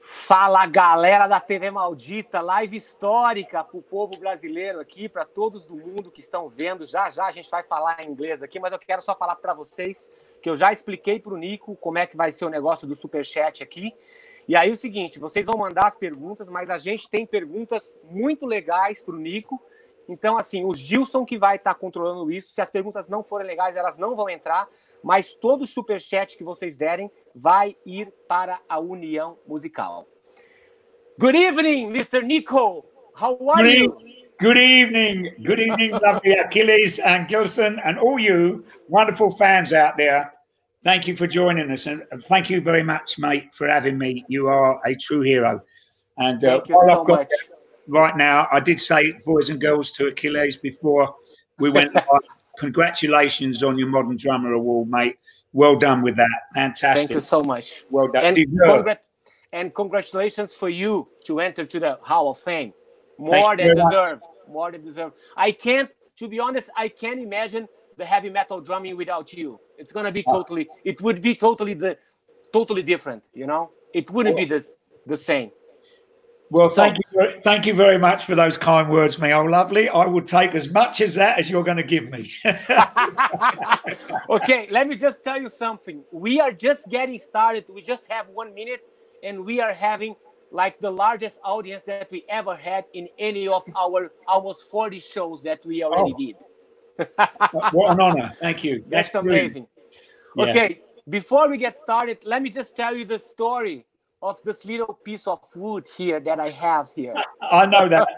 Fala galera da TV Maldita, live histórica para o povo brasileiro aqui, para todos do mundo que estão vendo. Já já a gente vai falar em inglês aqui, mas eu quero só falar para vocês que eu já expliquei para o Nico como é que vai ser o negócio do superchat aqui. E aí o seguinte, vocês vão mandar as perguntas, mas a gente tem perguntas muito legais para o Nico. Então, assim, o Gilson que vai estar tá controlando isso. Se as perguntas não forem legais, elas não vão entrar, mas todo o superchat que vocês derem vai ir para a União Musical. Good evening, Mr. Nico. How are good you? Good evening. Good evening, lovely Achilles and Gilson and all you wonderful fans out there. Thank you for joining us. And thank you very much, mate, for having me. You are a true hero. And uh, thank you so much. Right now, I did say boys and girls to Achilles before we went live. Congratulations on your Modern Drummer Award, mate. Well done with that. Fantastic. Thank you so much. Well done. And, congr- and congratulations for you to enter to the Hall of Fame. More Thank than deserved. Much. More than deserved. I can't, to be honest, I can't imagine the heavy metal drumming without you. It's gonna be ah. totally. It would be totally the, totally different. You know, it wouldn't be the the same. Well, so, thank you, thank you very much for those kind words, me. Oh, lovely. I will take as much as that as you're going to give me. okay, let me just tell you something. We are just getting started. We just have one minute, and we are having like the largest audience that we ever had in any of our almost 40 shows that we already oh. did. what an honor. Thank you. That's, That's amazing. Yeah. Okay, before we get started, let me just tell you the story of this little piece of wood here that I have here. I know that.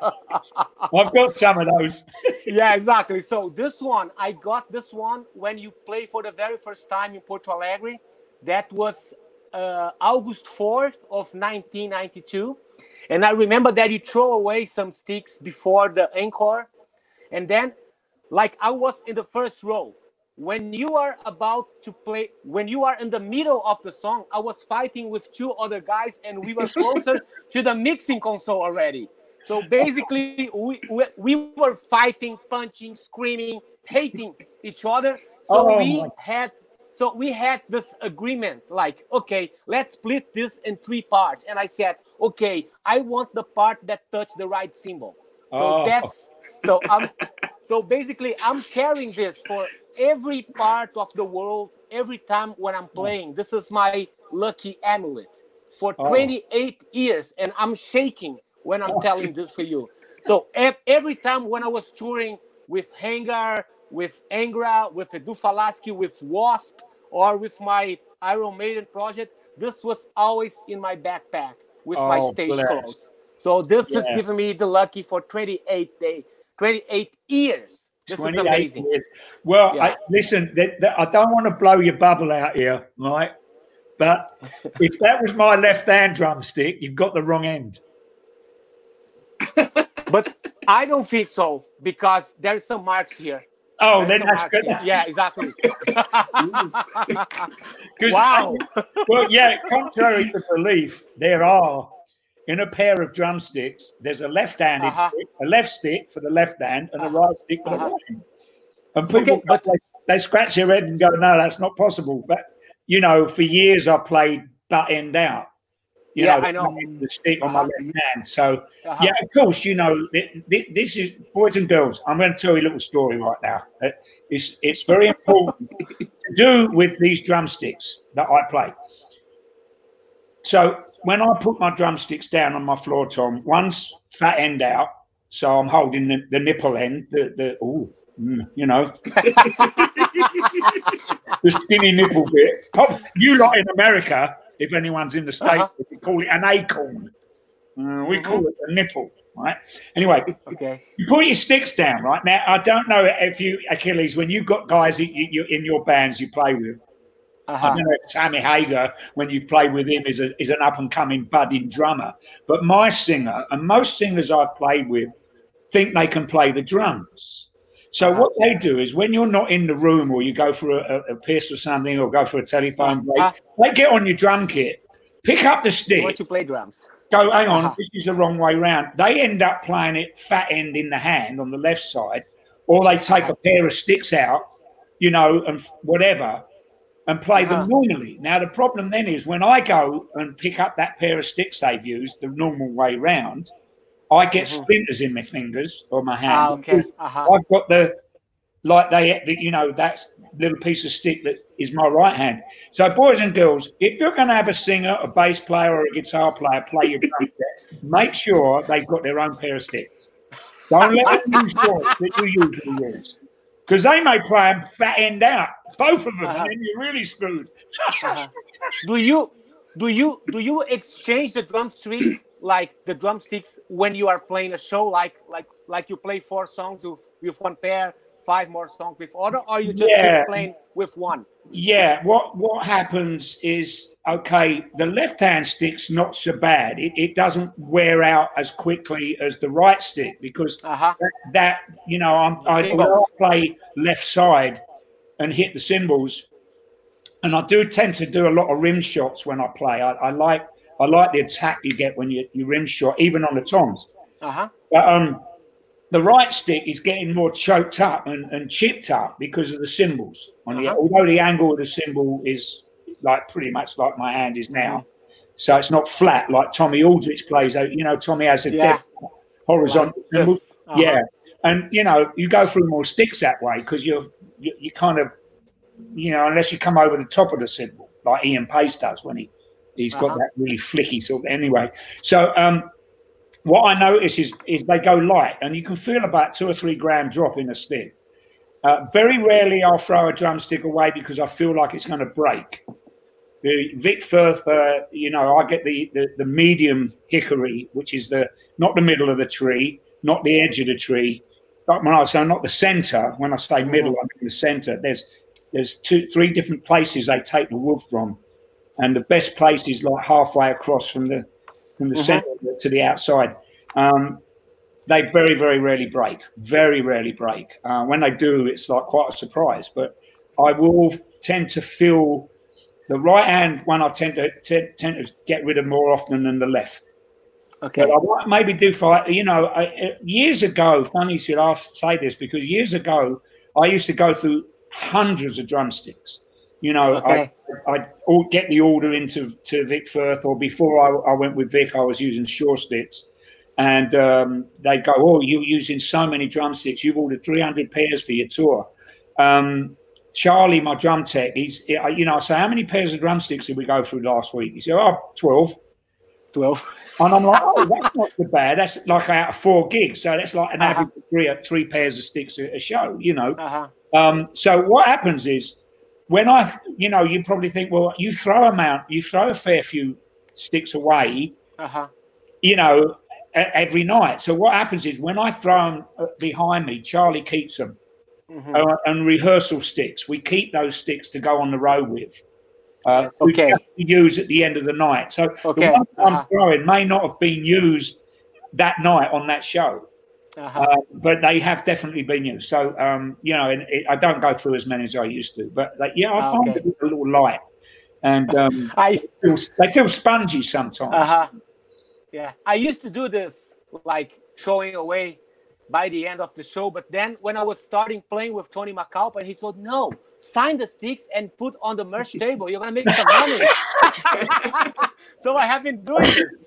I've got some of those. yeah, exactly. So this one, I got this one when you play for the very first time in Porto Alegre. That was uh, August 4th of 1992. And I remember that you throw away some sticks before the encore. And then like I was in the first row. When you are about to play, when you are in the middle of the song, I was fighting with two other guys and we were closer to the mixing console already. So basically, we, we, we were fighting, punching, screaming, hating each other. So oh, we had so we had this agreement like okay let's split this in three parts and i said okay i want the part that touch the right cymbal so oh. that's so I'm so basically I'm carrying this for every part of the world every time when I'm playing. This is my lucky amulet for oh. 28 years, and I'm shaking when I'm telling this for you. So every time when I was touring with Hangar, with Angra, with Edu Falaschi, with Wasp, or with my Iron Maiden project, this was always in my backpack with oh, my stage bless. clothes. So this yeah. is giving me the lucky for 28 days, 28 years. This is amazing. Years. Well, yeah. I, listen, I don't want to blow your bubble out here, right? But if that was my left hand drumstick, you've got the wrong end. but I don't think so because there's some marks here. Oh, then that's good. Yeah, exactly. wow. I, well, yeah, contrary to belief, there are in a pair of drumsticks, there's a left-handed uh-huh. stick, a left stick for the left hand, and a uh-huh. right stick for uh-huh. the right hand. And people, okay, but they, they, scratch their head and go, "No, that's not possible." But you know, for years I played butt end out. You yeah, know, I know the stick on my uh-huh. left hand. So uh-huh. yeah, of course, you know, this is boys and girls. I'm going to tell you a little story right now. It's it's very important to do with these drumsticks that I play. So when I put my drumsticks down on my floor, Tom, one's fat end out, so I'm holding the, the nipple end, the the oh, mm, you know, the skinny nipple bit. you lot in America, if anyone's in the states, uh-huh. we call it an acorn. Uh, we call mm-hmm. it a nipple, right? Anyway, okay. You put your sticks down, right? Now, I don't know if you Achilles when you've got guys you, you, in your bands you play with uh-huh. I don't know if Sammy Hagar, when you play with him, is, a, is an up and coming budding drummer. But my singer, and most singers I've played with, think they can play the drums. So uh-huh. what they do is when you're not in the room or you go for a, a, piss or something or go for a telephone break, uh-huh. they get on your drum kit, pick up the stick. Want to play drums? Go, hang on, uh-huh. this is the wrong way round. They end up playing it fat end in the hand on the left side, or they take uh-huh. a pair of sticks out, you know, and whatever, and play uh-huh. them normally. Now the problem then is when I go and pick up that pair of sticks they've used the normal way round, I get mm-hmm. splinters in my fingers or my hand. Ah, okay. uh-huh. I've got the like they, you know, that's little piece of stick that is my right hand. So, boys and girls, if you're going to have a singer, a bass player, or a guitar player play your drum set, make sure they've got their own pair of sticks. Don't let them use yours that you usually use. Because they may play them fat end out, both of them, uh-huh. and then you're really screwed. uh-huh. Do you do you do you exchange the drumstick like the drumsticks when you are playing a show like like like you play four songs with, with one pair five more songs with other, or you just yeah. keep playing with one? Yeah. What what happens is okay. The left hand stick's not so bad. It, it doesn't wear out as quickly as the right stick because uh-huh. that, that, you know I'm, I, I play left side and hit the cymbals, and I do tend to do a lot of rim shots when I play. I, I like I like the attack you get when you, you rim shot, even on the toms. Uh-huh. But um, the right stick is getting more choked up and, and chipped up because of the cymbals. On uh-huh. although the angle of the cymbal is like pretty much like my hand is now, so it's not flat like Tommy Aldridge plays. You know, Tommy has a yeah. horizontal like cymbal. Uh-huh. Yeah, and you know you go through more sticks that way because you're you, you kind of you know unless you come over the top of the cymbal like Ian Paice does when he he's got uh-huh. that really flicky sort of anyway. So um, what I notice is is they go light, and you can feel about two or three gram drop in a stick. Uh, very rarely I'll throw a drumstick away because I feel like it's going to break. The Vic Firth, uh, you know, I get the, the, the medium hickory, which is the not the middle of the tree, not the edge of the tree. But when I say not the centre, when I say middle, I mean the centre. There's there's two, three different places they take the wood from, and the best place is like halfway across from the from the mm-hmm. centre to the outside. Um, they very, very rarely break. Very rarely break. Uh, when they do, it's like quite a surprise. But I will tend to feel the right hand one. I tend to tend to get rid of more often than the left. Okay. But I might maybe do for you know I, years ago. Funny you should ask say this because years ago I used to go through hundreds of drumsticks. You know, okay. I, I'd get the order into to Vic Firth, or before I, I, went with Vic, I was using Shure sticks. And um, they go, Oh, you're using so many drumsticks. You've ordered 300 pairs for your tour. Um, Charlie, my drum tech, he's, you know, I say, How many pairs of drumsticks did we go through last week? He said, Oh, 12. 12. And I'm like, oh, that's not too bad. That's like out of four gigs. So that's like an uh-huh. average of three, three pairs of sticks a, a show, you know. Uh-huh. Um, so what happens is when I, you know, you probably think, well, you throw them out, you throw a fair few sticks away, uh-huh. you know, every night. So what happens is when I throw them uh, behind me, Charlie keeps them. Mm-hmm. Uh, and rehearsal sticks, we keep those sticks to go on the road with. Uh, okay. We use at the end of the night. So okay. the one uh-huh. I'm throwing may not have been used that night on that show. Uh-huh. Uh, but they have definitely been used. So, um, you know, it, I don't go through as many as I used to. But like, yeah, I find okay. it a little light, and um, I they feel, they feel spongy sometimes. Uh-huh. Yeah, I used to do this, like showing away by the end of the show. But then when I was starting playing with Tony MacAlpine, he told, "No, sign the sticks and put on the merch table. You're gonna make some money." so I have been doing this.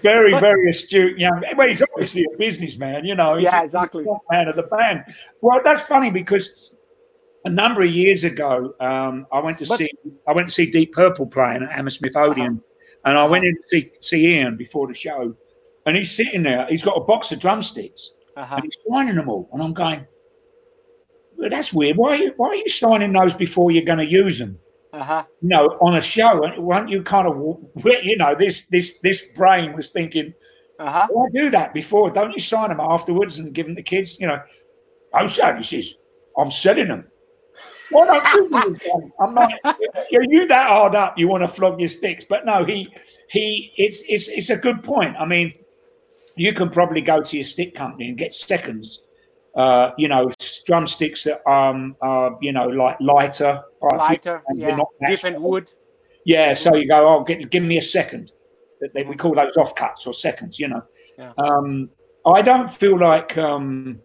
very, but, very astute young. Well, he's obviously a businessman, you know. yeah, exactly. Man of the band. Well, that's funny because a number of years ago, um, I went to but, see I went to see Deep Purple playing at Hammersmith Odeon, uh-huh. and I went in to see, see Ian before the show, and he's sitting there. He's got a box of drumsticks, uh-huh. and he's signing them all, and I'm going. Well, that's weird. Why are you, why are you signing those before you're going to use them? uh-huh. you know, on a show, weren't you kind of, you know, this this this brain was thinking, uh-huh. why do that before? Don't you sign them afterwards and give them to kids? You know, oh, so he says, I'm selling them. Why don't you? I'm not. You're you that hard up. You want to flog your sticks, but no, he he. It's it's it's a good point. I mean, you can probably go to your stick company and get seconds uh, you know, drumsticks that um, are, you know, like lighter. Lighter, yeah. Different wood. Yeah, so you go, oh, give, give me a second. We call those offcuts or seconds, you know. Yeah. Um, I don't feel like um,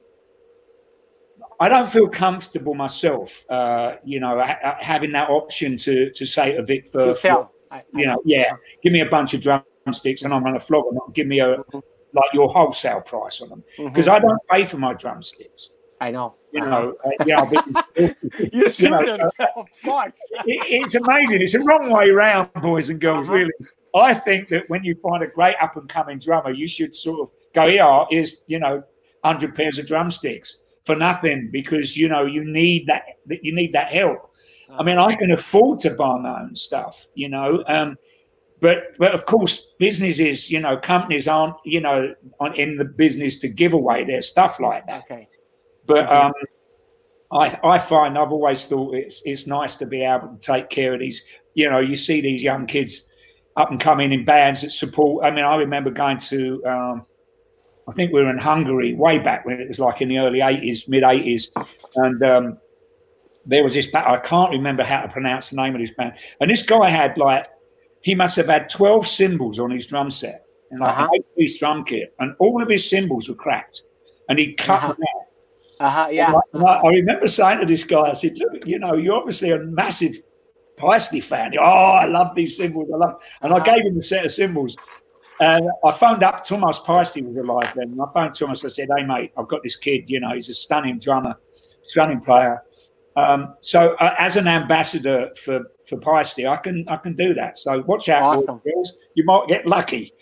I don't feel comfortable myself, uh, you know, ha- having that option to to say to Vic to sell. you know, yeah, give me a bunch of drumsticks and I'm going to flog them. Give me a Mhm. like your wholesale price on them because I don't pay for my drumsticks. I know. You Uh-huh. know, uh, yeah, but you you shouldn't, know, uh, of it, it's amazing. It's a wrong way round, boys and girls. Uh-huh. Really, I think that when you find a great up and coming drummer, you should sort of go Yeah. Is you know, hundred pairs of drumsticks for nothing because you know you need that. That you need that help. I mean, I can afford to buy my own stuff. You know. Um, but, but of course, businesses, you know, companies aren't, you know, on, in the business to give away their stuff like that. Okay. But Mhm. um, I, I find I've always thought it's it's nice to be able to take care of these. You know, you see these young kids up and coming in bands that support. I mean, I remember going to, um, I think we were in Hungary way back when it was like in the early eighties, mid eighties, and um, there was this band. I can't remember how to pronounce the name of this band, and this guy had like he must have had twelve cymbals on his drum set and like Uh-huh. an drum kit, and all of his cymbals were cracked, and he cut Uh-huh. them out. Uh-huh. Yeah. And I, I remember saying to this guy, I said, "Look, you know, you're obviously a massive Paiste fan. Oh, I love these cymbals. I love." And I Uh-huh. gave him a set of cymbals. And I phoned up Thomas Paiste was alive then. And I phoned Thomas. I said, "Hey, mate, I've got this kid. You know, he's a stunning drummer, stunning player. Um, so, uh, as an ambassador for for Paiste, I can I can do that. So, watch out, Awesome. girls. You might get lucky."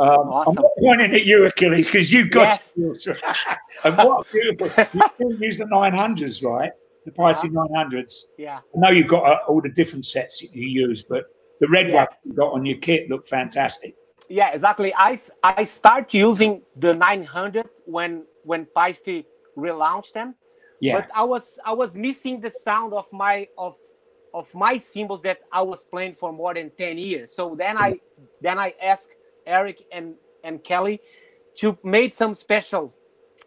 Um, Awesome. I'm not pointing at you, Achilles, because you've got Yes. and what beautiful. You still use the 900s, right? The Paiste 900s. Yeah. I know you've got uh, all the different sets that you use, but the red Yeah. one you got on your kit look fantastic. Yeah, exactly. I, I start using the 900 when when Paiste relaunched them. Yeah, But I was I was missing the sound of my of of my cymbals that I was playing for more than 10 years. So then I then I asked Eric and and Kelly to make some special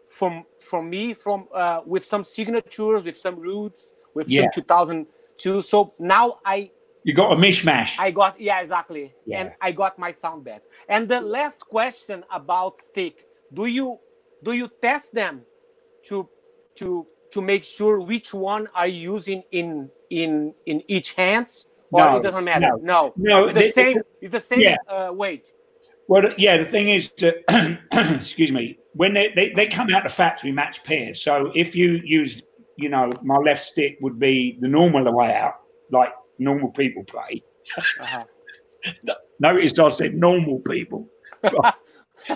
from from me from uh, with some signatures with some roots with Yeah. some 2002 so now i you got a mishmash. I got yeah exactly, Yeah. and I got my sound back. And the last question about stick: Do you do you test them to to to make sure which one are you using in in in each hands, or No, it doesn't matter? no. No, No, it's the the- same. It's the same Yeah. uh, weight. Well, yeah, the thing is excuse me, when they, they, they come out of factory match pairs. So if you use, you know, my left stick would be the normal way out, like normal people play. Uh-huh. Notice I said normal people.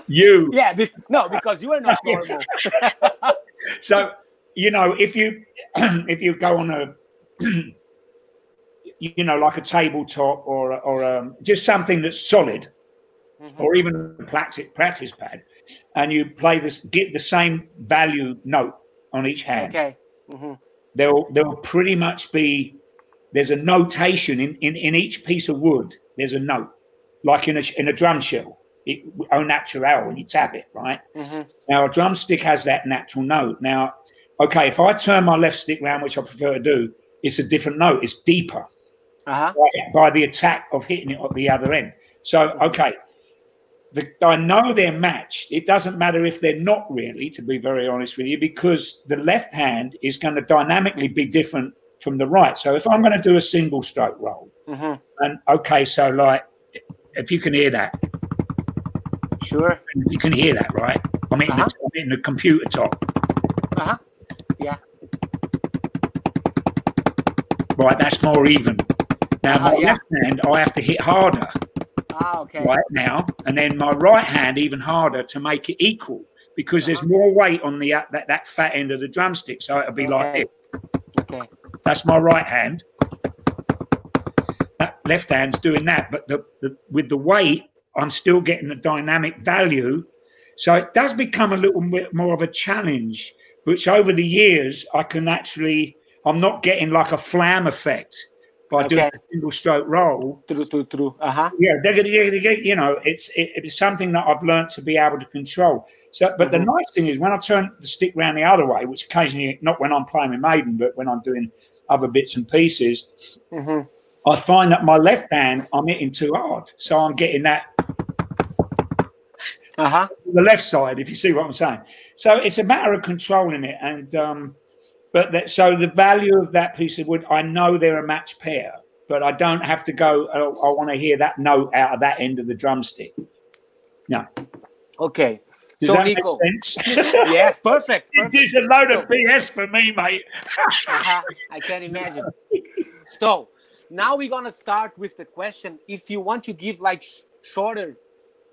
you. Yeah, be- no, because you are not normal. So, you know, if you if you go on a you know, like a tabletop or or um, just something that's solid, Mhm. or even a practice practice pad, and you play this, get the same value note on each hand. Okay. hmm There'll there'll pretty much be there's a notation in, in, in each piece of wood. There's a note, like in a in a drum shell, it, au natural when you tap it, right? hmm Now a drumstick has that natural note. Now, okay, if I turn my left stick round, which I prefer to do, it's a different note. It's deeper Uh-huh. by, by the attack of hitting it at the other end. So, okay, the, I know they're matched. It doesn't matter if they're not really, to be very honest with you, because the left hand is going to dynamically be different from the right. So, if I'm going to do a single stroke roll, hmm and okay, so like, if you can hear that, Sure. you can hear that, right? I'm hitting, Uh-huh. the, I'm hitting the computer top. Uh-huh. Yeah. Right, that's more even. Now, Uh-huh, my yeah. left hand, I have to hit harder. Ah, okay. right now, and then my right hand even harder to make it equal because there's more weight on the uh, that, that fat end of the drumstick. So it'll be like this. Okay. That's my right hand. That left hand's doing that, but the, the with the weight, I'm still getting the dynamic value. So it does become a little bit more of a challenge, which over the years I can actually. I'm not getting like a flam effect by doing Okay. a single stroke roll True, true, true. Uh-huh. yeah, they're gonna, they're gonna get, you know, it's it, it's something that I've learned to be able to control. So, but the Mhm. nice thing is when I turn the stick round the other way, which occasionally not when I'm playing with Maiden, but when I'm doing other bits and pieces, hmm I find that my left hand I'm hitting too hard, so I'm getting that Uh-huh. the left side, if you see what I'm saying. So it's a matter of controlling it, and um, but that, so the value of that piece of wood, I know they're a match pair, but I don't have to go. Oh, I want to hear that note out of that end of the drumstick. No. Okay. Does so Nicko, yes, perfect. perfect. It's a load So- of BS for me, mate. Uh-huh, I can't imagine. So now we're gonna start with the question. If you want to give like sh- shorter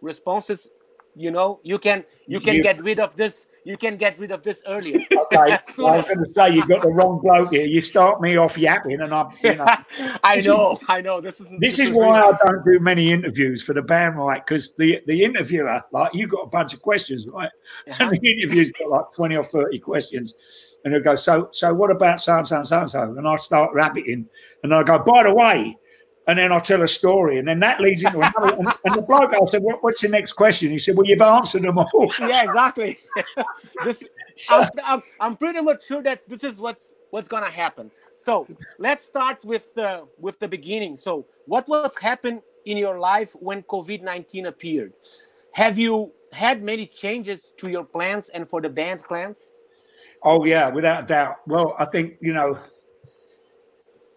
responses, you know, you can you can You- get rid of this. You can get rid of this earlier. Okay, soon I was going to say you've got the wrong bloke here. You start me off yapping, and I'm, you know, I This is- know, I know. This is this is why I don't do many interviews for the band, right? Because the the interviewer, like, you got a bunch of questions, right? Uh-huh. And the interview's got like twenty or thirty questions, and they go, "So, so what about so and so and so and so?" And I start rabbiting, and I go, "By the way." And then I tell a story, and then that leads into another. And, and the bloke, I said, what, "What's the next question?" He said, "Well, you've answered them all." yeah, exactly. this, I'm, I'm, I'm pretty much sure that this is what's what's gonna happen. So let's start with the with the beginning. So what was happened in your life when COVID nineteen appeared? Have you had many changes to your plans and for the band plans? Oh yeah, without a doubt. Well, I think you know,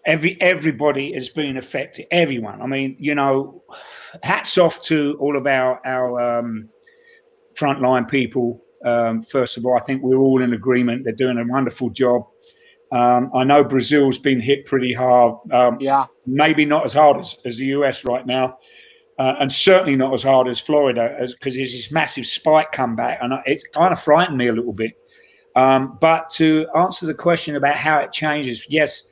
every everybody has been affected. Everyone. I mean, you know, hats off to all of our our um, frontline people. Um, first of all, I think we're all in agreement. They're doing a wonderful job. Um, I know Brazil's been hit pretty hard. Um, Yeah, maybe not as hard as, as the US right now, uh, and certainly not as hard as Florida, because there's this massive spike come back, and it kind of frightened me a little bit. Um, but to answer the question about how it changes, yes,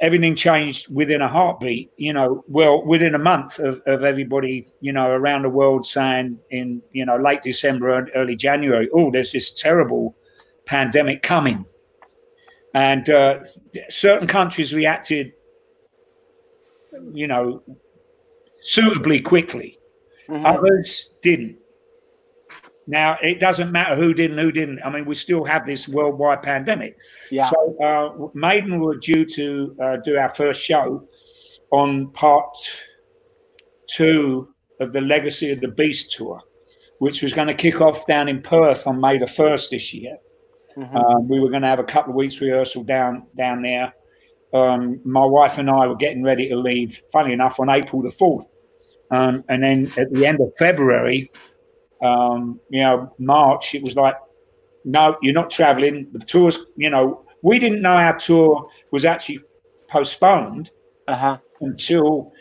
everything changed within a heartbeat. You know, well, within a month of, of everybody, you know, around the world saying in you know late December and early January, oh, there's this terrible pandemic coming, and uh, certain countries reacted, you know, suitably quickly. Mhm. Others didn't. Now it doesn't matter who did and who didn't. I mean, we still have this worldwide pandemic. yeah, So uh, Maiden were due to uh, do our first show on part two of the Legacy of the Beast tour, which was going to kick off down in Perth on May the first this year. Mhm. Um, we were going to have a couple of weeks rehearsal down down there. Um, my wife and I were getting ready to leave. Funny enough, on April the fourth, um, and then at the end of February, um, you know, March, it was like, no, you're not traveling. The tour's, you know, we didn't know our tour was actually postponed uh-huh. until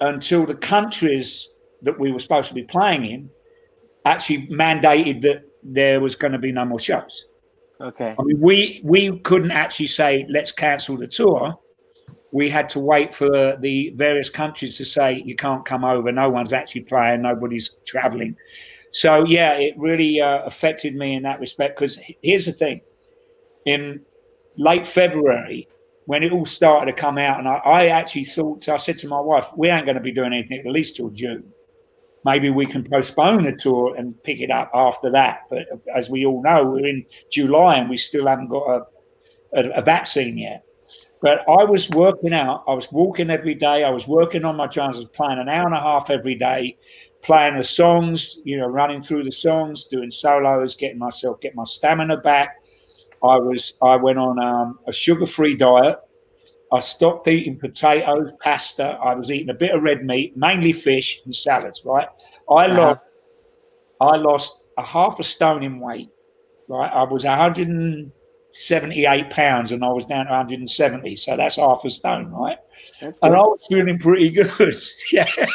until the countries that we were supposed to be playing in actually mandated that there was going to be no more shows. Okay. I mean, we we couldn't actually say let's cancel the tour. We had to wait for the various countries to say you can't come over. No one's actually playing. Nobody's traveling. So yeah, it really uh, affected me in that respect. Because here's the thing: in late February, when it all started to come out, and I, I actually thought, I said to my wife, we ain't going to be doing anything at least till June. Maybe we can postpone the tour and pick it up after that. But as we all know, we're in July and we still haven't got a, a, a vaccine yet. But I was working out. I was walking every day. I was working on my. I playing an hour and a half every day, playing the songs. You know, running through the songs, doing solos, getting myself, get my stamina back. I was. I went on um, a sugar-free diet. I stopped eating potatoes, pasta. I was eating a bit of red meat, mainly fish and salads. Right. I Uh-huh. lost. I lost a half a stone in weight. Right. I was 178 pounds and I was down to 170. So that's half a stone. Right. And. I was feeling pretty good. yeah. So I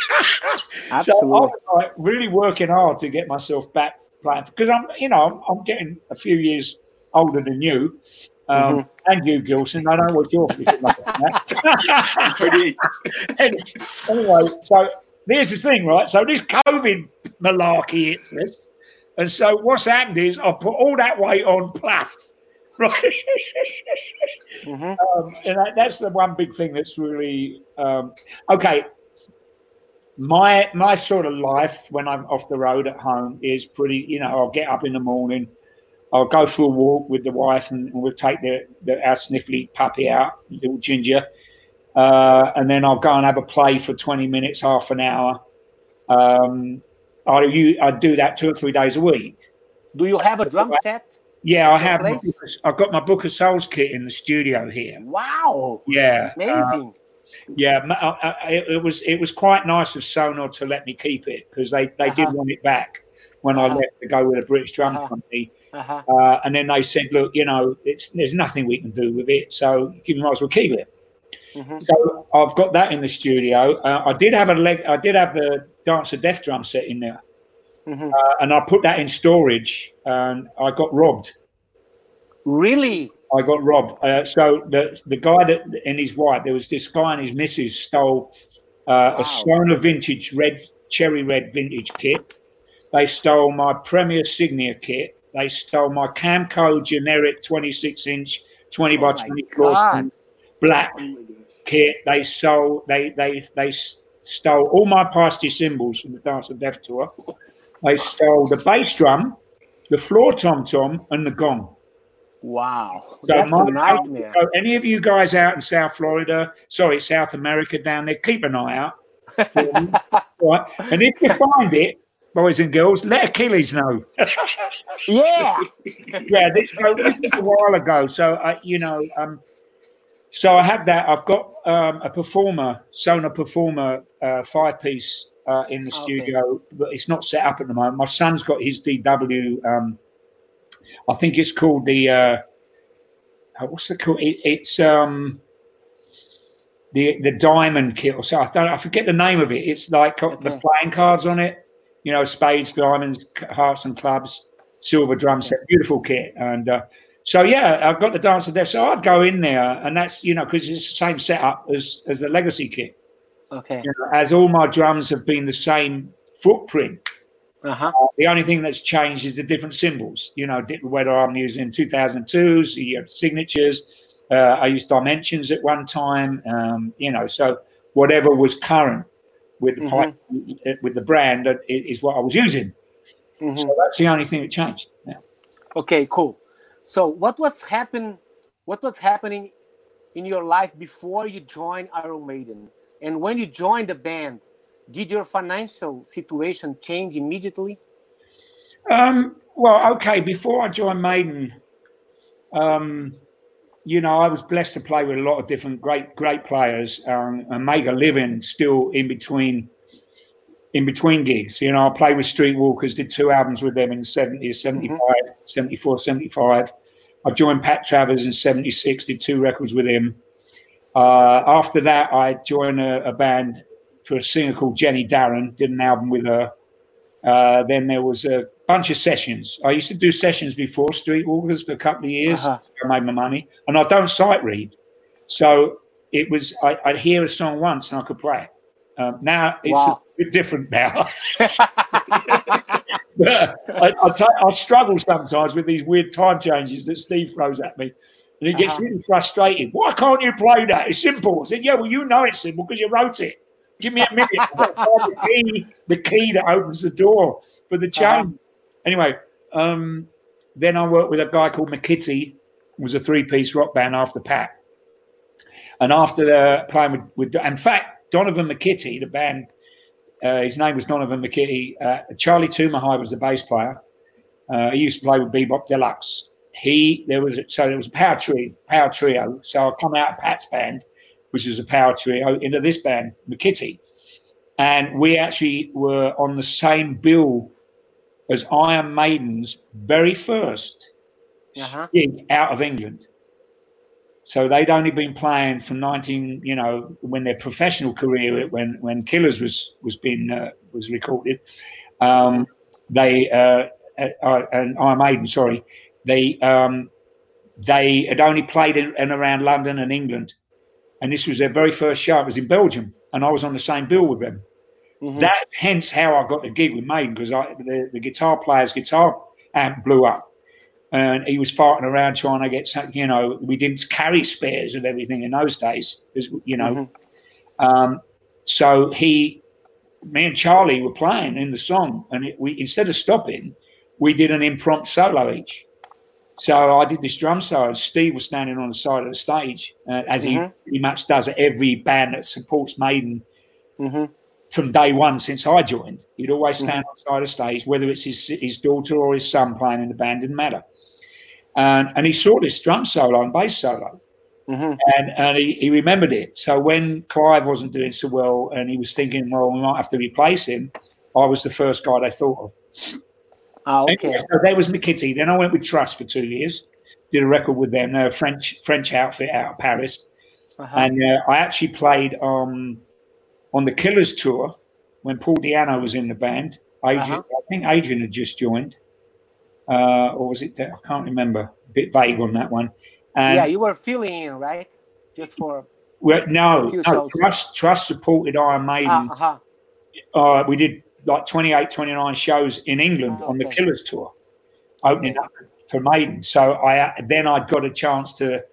Absolutely. was like really working hard to get myself back playing because I'm, you know, I'm, I'm getting a few years older than you. Um, Mhm. And you, Gilson. I don't know what you're thinking like that. Pretty- Any- anyway, so here's the thing, right? So this COVID malarkey hits us. And so what's happened is I put all that weight on plus, right? Mhm. um, and that, that's the one big thing that's really um, okay. My my sort of life when I'm off the road at home is pretty. You know, I'll get up in the morning, I'll go for a walk with the wife, and, and we'll take the, the our sniffly puppy out, little Ginger, uh, and then I'll go and have a play for twenty minutes, half an hour. Um, I you I do that two or three days a week. Do you have a drum set? Yeah, I have. I've got my Book of Souls kit in the studio here. Wow. Yeah. Amazing. Uh, yeah, uh, uh, it, was it was quite nice of Sonor to let me keep it because they, they uh-huh. did want it back when uh-huh. I left to go with a British drum uh-huh. company. Uh-huh. Uh, and then they said, look, you know, it's there's nothing we can do with it, so you might as well keep it. Mm-hmm. So I've got that in the studio. Uh, I did have a leg. I did have the Dance of Death drum set in there, mm-hmm. uh, and I put that in storage, and I got robbed. Really? I got robbed. Uh, so the the guy that and his wife, there was this guy and his missus stole uh, wow. a Sonor vintage red cherry red vintage kit. They stole my Premier Signia kit. They stole my Camco generic 26 inch 20 oh by 24 black kit. They sold. They they they stole all my Paiste cymbals from the Dance of Death tour. They stole the bass drum, the floor tom tom, and the gong. Wow, so that's my, a nightmare. So any of you guys out in South Florida, sorry, South America down there, keep an eye out. right, and if you find it, boys and girls, let Achilles know. yeah, yeah. This, so this is a while ago, so I, you know, um, so I had that. I've got um, a performer, Sonor performer, uh, five piece uh, in the okay. studio, but it's not set up at the moment. My son's got his DW. Um, I think it's called the. Uh, what's the called? It, it's um, the the diamond kit or so. I don't. I forget the name of it. It's like okay. the playing cards on it. You know, spades, diamonds, hearts, and clubs. Silver drum set, beautiful kit, and uh, so yeah, I've got the dancer there. So I'd go in there, and that's you know because it's the same setup as as the legacy kit. Okay. You know, as all my drums have been the same footprint. Uh-huh. Uh, the only thing that's changed is the different cymbals. You know, whether I'm using 2002s, the signatures. Uh, I used dimensions at one time. Um, you know, so whatever was current with the mm-hmm. pipe, with the brand is what I was using. Mm-hmm. So that's the only thing that changed. Yeah. Okay, cool. So what was happen? What was happening in your life before you joined Iron Maiden, and when you joined the band? Did your financial situation change immediately? Um, well, okay. Before I joined Maiden, um, you know, I was blessed to play with a lot of different great, great players um, and make a living still in between, in between gigs. You know, I played with Streetwalkers, did two albums with them in the 70s, 75, mm-hmm. 74, 75. I joined Pat Travers in 76, did two records with him. Uh, after that, I joined a, a, band for a singer called Jenny Darren, did an album with her. Uh, then there was a bunch of sessions. I used to do sessions before Streetwalkers for a couple of years. Uh-huh. I made my money, and I don't sight read, so it was I, would hear a song once and I could play it. Um, now it's wow. a bit different now. I, I, t- I struggle sometimes with these weird time changes that Steve throws at me. And he gets uh-huh. really frustrated. Why can't you play that? It's simple. I said, Yeah, well, you know it's simple because you wrote it. Give me a minute. the, key, the key that opens the door for the uh-huh. change. Uh-huh. Anyway, um, then I worked with a guy called McKitty, was a three piece rock band after Pat. And after the, playing with, with, in fact, Donovan McKitty, the band uh, his name was Donovan McKitty. Uh, Charlie Tumahai was the bass player. Uh, he used to play with Bebop Deluxe. He there was so there was a power trio, power trio. So I come out of Pat's band, which is a power trio, into this band, McKitty, and we actually were on the same bill as Iron Maiden's very 1st uh-huh. gig out of England. So they'd only been playing from 19, you know, when their professional career, when when Killers was was being uh, was recorded, um, they uh, uh, and Iron Maiden, sorry, they um, they had only played in, around London and England, and this was their very first show. It was in Belgium, and I was on the same bill with them. Mm-hmm. That's hence how I got the gig with Maiden because the, the guitar player's guitar amp blew up and he was farting around trying to get some, you know, we didn't carry spares of everything in those days, you know. Mm-hmm. Um, so he, me and Charlie were playing in the song, and it, we instead of stopping, we did an impromptu solo each. So I did this drum solo. Steve was standing on the side of the stage, uh, as mm-hmm. he pretty much does at every band that supports Maiden mm-hmm. from day one since I joined. He'd always stand mm-hmm. on the side of the stage, whether it's his, his daughter or his son playing in the band, didn't matter. and and he saw this drum solo and bass solo, mm-hmm. and and he, he remembered it. So when Clive wasn't doing so well, and he was thinking, well, we might have to replace him, I was the first guy they thought of. Oh, okay. So there was McKitty. Then I went with Trust for two years, did a record with them. They're a French French outfit out of Paris, uh-huh. and uh, I actually played um, on the Killers tour when Paul Di'Anno was in the band. Adrian, uh-huh. I think Adrian had just joined, uh, or was it? I can't remember. A bit vague on that one. And yeah, you were filling in, right? Just for well, no, no Trust Trust supported Iron Maiden. Uh-huh. Uh, we did like 28, 29 shows in England oh, on the Killers tour, opening up for Maiden. So I then I'd got a chance to,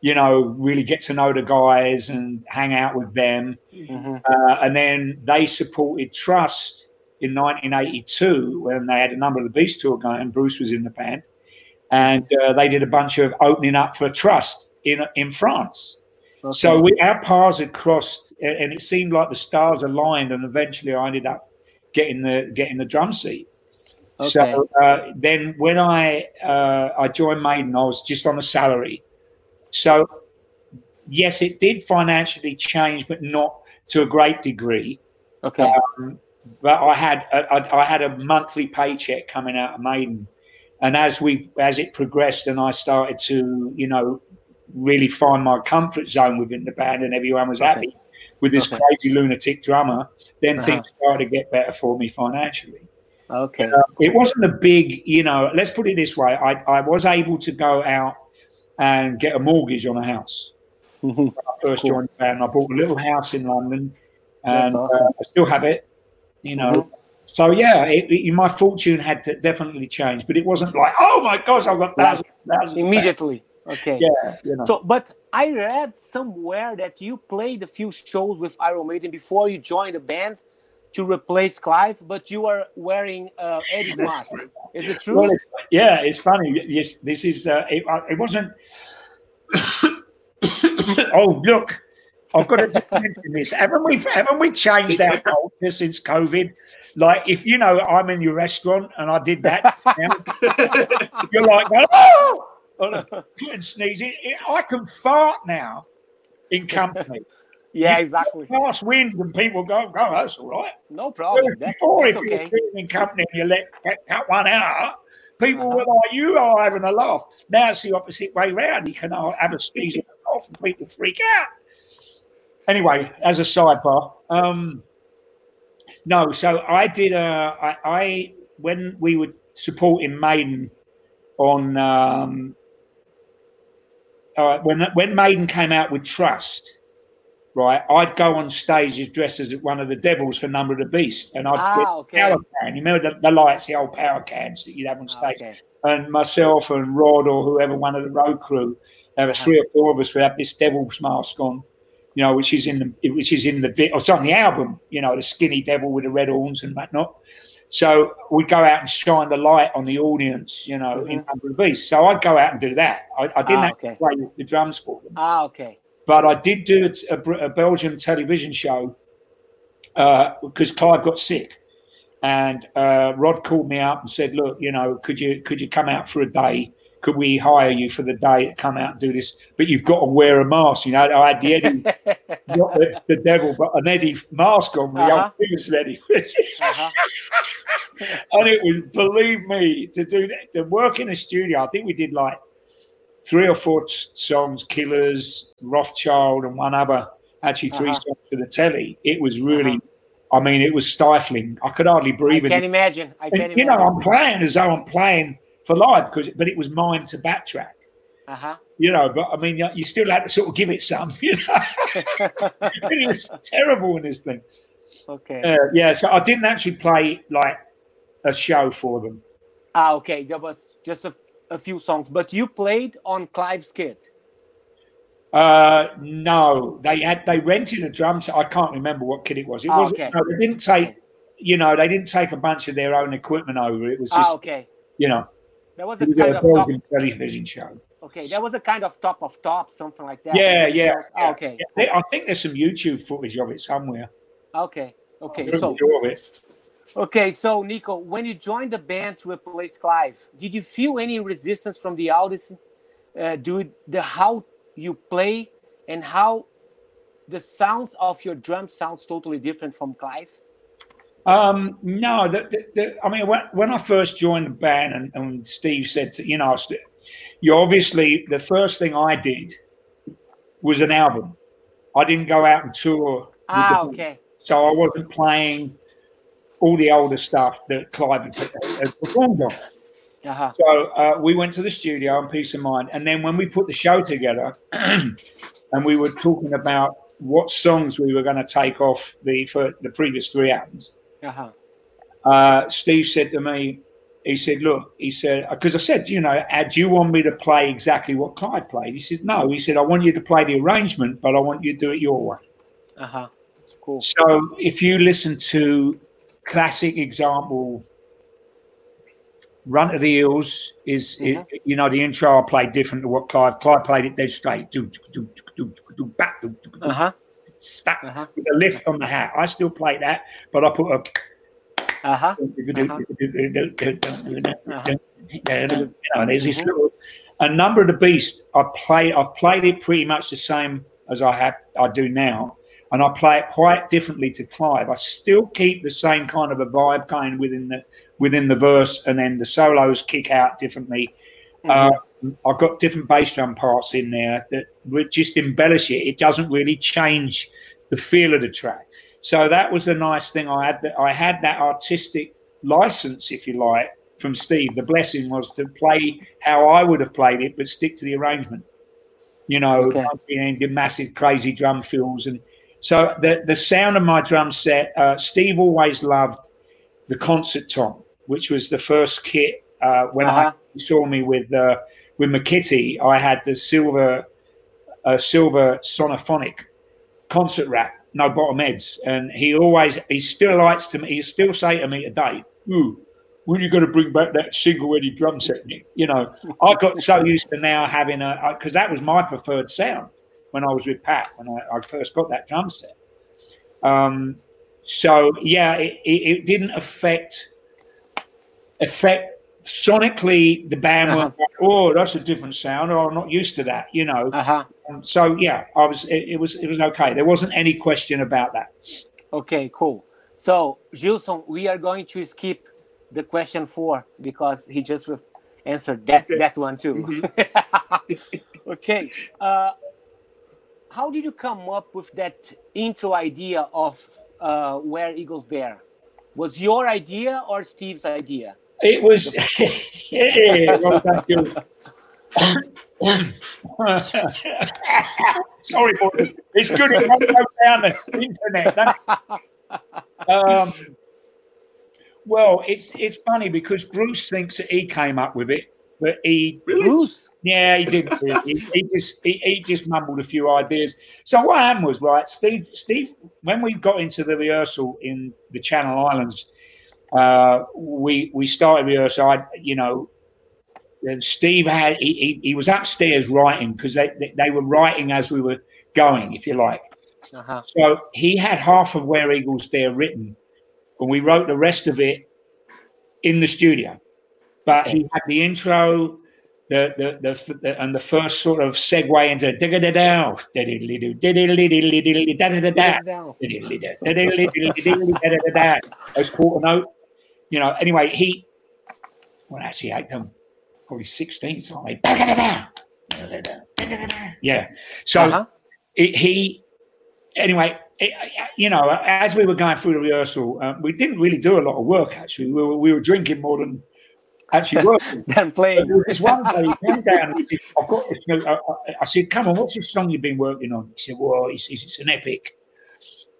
you know, really get to know the guys and hang out with them. Mm-hmm. Uh, and then they supported Trust in 1982 when they had a number of the Beast tour going, and Bruce was in the band, and uh, they did a bunch of opening up for Trust in in France. Okay. So we, our paths had crossed, and it seemed like the stars aligned, and eventually I ended up getting the getting the drum seat. Okay. So uh, then, when I uh, I joined Maiden, I was just on a salary. So yes, it did financially change, but not to a great degree. Okay. Um, but I had I, I had a monthly paycheck coming out of Maiden, and as we as it progressed, and I started to you know really find my comfort zone within the band, and everyone was okay. happy with this okay. crazy lunatic drummer, then uh-huh. things started to get better for me financially. Okay. Uh, it wasn't a big, you know, let's put it this way. I, I was able to go out and get a mortgage on a house. Mm-hmm. When I first cool. joined the band, I bought a little house in London and awesome. uh, I still have it, you know. Mm-hmm. So, yeah, it, it, my fortune had to definitely change, but it wasn't like, oh my gosh, I've got thousands, thousands immediately. Okay. Yeah. You know. So, but I read somewhere that you played a few shows with Iron Maiden before you joined the band to replace Clive, but you are wearing uh, Eddie's mask. Is it true? Well, it's, yeah, it's funny. Yes, this is. Uh, it, uh, it wasn't. oh, look. I've got to mention this. Haven't we? Haven't we changed our culture since COVID? Like, if you know, I'm in your restaurant and I did that, you're like, oh, and sneezing. I can fart now in company. yeah, exactly. Fast wind and people go, go, that's all right. No problem. That's, before, that's if okay. you're in company and you let cut one out, people uh-huh. were like, you are having a laugh. Now it's the opposite way round. You can have a sneeze and a cough and people freak out. Anyway, as a sidebar, um, no, so I did, uh, I, I, when we were supporting Maiden on um, uh, when when Maiden came out with Trust, right, I'd go on stage as dressed as one of the devils for Number of the Beast, and I'd ah, get okay. power can. You remember the, the, lights, the old power cans that you'd have on ah, stage, okay. and myself and Rod or whoever, one of the road crew, there were three or four of us would have this devil's mask on. You know, which is in the which is in the it's on the album. You know, the skinny devil with the red horns and whatnot. So we'd go out and shine the light on the audience, you know, mm-hmm. in the Beast. So I'd go out and do that. I, I didn't ah, okay. play the drums for them. Ah, okay. But I did do a, a, a Belgian television show because uh, Clive got sick, and uh, Rod called me up and said, "Look, you know, could you could you come out for a day could we hire you for the day to come out and do this? But you've got to wear a mask. You know, I had the Eddie, not the, the, devil, but an Eddie mask on, the uh-huh. old biggest Eddie. uh-huh. and it was, believe me, to do that, to work in a studio, I think we did like three or four songs, Killers, Wrathchild, and one other, actually 3 uh-huh. songs for the telly. It was really. Uh-huh. I mean, it was stifling. I could hardly breathe. I can't imagine. I can't and, You know, I'm playing as though I'm playing for live because, but it was mine to backtrack. Uh-huh. You know, but I mean, you still had to sort of give it some. You know, it was terrible in this thing. Okay. Uh, yeah, so I didn't actually play like a show for them. Ah, okay. There was just a, a few songs, but you played on Clive's kit. Uh, no, they had they rented a drum set. I can't remember what kit it was. It ah, was okay. no, they didn't take, you know, they didn't take a bunch of their own equipment over. It was ah, just, ah, okay. You know, that was a kind of top, television show. Okay, that was a kind of top of top, something like that. Yeah, yeah, yeah. Oh, okay. Yeah. I think there's some YouTube footage of it somewhere. Okay, okay. So, Okay, so Nicko, when you joined the band to replace Clive, did you feel any resistance from the audience uh, due the how you play and how the sounds of your drum sounds totally different from Clive? Um, no, the, the, the, I mean, when, when I first joined the band, and, and Steve said, to, you know, you obviously the first thing I did was an album. I didn't go out and tour. Ah, okay. So I wasn't playing all the older stuff that Clive had performed on. Uh-huh. So uh, we went to the studio on Piece of Mind, and then when we put the show together, and we were talking about what songs we were going to take off the for the previous three albums. Uh-huh. Uh, Steve said to me, he said, "Look," he said, because I said, you know, do you want me to play exactly what Clive played? He said, "No." He said, "I want you to play the arrangement, but I want you to do it your way." Uh huh. Cool. So if you listen to classic example, "Run to the Hills" is, mm-hmm. it, you know, the intro I played different to what Clive. Clive played it dead straight. Do do do do back do do. Uh huh. Stuck uh-huh. with a lift on the hat. I still play that, but I put a uh-huh. there's this little, a number of the beast. I play. I've played it pretty much the same as I have. I do now, and I play it quite differently to Clive. I still keep the same kind of a vibe going within the within the verse, and then the solos kick out differently. Mm-hmm. Uh, I've got different bass drum parts in there that just embellish it. It doesn't really change the feel of the track. So that was the nice thing. I had that I had that artistic license, if you like, from Steve. The blessing was to play how I would have played it, but stick to the arrangement. You know, okay. the massive, crazy drum fills, and so the the sound of my drum set. Uh, Steve always loved the concert tom, which was the first kit uh, when uh-huh. I saw me with uh, with McKitty. I had the silver uh, silver Sonor Phonic concert rack no bottom heads. And he always, he still likes to me, he still say to me today, ooh, when are you going to bring back that single headed drum set, You know, I got so used to now having a, because that was my preferred sound when I was with Pat, when I, I first got that drum set. Um, so yeah, it, it, it, didn't affect affect sonically the band uh-huh. went, oh, that's a different sound, or I'm not used to that, you know. Uh-huh. Um, so yeah, I was it, it, was it was okay. There wasn't any question about that. Okay, cool. So Gilson, we are going to skip the question four because he just answered that okay. that one too. Mm-hmm. okay. Uh, how did you come up with that intro idea of uh, Where Eagles Dare? Was your idea or Steve's idea? It was. yeah, well, thank you. Sorry, boy. It's good. It won't go down the internet. Um, well, it's it's funny because Bruce thinks that he came up with it, but he really? Bruce. Yeah, he did. he, he, just he, he, just mumbled a few ideas. So what happened was right, Steve. Steve, when we got into the rehearsal in the Channel Islands, uh, we we started rehearsal. I, you know, Steve had he, he, he was upstairs writing because they, they, they were writing as we were going, if you like. Uh-huh. So he had half of Where Eagles Dare written, and we wrote the rest of it in the studio. But he had the intro, the the, the, the and the first sort of segue into da da da da da da da those quarter note you know, anyway, he, well, actually, I them probably 16, so I, yeah. So uh-huh. it, he, anyway, it, you know, as we were going through the rehearsal, um, we didn't really do a lot of work, actually. We were, we were drinking more than actually working. than playing. This one day he came down and said, I've got this, you know, I, I, said, come on, what's this song you've been working on? He said, well, he says, it's an epic.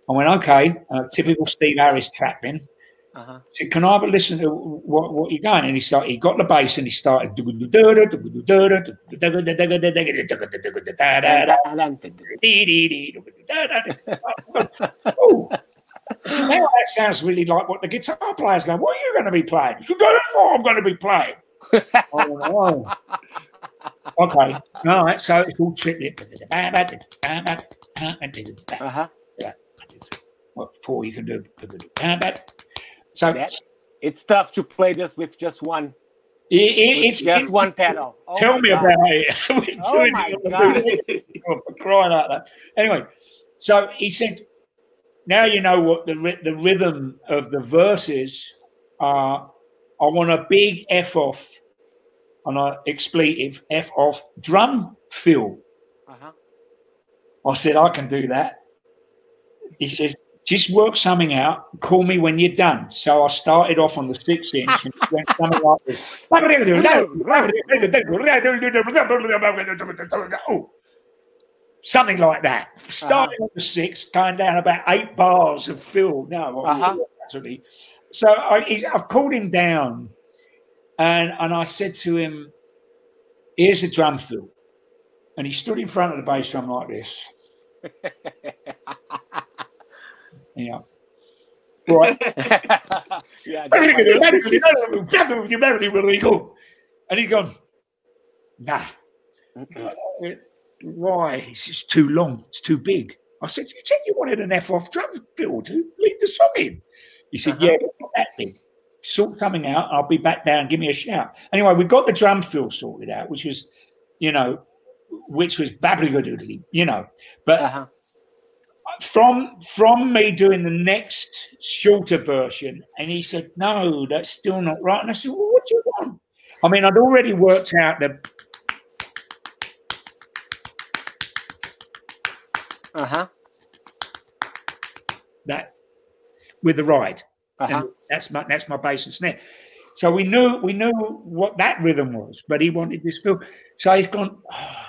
I went, okay, uh, typical Steve Harris trapping. Uh-huh. said, "Can I have a listen to what, what you're going?" And he started. He got the bass and he started. oh, so now that sounds really like what the guitar player's going. What are you going to be playing? So that's what I'm going to be playing. oh, oh. Okay, all right. So it's all tricky. Uh-huh. Yeah. What four you can do? So That, it's tough to play this with just one, it, it, with it's just it- one pedal. Oh Tell me God. about it. We're Oh my it God. video. Oh, crying out loud. Anyway, so he said, now you know what the the rhythm of the verses are. I want a big F off on an expletive F off drum fill. Uh-huh. I said, I can do that. He says, just work something out. Call me when you're done. So I started off on the six inch and went something like this. Oh, something like that. Starting on the six, going down about eight bars of fill. No, Uh-huh. actually. So I, he's, I've called him down and, and I said to him, here's the drum fill. And he stood in front of the bass drum like this. Yeah. Right. yeah, just like- and he's gone, nah. Why? It's just too long. It's too big. I said, you said you wanted an F off drum fill to lead the song in. He said, Uh-huh. yeah, but not that big. Sort something out. I'll be back down. Give me a shout. Anyway, we got the drum fill sorted out, which was, you know, which was babbly you know. But uh-huh. From from me doing the next shorter version, and he said, "No, that's still not right." And I said, "Well, what do you want?" I mean, I'd already worked out the Uh-huh. that with the ride, Uh-huh. and that's my that's my bass and snare. So we knew we knew what that rhythm was, but he wanted this feel. So he's gone. Oh,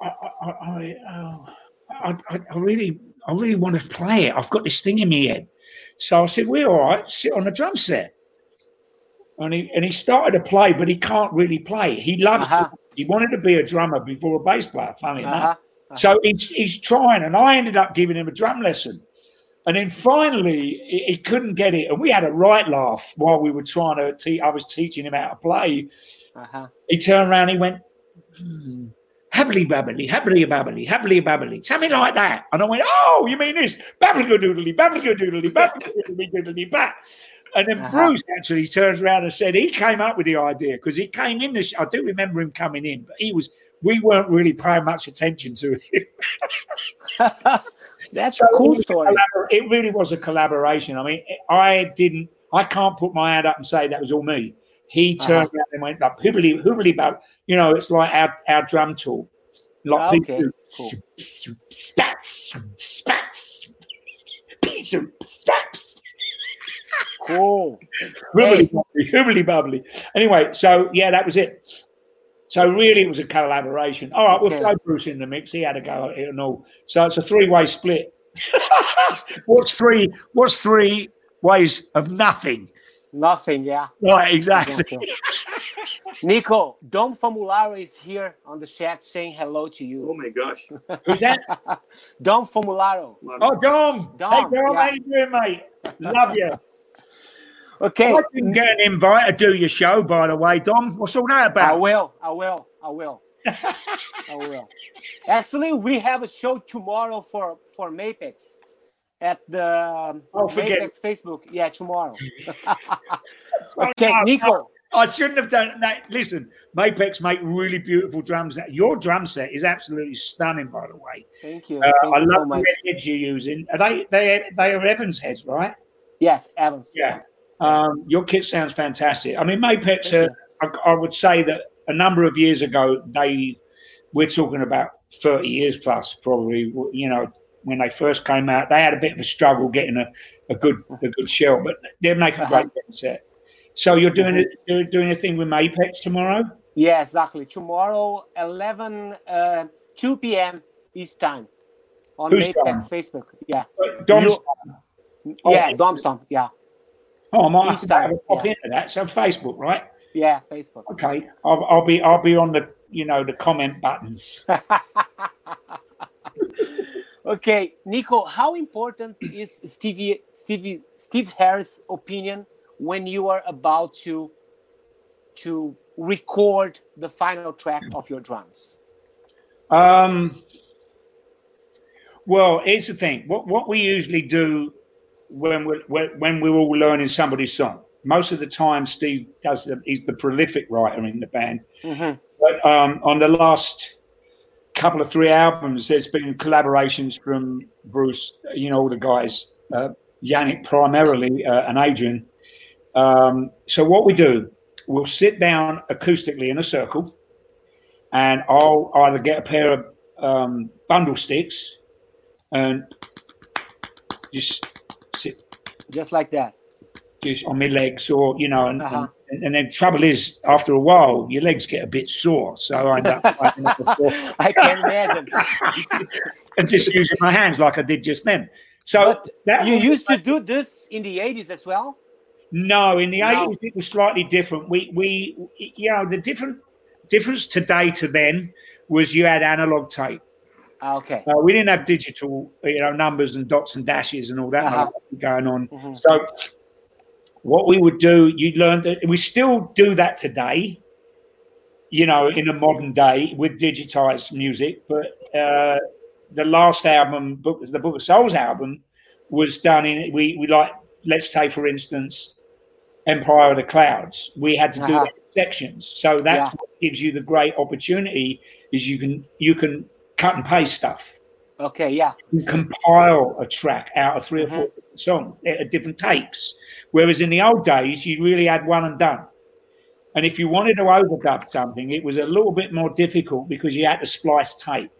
I, I, I, oh, I, I, I really, I really want to play it. I've got this thing in my head. So I said, "We're all right. Sit on the drum set." And he and he started to play, but he can't really play. He loves. Uh-huh. To, he wanted to be a drummer before a bass player. Funny enough. Uh-huh. So he's, he's trying, and I ended up giving him a drum lesson. And then finally, he, he couldn't get it, and we had a right laugh while we were trying to. Te- I was teaching him how to play. Uh-huh. He turned around, he went, hmm, happily babbly, happily babbly, happily babbly, something like that. And I went, oh, you mean this? Babbly doodly, babbly doodly, babbly doodly, doodly, bat. And then Uh-huh. Bruce actually turns around and said he came up with the idea because he came in. This, I do remember him coming in, but he was. We weren't really paying much attention to him. That's So a cool it story. collabor- It really was a collaboration. I mean, I didn't. I can't put my hand up and say that was all me. He turned Uh-huh. around and went up hoobly hoobly bab. You know, it's like our, our drum tool. Like Okay, people do cool. spats, spats, spats. Cool. Hoobly bubbly, hoobly bubbly. Anyway, so yeah, that was it. So really, it was a collaboration. All right, we'll Okay. throw Bruce in the mix. He had a go at it and all. So it's a three-way split. what's three? What's three ways of nothing? Nothing, yeah. Right, exactly. Nicko, Dom Famularo is here on the chat saying hello to you. Oh my gosh. Who's that? Dom Famularo. Oh, Dom. Dom, hey, Dom, yeah. how you doing, mate? Love you. Okay, I didn't get an invite to do your show, by the way, Dom. What's all that about? I will, I will, I will. I will. Actually, we have a show tomorrow for for Mapex at the um, Oh, forget Mapex Facebook. Yeah, tomorrow. Okay, no, Nicko. I shouldn't have done that. Listen, Mapex make really beautiful drums. Your drum set is absolutely stunning, by the way. Thank you. Uh, Thank I you love so the much. heads you're using. Are they they they are Evans heads, right? Yes, Evans. Yeah. Um, your kit sounds fantastic. I mean, Mapex. Uh, I, I would say that a number of years ago, they we're talking about thirty years plus, probably. You know, when they first came out, they had a bit of a struggle getting a, a good a good shell, but they're making a Uh-huh. great set. So you're doing it, you're doing a thing with Mapex tomorrow. Yeah, exactly. Tomorrow, 11, uh, 2 p.m. East time on Who's Mapex Facebook. Yeah. Dom's, Oh, yeah, Domstomp. Yeah. oh, I might have to pop yeah. into that. So Facebook, right? Yeah, Facebook. Okay, I'll, I'll be I'll be on the you know the comment buttons. okay, Nicko, how important is Stevie Stevie Steve Harris' opinion when you are about to to record the final track of your drums? Um, well, here's the thing. What what we usually do when we're when we're all learning somebody's song. Most of the time, Steve does. The, he's the prolific writer in the band. Mm-hmm. But um, on the last couple of three albums, there's been collaborations from Bruce. You know, all the guys, uh, Janick primarily, uh, and Adrian. Um, so what we do, we'll sit down acoustically in a circle, and I'll either get a pair of um, bundle sticks and just sit just like that just on my legs or you know and, uh-huh. and, and, then trouble is after a while your legs get a bit sore so i end up i can imagine and just using my hands like i did just then so you used to do this in the 80s as well no in the no. 80s it was slightly different we we you know the different difference today to then was you had analog tape Ah, okay. Uh, we didn't have digital, you know, numbers and dots and dashes and all that uh-huh. going on. Mm-hmm. So what we would do, you learn that we still do that today, you know, in a modern day with digitized music. But uh, the last album, book, the Book of Souls album, was done in we we like let's say for instance, Empire of the Clouds. We had to do uh-huh. sections, so that's yeah. what gives you the great opportunity is you can you can cut and paste stuff. Okay, yeah. You compile a track out of 3 mm-hmm. or four songs at different takes. Whereas in the old days, you really had one and done. And if you wanted to overdub something, it was a little bit more difficult because you had to splice tape.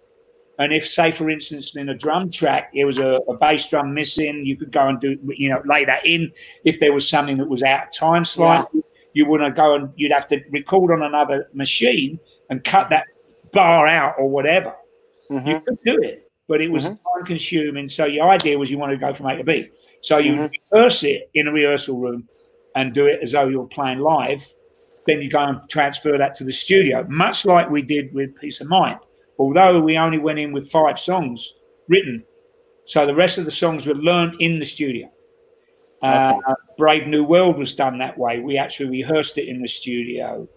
And if, say, for instance, in a drum track, there was a, a, bass drum missing, you could go and do, you know, lay that in. If there was something that was out of time slightly, yeah. you wouldn't go and you'd have to record on another machine and cut that bar out or whatever. Mm-hmm. You could do it, but it was mm-hmm. time consuming. So your idea was you want to go from A to B. So you mm-hmm. rehearse it in a rehearsal room and do it as though you're playing live. Then you go and transfer that to the studio, much like we did with Piece of Mind. Although we only went in with five songs written, so the rest of the songs were learned in the studio. Uh, okay. Brave New World was done that way. We actually rehearsed it in the studio.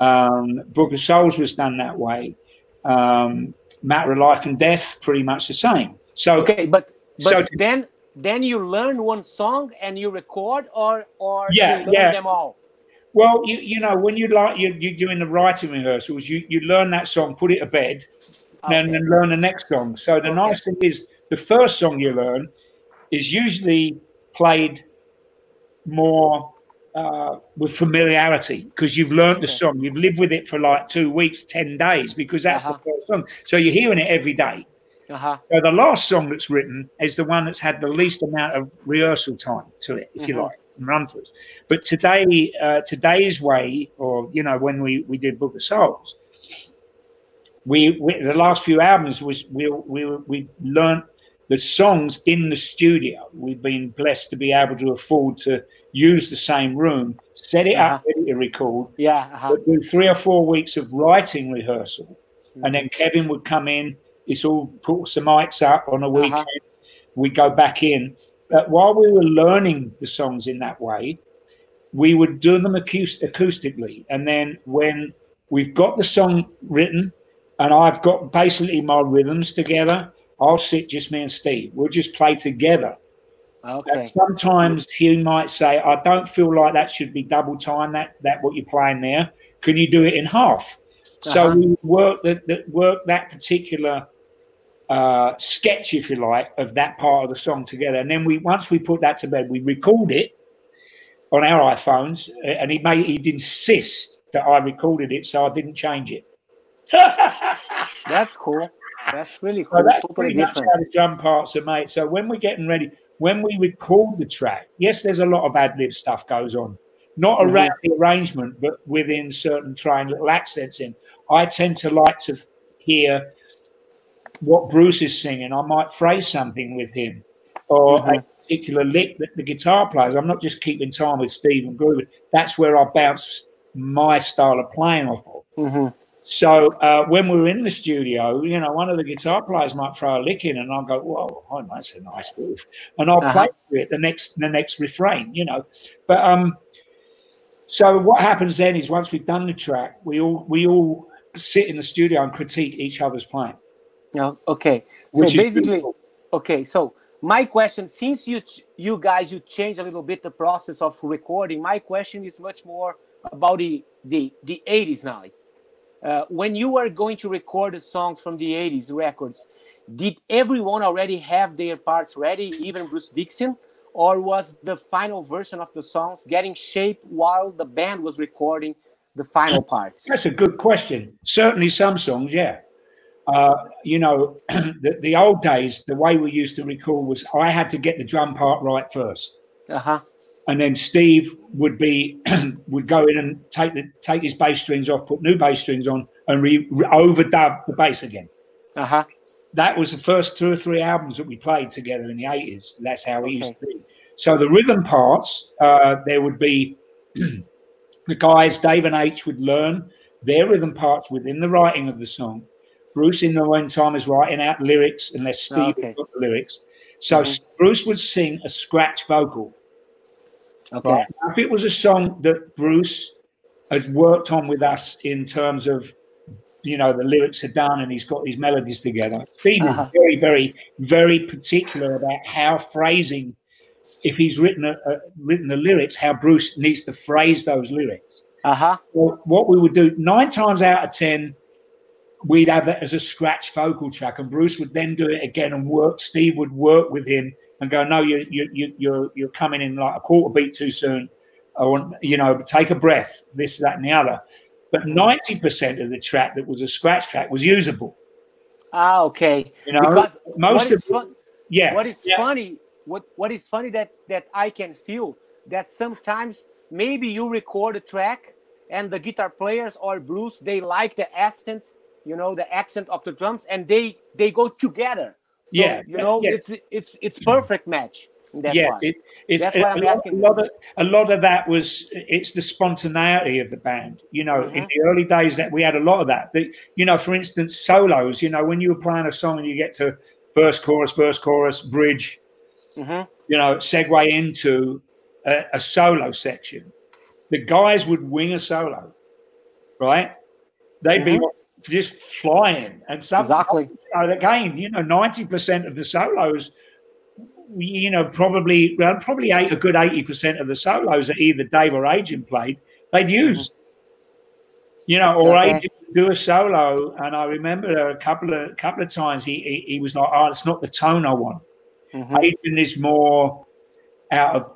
Um, Book of Souls was done that way. Um, matter of life and death, pretty much the same. So okay, but but so then then you learn one song and you record, or or yeah, yeah. them all. Well, you you know when you like you you're doing the writing rehearsals, you you learn that song, put it to bed, okay. and then learn the next song. So the okay. nice thing is the first song you learn is usually played more uh, with familiarity because you've learned the song, you've lived with it for like two weeks, 10 days, because that's uh-huh. the first song. So you're hearing it every day. Uh-huh. So the last song that's written is the one that's had the least amount of rehearsal time to it, if uh-huh. you like, and run throughs. But today, uh, today's way, or you know, when we we did Book of Souls, we, we the last few albums was we we we learned the songs in the studio. We've been blessed to be able to afford to use the same room, set it uh-huh. up ready to record. Yeah. Uh-huh. Do three or four weeks of writing rehearsal. Mm-hmm. And then Kevin would come in. It's all put some mics up on a uh-huh. weekend. Uh-huh. We go back in. But while we were learning the songs in that way, we would do them acoust- acoustically. And then when we've got the song written and I've got basically my rhythms together, I'll sit just me and Steve. We'll just play together Okay. Sometimes he might say, "I don't feel like that should be double time. That that what you're playing there. Can you do it in half?" Uh-huh. So we work that, that work that particular uh, sketch, if you like, of that part of the song together, and then we once we put that to bed, we record it on our iPhones, and he made he'd insist that I recorded it, so I didn't change it. That's cool. That's really cool. So that's pretty much how the drum parts are made. So when we're getting ready, when we record the track, yes, there's a lot of ad lib stuff goes on. Not around mm-hmm. the arrangement, but within certain trying little accents in. I tend to like to hear what Bruce is singing. I might phrase something with him or mm-hmm. a particular lick that the guitar plays. I'm not just keeping time with Steve and Groove. That's where I bounce my style of playing off of. Mm-hmm. So uh, when we are in the studio, you know, one of the guitar players might throw a lick in, and I'll go, "Whoa, oh, that's a nice groove," and I'll uh-huh. play it the next the next refrain, you know. But um, so what happens then is once we've done the track, we all we all sit in the studio and critique each other's playing. Yeah. Okay. So basically, okay. So my question since you you guys you change a little bit the process of recording my question is much more about the the, the 80s now uh, when you were going to record a song from the 80s records did everyone already have their parts ready even Bruce Dickinson? Or was the final version of the songs getting shaped while the band was recording the final parts? that's a good question. Certainly some songs yeah. Uh, you know, the, the, old days, the way we used to record was I had to get the drum part right first. Uh-huh. And then Steve would be would go in and take the take his bass strings off, put new bass strings on, and re, re overdub the bass again. Uh-huh. That was the first two or three albums that we played together in the eighties. That's how we okay. used to be. So the rhythm parts, uh, there would be the guys, Dave and H would learn their rhythm parts within the writing of the song Bruce in the meantime is writing out lyrics unless Steve okay. got the lyrics. So mm-hmm. Bruce would sing a scratch vocal. Okay. Right? If it was a song that Bruce has worked on with us in terms of, you know, the lyrics are done and he's got these melodies together. Steve uh-huh. is very, very, very particular about how phrasing. If he's written a, a, written the lyrics, how Bruce needs to phrase those lyrics. Uh huh. Well, what we would do nine times out of ten, we'd have that as a scratch vocal track, and Bruce would then do it again and work. Steve would work with him and go, "No, you you you you're you're coming in like a quarter beat too soon. I want you know take a breath. This, that, and the other." But ninety percent of the track that was a scratch track was usable. Ah, okay. You know, because most of fun, yeah. What is yeah. funny? What what is funny that that I can feel that sometimes maybe you record a track and the guitar players or Bruce they like the accent you know the accent of the drums and they they go together so, yeah you know yeah. it's it's it's perfect match yeah it, it's a, why I'm a, asking lot, a lot of a lot of that was it's the spontaneity of the band you know mm-hmm. in the early days that we had a lot of that but, you know for instance solos you know when you were playing a song and you get to first chorus first chorus bridge mm-hmm. you know segue into a, a solo section the guys would wing a solo right they'd mm-hmm. be just flying. And some, exactly. So again, you know, ninety percent of the solos, you know, probably well, probably eight, a good eighty percent of the solos that either Dave or Adrian played, they'd use. Mm-hmm. You know, or okay. Adrian do a solo, and I remember a couple of couple of times he he, he was like, "Oh, it's not the tone I want." Mm-hmm. Adrian is more out of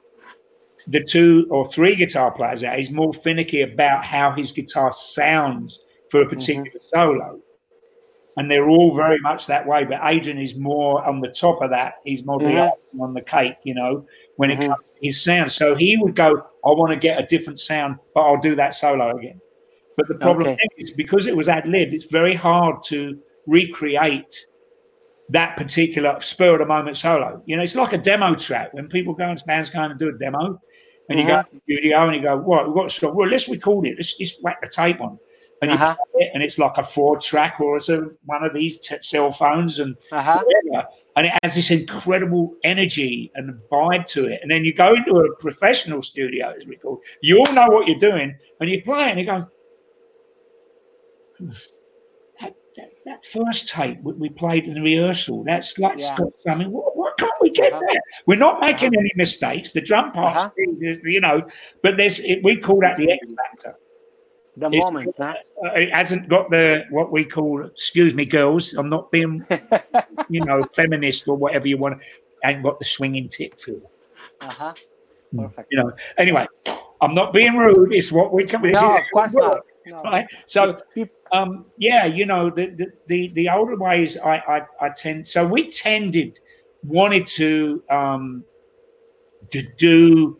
the two or three guitar players out. He's more finicky about how his guitar sounds for a mm-hmm. particular mm-hmm. solo. And they're all very much that way. But Adrian is more on the top of that. He's more mm-hmm. on the cake, you know, when mm-hmm. it comes to his sound. So he would go, I want to get a different sound, but I'll do that solo again. But the problem okay. is because it was ad libbed, it's very hard to recreate that particular spur of the moment solo. You know, it's like a demo track when people go into bands going to do a demo and you go to the studio and you go, Well, we've got to stop. Well, let's record it. Let's just whack the tape on and, uh-huh. it, and it's like a four track or it's a, one of these t- cell phones and uh-huh. and it has this incredible energy and vibe to it. And then you go into a professional studio, as we call you all know what you're doing, and you play and you go, that, that, that first tape we played in the rehearsal, that's like yeah. got something. What, what can't we get uh-huh. there? We're not making uh-huh. any mistakes. The drum parts, uh-huh. you know, but there's it, we call that the X factor the it's, moment. Huh? Uh, it hasn't got the what we call. Excuse me, girls. I'm not being, you know, feminist or whatever you want. Ain't got the swinging tip feel. Uh huh. Perfect. You know. Anyway, I'm not being rude. It's what we can. No, of course not. No. Right. So, um, yeah, you know, the the the, the older ways I, I I tend. So we tended wanted to um to do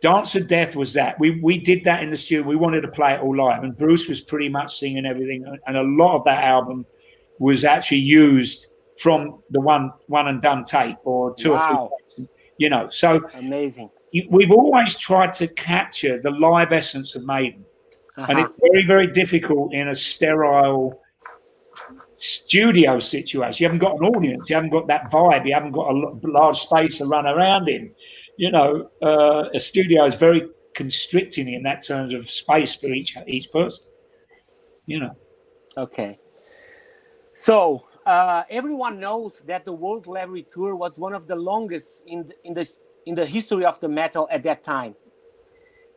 Dance of Death was that. We we did that in the studio. We wanted to play it all live, and Bruce was pretty much singing everything, and a lot of that album was actually used from the one one and done tape or two wow. or three. You know, so amazing. We've always tried to capture the live essence of Maiden, uh-huh. and it's very very difficult in a sterile studio situation. You haven't got an audience. You haven't got that vibe. You haven't got a large space to run around in you know, uh, a studio is very constricting in that terms of space for each each person. You know. Okay. So, uh, everyone knows that the World Slavery Tour was one of the longest in the, in the in the history of the metal at that time.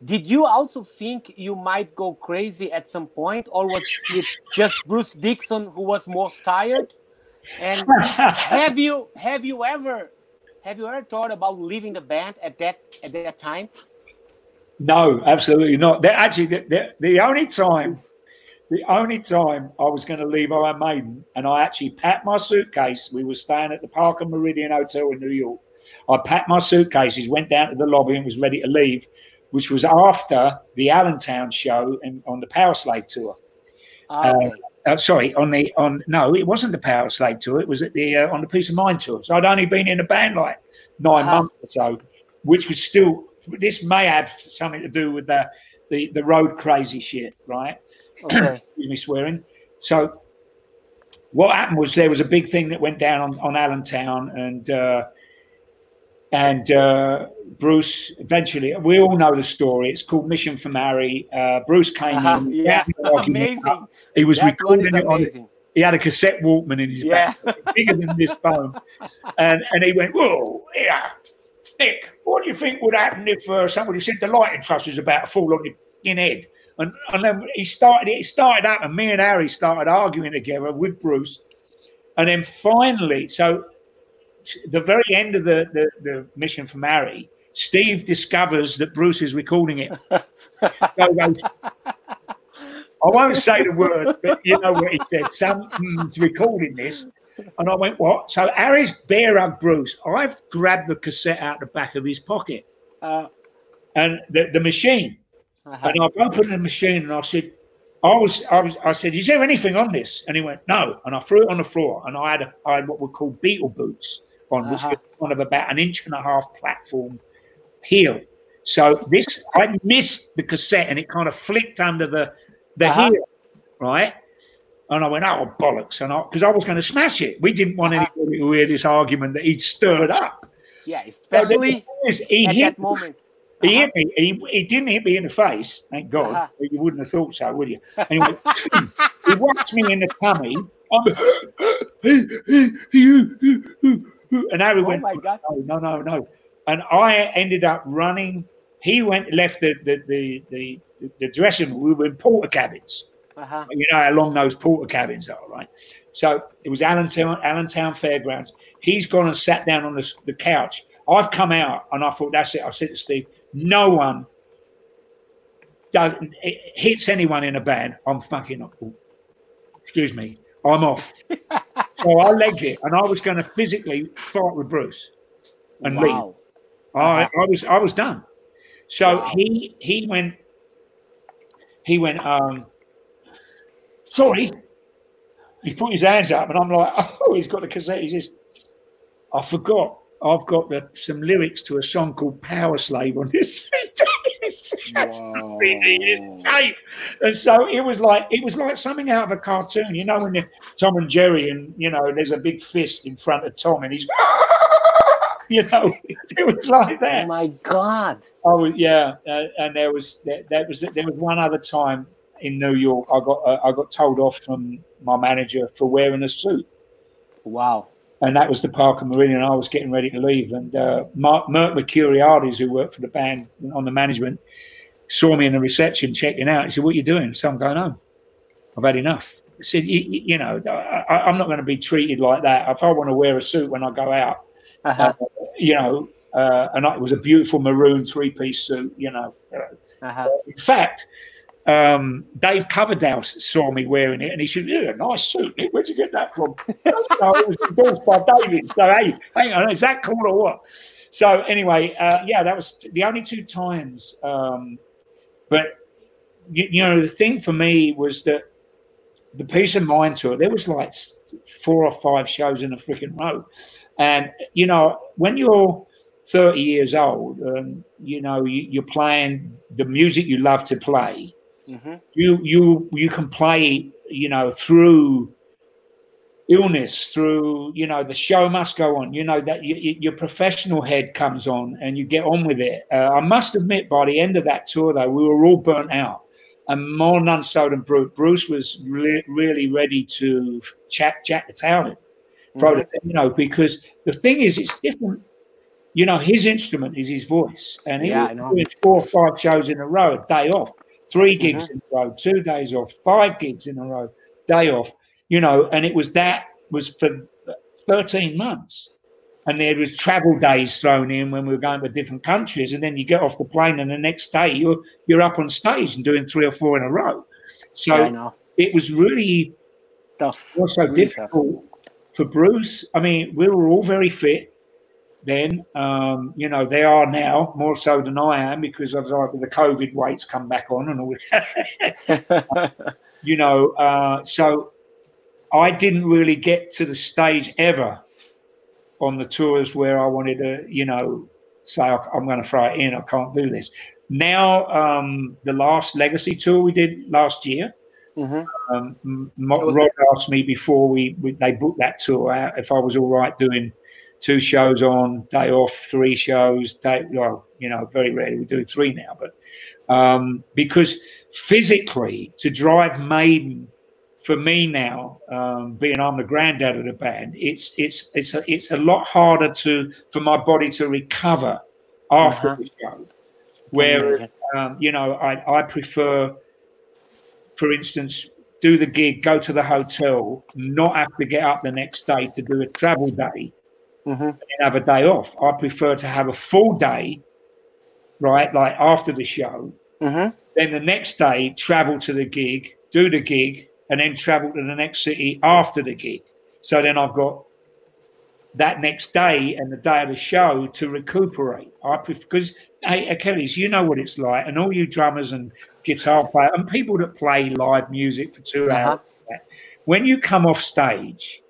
Did you also think you might go crazy at some point, or was it just Bruce Dickinson who was most tired? And have you have you ever have you ever thought about leaving the band at that at that time? No, absolutely not. They're actually the, only time the only time I was going to leave Iron Maiden, and I actually packed my suitcase. We were staying at the Parker Meridien Hotel in New York. I packed my suitcases, went down to the lobby, and was ready to leave, which was after the Allentown show and on the Power Powerslave tour. Ah, okay. Uh, uh, sorry, on the on no, it wasn't the Powerslave tour. It was at the uh, on the Piece of Mind tour. So I'd only been in a band like 9 Uh-huh. months or so, which was still. This may have something to do with the the, the road crazy shit, right? Okay. excuse me swearing. So what happened was there was a big thing that went down on, on Allentown and uh, and uh, Bruce eventually we all know the story. It's called Mission from Harry. Uh, Bruce came Uh-huh, in. yeah, amazing. He was That recording it on. He had a cassette Walkman in his Yeah. back, bigger than this phone, and and he went, "Whoa, yeah, Nick, what do you think would happen if uh, somebody said the lighting truss was about to fall on your in head?" And, and then he started it started up, and me and Harry started arguing together with Bruce, and then finally, so the very end of the the, the mission from Harry, Steve discovers that Bruce is recording it. So goes, won't say the word, but you know what he said. Someone's recording this. And I went, what? So Harry's bear hug Bruce. I've grabbed the cassette out the back of his pocket Uh, and the, the machine. uh-huh. And I've opened the machine and I said, I was, I was, I said, is there anything on this? And he went, no. And I threw it on the floor and I had, a, I had what were called beetle boots on, which Uh-huh. was kind of about an inch and a half platform heel. So this, I missed the cassette and it kind of flicked under the, the Uh-huh. heel, right? And I went, oh, bollocks. And I, because I was going to smash it. We didn't want Uh-huh. anybody to hear this argument that he'd stirred up. yeah, especially is, he at hit that moment. he Uh-huh. hit me. He, he didn't hit me in the face, thank God. Uh-huh. You wouldn't have thought so, would you? Anyway, he whacked me in the tummy. And Harry Oh went, my God. no, no, no, no. And I ended up running. He went left the the the the, the dressing room. We were in porter cabins. Uh-huh. You know how long those porter cabins are, right? So it was Allentown, Allentown Fairgrounds. He's gone and sat down on the, the couch. I've come out and I thought, that's it. I said to Steve, no one does hits anyone in a band. I'm fucking off. Excuse me. I'm off. so I legged it and I was going to physically fight with Bruce and leave. Wow. I, I was I was done. So Wow. he he went he went um sorry. He put his hands up and I'm like, oh, he's got the cassette. He says, I forgot. I've got the, some lyrics to a song called Powerslave on this CD. That's the CD, it's tape. And so it was like it was like something out of a cartoon. You know, when Tom and Jerry and you know, there's a big fist in front of Tom and he's you know, it was like that. Oh my God. Oh yeah, uh, and there was that, that was there was one other time in New York. I got uh, I got told off from my manager for wearing a suit, Wow. and that was the Parker Meridien. I was getting ready to leave, and uh, Mark, Merck Mercuriadis, who worked for the band on the management, saw me in the reception checking out. He said, "What are you doing?" So I'm going home. I've had enough. I said, you, you know, I, I- I'm not going to be treated like that. If I want to wear a suit when I go out, Uh-huh. uh, you know, uh, and it was a beautiful maroon three-piece suit. You know, uh, Uh-huh. in fact, um, Dave Coverdale saw me wearing it, and he said, "Yeah, nice suit. Nick. Where'd you get that from?" no, it was endorsed by David. So hey, hang on, is that cool or what? So anyway, uh, yeah, that was the only two times. Um, but you, you know, the thing for me was that the Piece of Mind tour. There was like four or five shows in a freaking row, and you know, when you're 30 years old, um, you know, you, you're playing the music you love to play. Mhm. You you you can play, you know, through illness, through you know, the show must go on. You know that you, you, your professional head comes on and you get on with it. Uh, I must admit, by the end of that tour, though, we were all burnt out. And more none so than Bruce. Bruce was re- really ready to chat, jack the town in. mm-hmm. you know, because the thing is, it's different. You know, his instrument is his voice, and he yeah, doing four or five shows in a row, a day off, three gigs mm-hmm. in a row, two days off, five gigs in a row, day off. You know, and it was that was for thirteen months and there was travel days thrown in when we were going to different countries, and then you get off the plane, and the next day you're you're up on stage and doing three or four in a row. So yeah, it was really tough. Also really difficult tough. For Bruce. I mean, we were all very fit then. Um, you know, they are now more so than I am because of like the COVID weights come back on and all that. you know, uh, so I didn't really get to the stage ever on the tours where I wanted to, you know, say I'm going to throw it in. I can't do this. Now, um, the last Legacy tour we did last year, mm-hmm. um, Rod asked me before we, we, they booked that tour out if I was all right doing two shows on, day off, three shows. Day, well, you know, very rarely we do three now, but um, because physically to drive Maiden for me now, um, being I'm the granddad of the band, it's it's it's a, it's a lot harder to for my body to recover after uh-huh. the show. Where um, you know I, I prefer, for instance, do the gig, go to the hotel, not have to get up the next day to do a travel day, mm-hmm. and have a day off. I prefer to have a full day, right, like after the show. Mm-hmm. Then the next day, travel to the gig, do the gig, and then travel to the next city after the gig. So then I've got that next day and the day of the show to recuperate. I prefer because hey Achilles, you know what it's like, and all you drummers and guitar players and people that play live music for 2 uh-huh. hours. When you come off stage,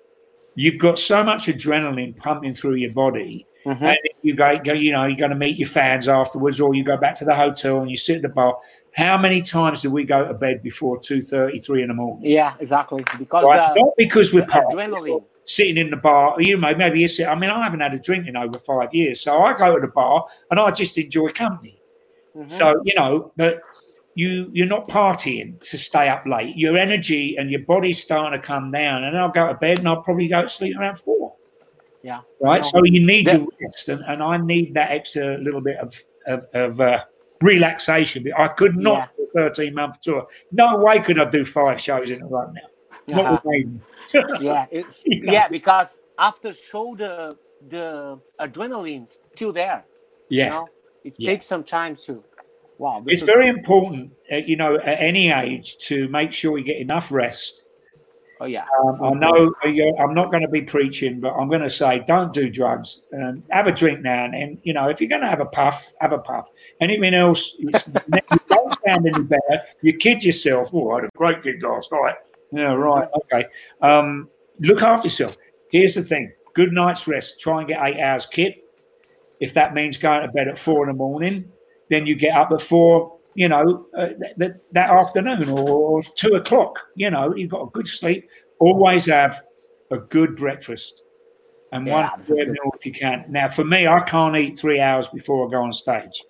you've got so much adrenaline pumping through your body. Mm-hmm. And you go, go, you know, you're going to meet your fans afterwards, or you go back to the hotel and you sit at the bar. How many times do we go to bed before two thirty, three in the morning? Yeah, exactly. Because right? uh, not because we're adrenaline. Sitting in the bar. You know, maybe you sit. I mean, I haven't had a drink in over five years, so I go to the bar and I just enjoy company. Mm-hmm. So you know, but you you're not partying to stay up late. Your energy and your body's starting to come down, and I'll go to bed and I'll probably go to sleep around four. Yeah. Right. So you need that, your rest, and, and I need that extra little bit of of, of uh, relaxation. I could not yeah. do a 13 month tour. No way could I do five shows in a row now. Uh-huh. yeah, it's, yeah, because after show the the adrenaline's still there. Yeah, you know? it yeah. takes some time to. Wow, it's is... very important, uh, you know, at any age to make sure you get enough rest Oh yeah. Um, I know I'm not going to be preaching, but I'm going to say don't do drugs and have a drink now and then. You know, if you're going to have a puff, have a puff. Anything else, you don't sound any better. You kid yourself. Oh, I had a great gig last night. Yeah, right. Okay. Um, look after yourself. Here's the thing: good night's rest. Try and get eight hours, kid. If that means going to bed at four in the morning, then you get up at four you know, uh, that, that afternoon or two o'clock. You know, you've got a good sleep. Always have a good breakfast and yeah, one square meal if you can. Now, for me, I can't eat three hours before I go on stage.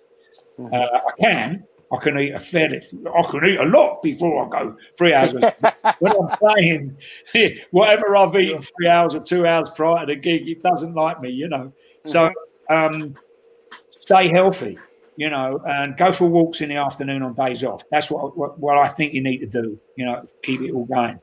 Mm-hmm. Uh, I can. I can eat a fairly. I can eat a lot before I go three hours. when I'm playing, whatever I've eaten three hours or two hours prior to the gig, it doesn't like me, you know. So, mm-hmm. um, stay healthy you know, and go for walks in the afternoon on days off. That's what, what, what I think you need to do, you know, keep it all going.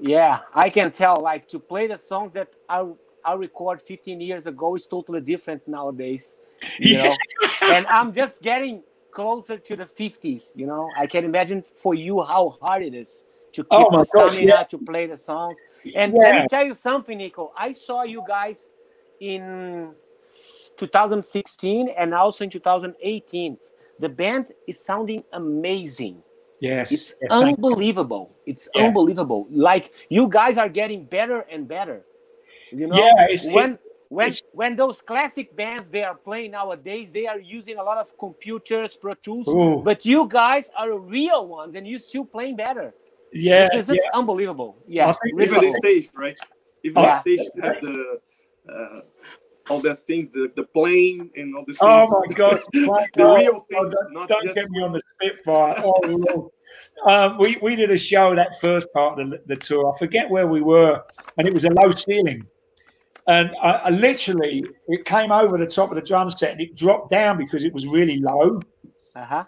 Yeah, I can tell. Like to play the songs that I I record 15 years ago is totally different nowadays. You yeah. know, and I'm just getting closer to the 50s. You know, I can imagine for you how hard it is to oh keep oh stamina yeah. to play the songs. And yeah. let me tell you something, Nicko. I saw you guys in 2016 and also in 2018. The band is sounding amazing. Yes, it's yes, unbelievable. It's yeah. unbelievable. Like you guys are getting better and better. You know, yeah, it's, when it's, when it's, when those classic bands they are playing nowadays, they are using a lot of computers, Pro Tools. Ooh. But you guys are real ones, and you're still playing better. Yeah, it's yeah. unbelievable. Yeah, even the stage, right? Even yeah. the stage have the. Uh, all that thing, the, the plane and all the things. Oh my God! the God. real thing. Oh, don't, don't get me on the Spitfire. Oh Um, we we did a show that first part of the, the, tour. I forget where we were, and it was a low ceiling, and I, I, literally it came over the top of the drum set and it dropped down because it was really low. Uh-huh.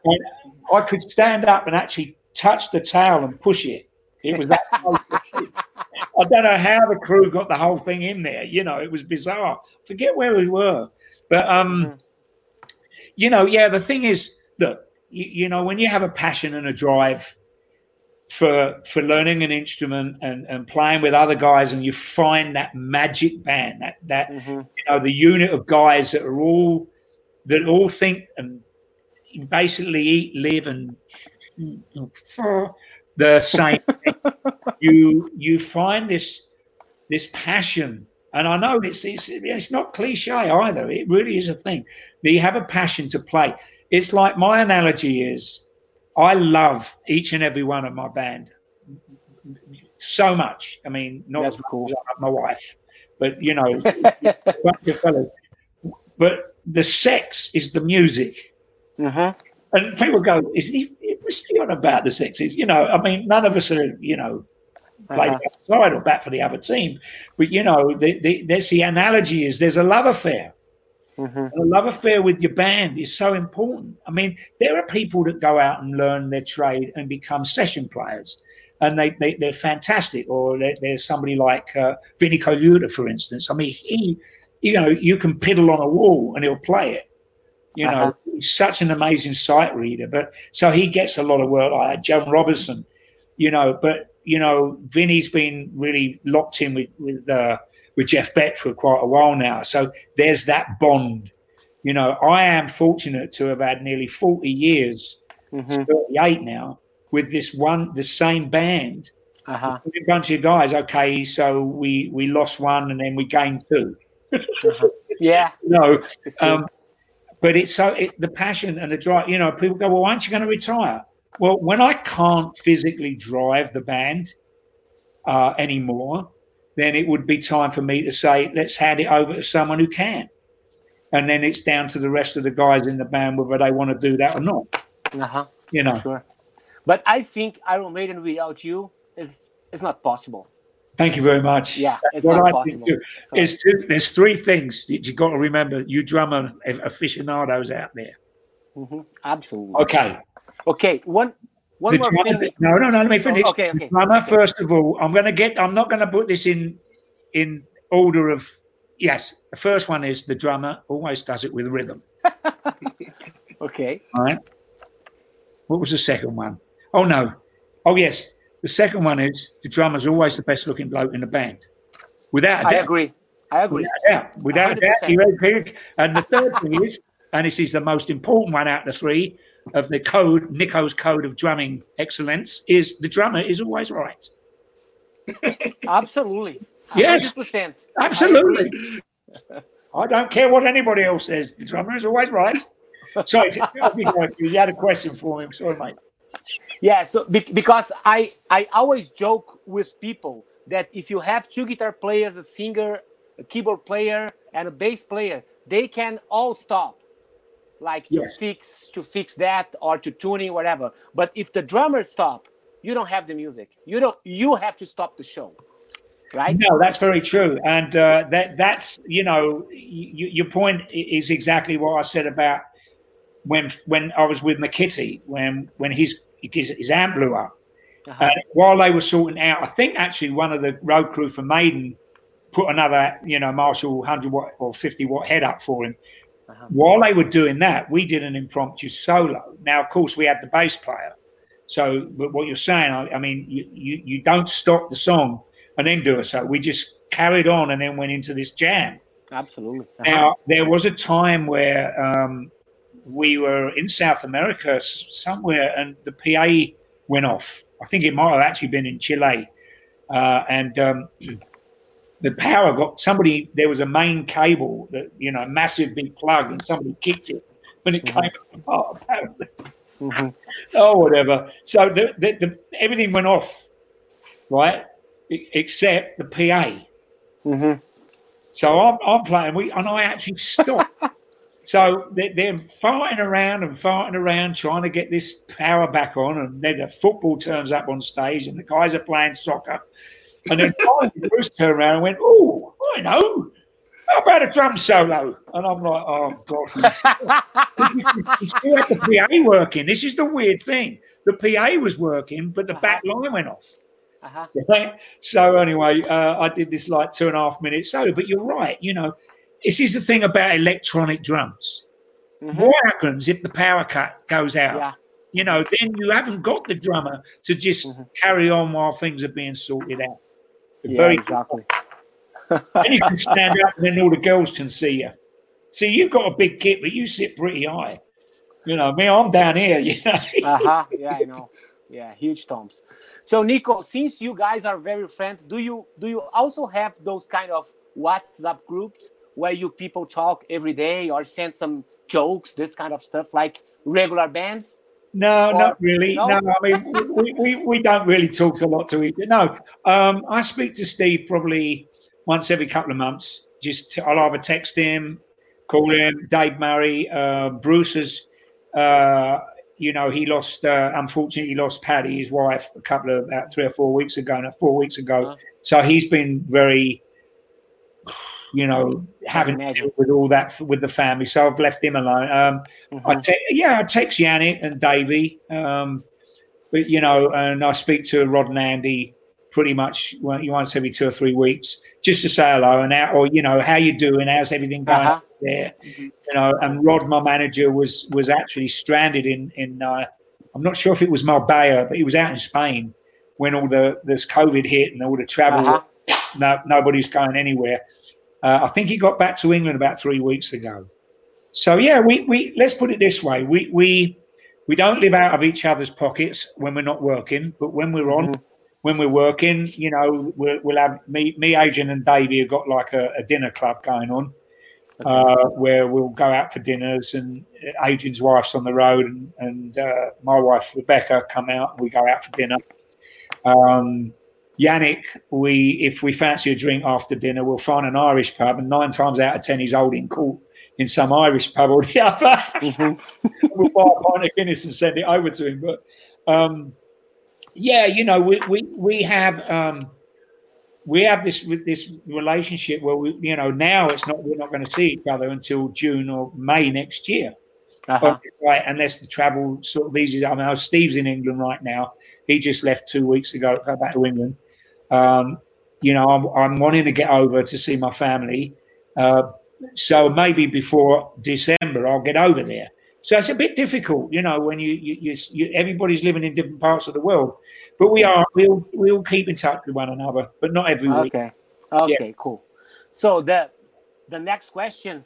I could stand up and actually touch the towel and push it. It was that. I don't know how the crew got the whole thing in there. You know, it was bizarre. Forget where we were, but um, mm-hmm. you know, yeah. The thing is, look, you, you know, when you have a passion and a drive for for learning an instrument and, and playing with other guys and you find that magic band that that mm-hmm. you know the unit of guys that are all that all think and basically eat live and the same you you find this this passion. And I know it's, it's it's not cliche either. It really is a thing. That you have a passion to play. It's like my analogy is I love each and every one of my band so much. I mean, not That's cool. my wife, but you know, but the sex is the music. Uh-huh. And people go, "Is he? What's he on about the sex?" Is you know, I mean, none of us are, you know, play uh-huh. outside or bat for the other team, but you know, the, the, there's the analogy is there's a love affair. Mm-hmm. A love affair with your band is so important. I mean, there are people that go out and learn their trade and become session players, and they, they they're fantastic. Or there's somebody like uh, Vinnie Colaiuta, for instance. I mean, he, you know, you can piddle on a wall and he'll play it. You know, uh-huh. he's such an amazing sight reader. But so he gets a lot of work like that. Joan Robertson, you know, but you know, Vinny's been really locked in with with. Uh, with Jeff Beck for quite a while now. So there's that bond. You know, I am fortunate to have had nearly 40 years, mm-hmm. 38 now, with this one, the same band. Uh-huh. A bunch of guys. Okay, so we we lost one and then we gained 2 uh-huh. Yeah. no, um, but it's so it, the passion and the drive. You know, people go, "Well, aren't you going to retire?" Well, when I can't physically drive the band uh, anymore, then it would be time for me to say, let's hand it over to someone who can. And then it's down to the rest of the guys in the band whether they want to do that or not. Uh-huh. You know. Sure. But I think Iron Maiden without you is is not possible. Thank you very much. Yeah, it's what not I possible. Think so. two, there's three things that you've got to remember. You drummer aficionados out there. Mm-hmm. Absolutely. Okay. Okay. One one the more thing. No, no, no. Let me oh, finish. Oh, okay, okay. Drummer, first of all, I'm going to get. I'm not going to put this in in order of. Yes, the first one is the drummer always does it with rhythm. okay. All right. What was the second one? Oh no. Oh yes. The second one is the drummer's always the best looking bloke in the band. Without a doubt. I agree. I agree. Without a doubt. Without a doubt. And the third thing is, and this is the most important one out of the three, of the code, Nicko's code of drumming excellence, is the drummer is always right. Absolutely. Yes. 100%. Absolutely. I, I don't care what anybody else says. The drummer is always right. Sorry, you had a question for me. Sorry, mate. Yeah, so be- because I I always joke with people that if you have two guitar players, a singer, a keyboard player, and a bass player, they can all stop like yes. to fix to fix that or to tuning whatever. But if the drummers stop you don't have the music. You don't you have to stop the show right? No that's very true. And uh, that that's you know your point is exactly what i said about when when i was with mckitty when when his his, his amp blew up. Uh-huh. uh, while they were sorting out i think actually one of the road crew for maiden put another you know marshall 100 watt or 50 watt head up for him uh-huh. While they were doing that, we did an impromptu solo. Now, of course, we had the bass player. So, but what you're saying, I, I mean, you, you, you don't stop the song and then do a solo. We just carried on and then went into this jam. Absolutely. Uh-huh. Now, there was a time where um, we were in South America somewhere and the PA went off. I think it might have actually been in Chile. Uh, and um, the power got somebody. There was a main cable that you know, massive big plug, and somebody kicked it when it mm-hmm. came apart. Apparently, mm-hmm. oh whatever. So the, the, the, everything went off, right? Except the PA. Mm-hmm. So I'm, I'm playing, we and I actually stopped. so they're, they're fighting around and fighting around, trying to get this power back on, and then the football turns up on stage, and the guys are playing soccer and then finally Bruce turned around and went, Oh, I know. how about a drum solo? And I'm like, oh gosh, we still had the PA working. This is the weird thing. The PA was working, but the uh-huh. back line went off. Uh-huh. Right? So anyway, uh, I did this like two and a half minutes solo. But you're right. You know, this is the thing about electronic drums. Mm-hmm. What happens if the power cut goes out? Yeah. You know, then you haven't got the drummer to just mm-hmm. carry on while things are being sorted out. Yeah, Very exactly. and you can stand up, and then all the girls can see you. See, you've got a big kit, but you sit pretty high. You know, me, I'm down here. You know. uh huh. Yeah, I know. Yeah, huge toms. So, Nicko, since you guys are very friends, do you do you also have those kind of WhatsApp groups where you people talk every day or send some jokes, this kind of stuff, like regular bands? No, or, not really. No, no I mean, we, we, we don't really talk a lot to each other. No, um, I speak to Steve probably once every couple of months. Just I'll either text him, call him. Dave Murray, uh, Bruce's. Uh, you know, he lost. Uh, unfortunately, lost Patty, his wife, a couple of about three or four weeks ago. No, four weeks ago. Uh-huh. So he's been very you know, having with all that with the family. So I've left him alone. Um, mm-hmm. I te- yeah, I text Janick and Davey, um, but you know, and I speak to Rod and Andy pretty much once every two or three weeks just to say hello and how, or you know, how you doing? How's everything going uh-huh. there? Mm-hmm. You know, and Rod, my manager, was was actually stranded in in. Uh, I'm not sure if it was Marbella, but he was out in Spain when all the this COVID hit and all the travel. Uh-huh. No, nobody's going anywhere. Uh, I think he got back to England about three weeks ago. So yeah, we, we let's put it this way: we we we don't live out of each other's pockets when we're not working, but when we're on, mm-hmm. when we're working, you know, we'll, we'll have me, me, Adrian, and Davey have got like a, a dinner club going on. Uh, where we'll go out for dinners, and Adrian's wife's on the road, and, and uh, my wife Rebecca come out. And we go out for dinner. Um, Janick, we if we fancy a drink after dinner, we'll find an Irish pub, and nine times out of ten, he's holding court in some Irish pub or the other. Mm-hmm. we'll buy a pint of Guinness and send it over to him. But um, yeah, you know, we we we have um, we have this this relationship where we, you know, now it's not we're not going to see each other until June or May next year. Uh-huh. Right, unless the travel sort of eases. I mean, Steve's in England right now. He just left two weeks ago, go back to England. Um, you know, I'm, I'm, wanting to get over to see my family. Uh, so maybe before December, I'll get over there. So it's a bit difficult, you know, when you, you, you, everybody's living in different parts of the world. But we are we'll we'll keep in touch with one another, but not every week. Okay. Okay. Yeah. Cool. So the the next question,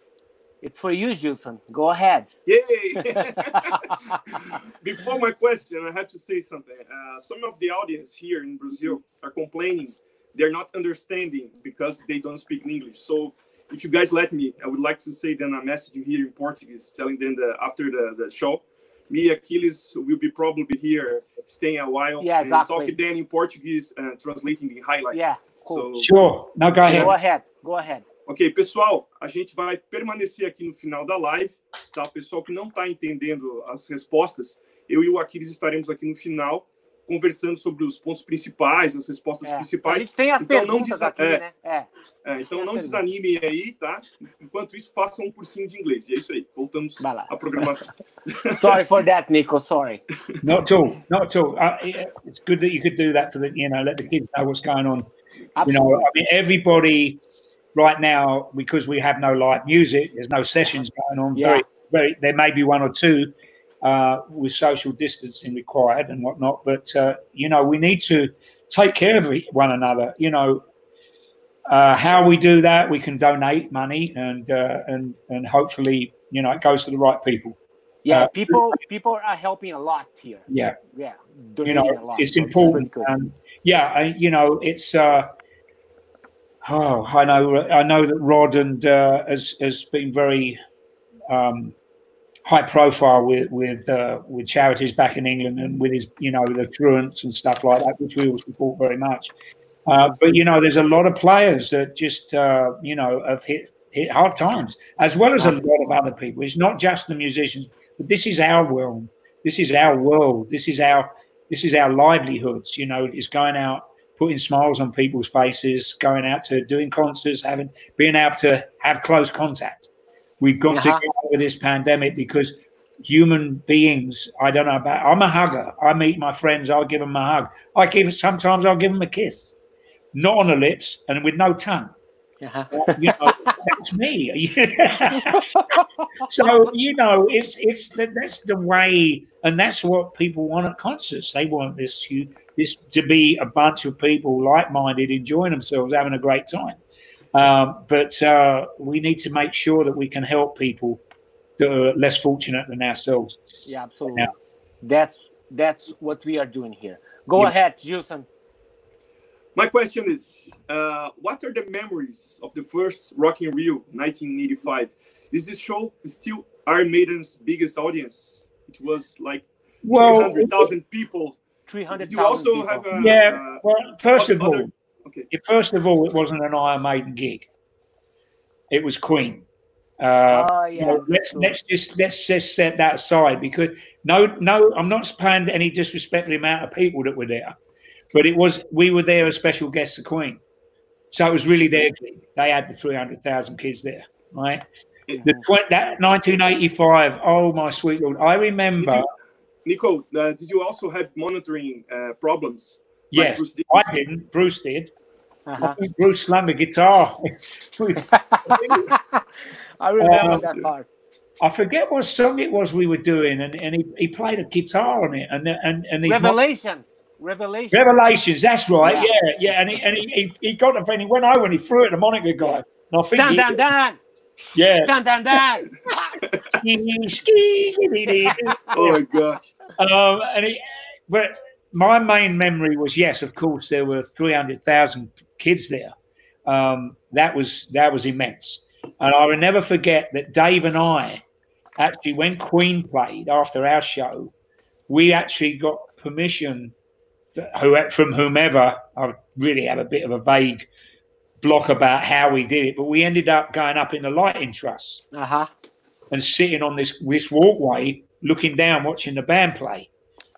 it's for you, Gilson. Go ahead. Yay! Before my question, I have to say something. Uh, some of the audience here in Brazil are complaining they're not understanding because they don't speak English. So if you guys let me, I would like to say then a message here in Portuguese, telling them that after the, the show, me, Achilles, will be probably here staying a while yeah, exactly. and talking then in Portuguese and translating the highlights. Yeah, cool. So, sure. Now go ahead. Go ahead. Go ahead. Ok, pessoal, a gente vai permanecer aqui no final da live, tá? O pessoal que não está entendendo as respostas, eu e o Aquiles estaremos aqui no final conversando sobre os pontos principais, as respostas é. principais. A gente tem as então, perguntas não desa... aqui, é. né? É. é então não desanimem aí, tá? Enquanto isso, façam um cursinho de inglês. E é isso aí. Voltamos à programação. sorry for that, Nico. Sorry. Not at all. Not at all. Uh, it's good that you could do that for the, you know, let the kids know what's going on. Absolutely. You know, I mean, everybody right now, because we have no live music, there's no sessions going on. Yeah. Very, very, there may be one or two uh, with social distancing required and whatnot, but uh, you know, we need to take care of one another. You know, uh, how we do that, we can donate money and uh, and and hopefully, you know, it goes to the right people. Yeah, uh, people people are helping a lot here. Yeah, yeah, you know, it's important. And yeah, you know, it's uh, Oh, I know. I know that Rod and uh, has has been very um, high profile with with uh, with charities back in England and with his you know the truants and stuff like that, which we all support very much. Uh, but you know, there's a lot of players that just uh, you know have hit hit hard times, as well as a lot of other people. It's not just the musicians, but this is our world. This is our world. This is our this is our livelihoods. You know, it's going out putting smiles on people's faces, going out to doing concerts, having being able to have close contact. We've got uh-huh. to get over this pandemic because human beings, I don't know about. I'm a hugger. I meet my friends. I'll give them a hug. I give sometimes I'll give them a kiss, not on the lips and with no tongue. Uh-huh. you know, that's me. so you know, it's it's that's the way, and that's what people want at concerts. They want this this to be a bunch of people like-minded, enjoying themselves, having a great time. Um, but uh, we need to make sure that we can help people that are less fortunate than ourselves. Yeah, absolutely. That's that's what we are doing here. Go yeah. ahead, Gilson. My question is, uh, what are the memories of the first Rock in Rio 1985? Is this show still Iron Maiden's biggest audience? It was like well, 300,000 people. 300,000 You also people. have a, Yeah, uh, well, first of all, okay. first of all, it wasn't an Iron Maiden gig. It was Queen. Uh, oh, yeah, well, let's, let's just let's just set that aside because no no I'm not paying any disrespect for the amount of people that were there. But it was we were there as special guests of Queen, so it was really their gig. They had the three hundred thousand kids there, right? The that 1985. Oh my sweet lord! I remember. You, Nicko, uh, did you also have monitoring uh, problems? Yes, like I didn't. Bruce did. Uh-huh. I think Bruce slammed the guitar. I remember um, that part. I forget what song it was we were doing, and, and he, he played a guitar on it, and and and Revelations. Revelations. Revelations, that's right. Yeah, yeah. yeah. And, he, and he, he, he got the thing. He went over and he threw it at the monitor guy. And I think Dan, Dan, Dan. Yeah. Dan, Dan, Dan. oh, my gosh. Um, and he, but my main memory was yes, of course, there were 300,000 kids there. Um, that was that was immense. And I will never forget that Dave and I actually, when Queen played after our show, we actually got permission who, from whomever. I really have a bit of a vague block about how we did it, but we ended up going up in the lighting truss uh-huh. and sitting on this this walkway, looking down, watching the band play.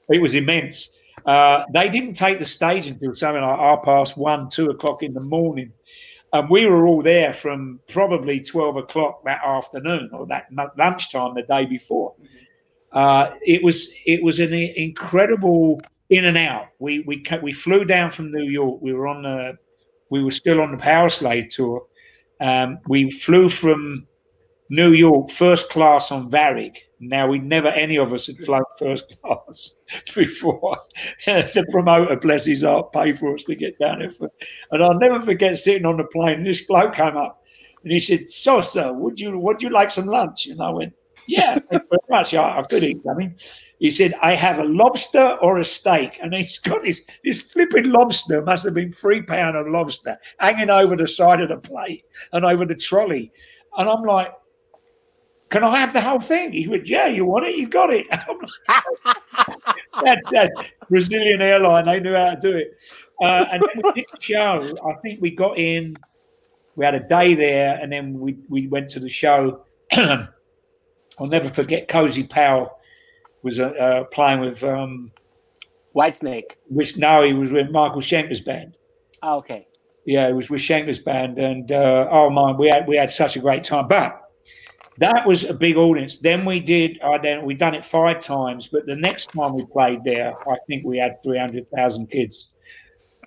It was immense. Uh, they didn't take the stage until something like half past one, two o'clock in the morning. And we were all there from probably 12 o'clock that afternoon or that lunchtime the day before. Uh, it was it was an incredible in and out. We we we flew down from New York. We were on the we were still on the Powerslave tour. Um, we flew from New York first class on Varig. Now we never any of us had flown first class before. the promoter, bless his heart, paid for us to get down there. And I'll never forget sitting on the plane. This bloke came up and he said, "So, sir, would you would you like some lunch?" And I went, "Yeah, thank you very much. I, I could eat. I mean." He said, I have a lobster or a steak. And he's got this, this flipping lobster, must have been three pound of lobster, hanging over the side of the plate and over the trolley. And I'm like, can I have the whole thing? He went, yeah, you want it? You got it. that, that Brazilian airline, they knew how to do it. Uh, and then we did the show. I think we got in, we had a day there, and then we, we went to the show. I'll never forget Cozy Powell was uh, uh, playing with um, Whitesnake. Which no, he was with Michael Schenker's band. Oh, okay. Yeah, it was with Schenker's band, and uh, oh my, we had we had such a great time. But that was a big audience. Then we did. I don't. We done it five times, but the next time we played there, I think we had three hundred thousand kids,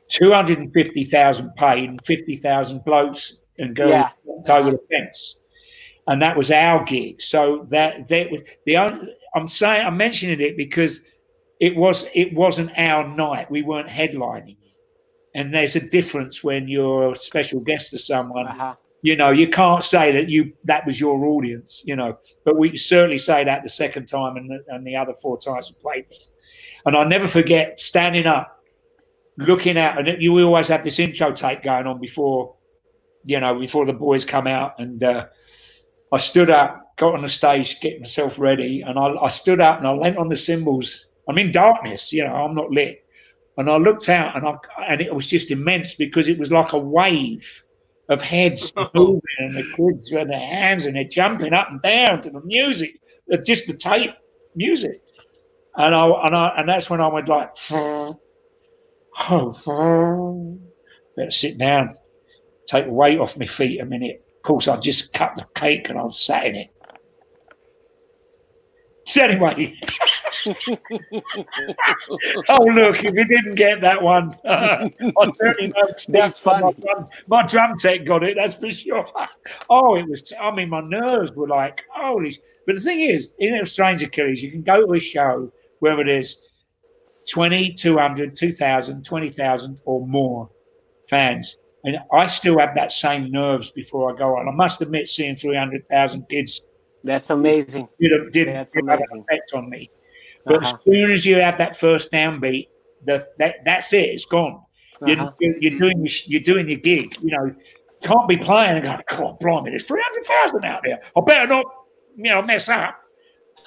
two hundred and fifty thousand paid, and fifty thousand blokes and girls yeah. over the fence and that was our gig. So that that was the only. I'm saying I'm mentioning it because it was it wasn't our night. We weren't headlining it, and there's a difference when you're a special guest to someone. Uh-huh. You know, you can't say that you that was your audience. You know, but we certainly say that the second time and the, and the other four times we played there. And I never forget standing up, looking out, and you always have this intro tape going on before, you know, before the boys come out and. Uh, I stood up, got on the stage, get myself ready, and I, I stood up and I leant on the cymbals. I'm in darkness, you know, I'm not lit. And I looked out and I and it was just immense because it was like a wave of heads moving and the kids with their hands and they're jumping up and down to the music, uh, just the tape music. And I and I and that's when I went like, oh, better sit down, take the weight off my feet a minute. Of course, I just cut the cake and I was sat in it. So anyway, oh look, if you didn't get that one, uh, I certainly know that's funny. My drum, my drum tech got it. That's for sure. Oh, it was. I mean, my nerves were like, holy. But the thing is, in a Strange Achilles, you can go to a show where it is 20, 200, 2,000, 20,000 or more fans. And I still have that same nerves before I go on. I must admit, seeing 300,000 kids that's amazing. Did, did, That's did have amazing. an effect on me. But Uh-huh. as soon as you have that first downbeat, the, that that's it. It's gone. You're, Uh-huh. you're, you're doing your, you're doing your gig. You know, can't be playing and going, God, blimey, there's three hundred thousand out there. I better not, you know, mess up.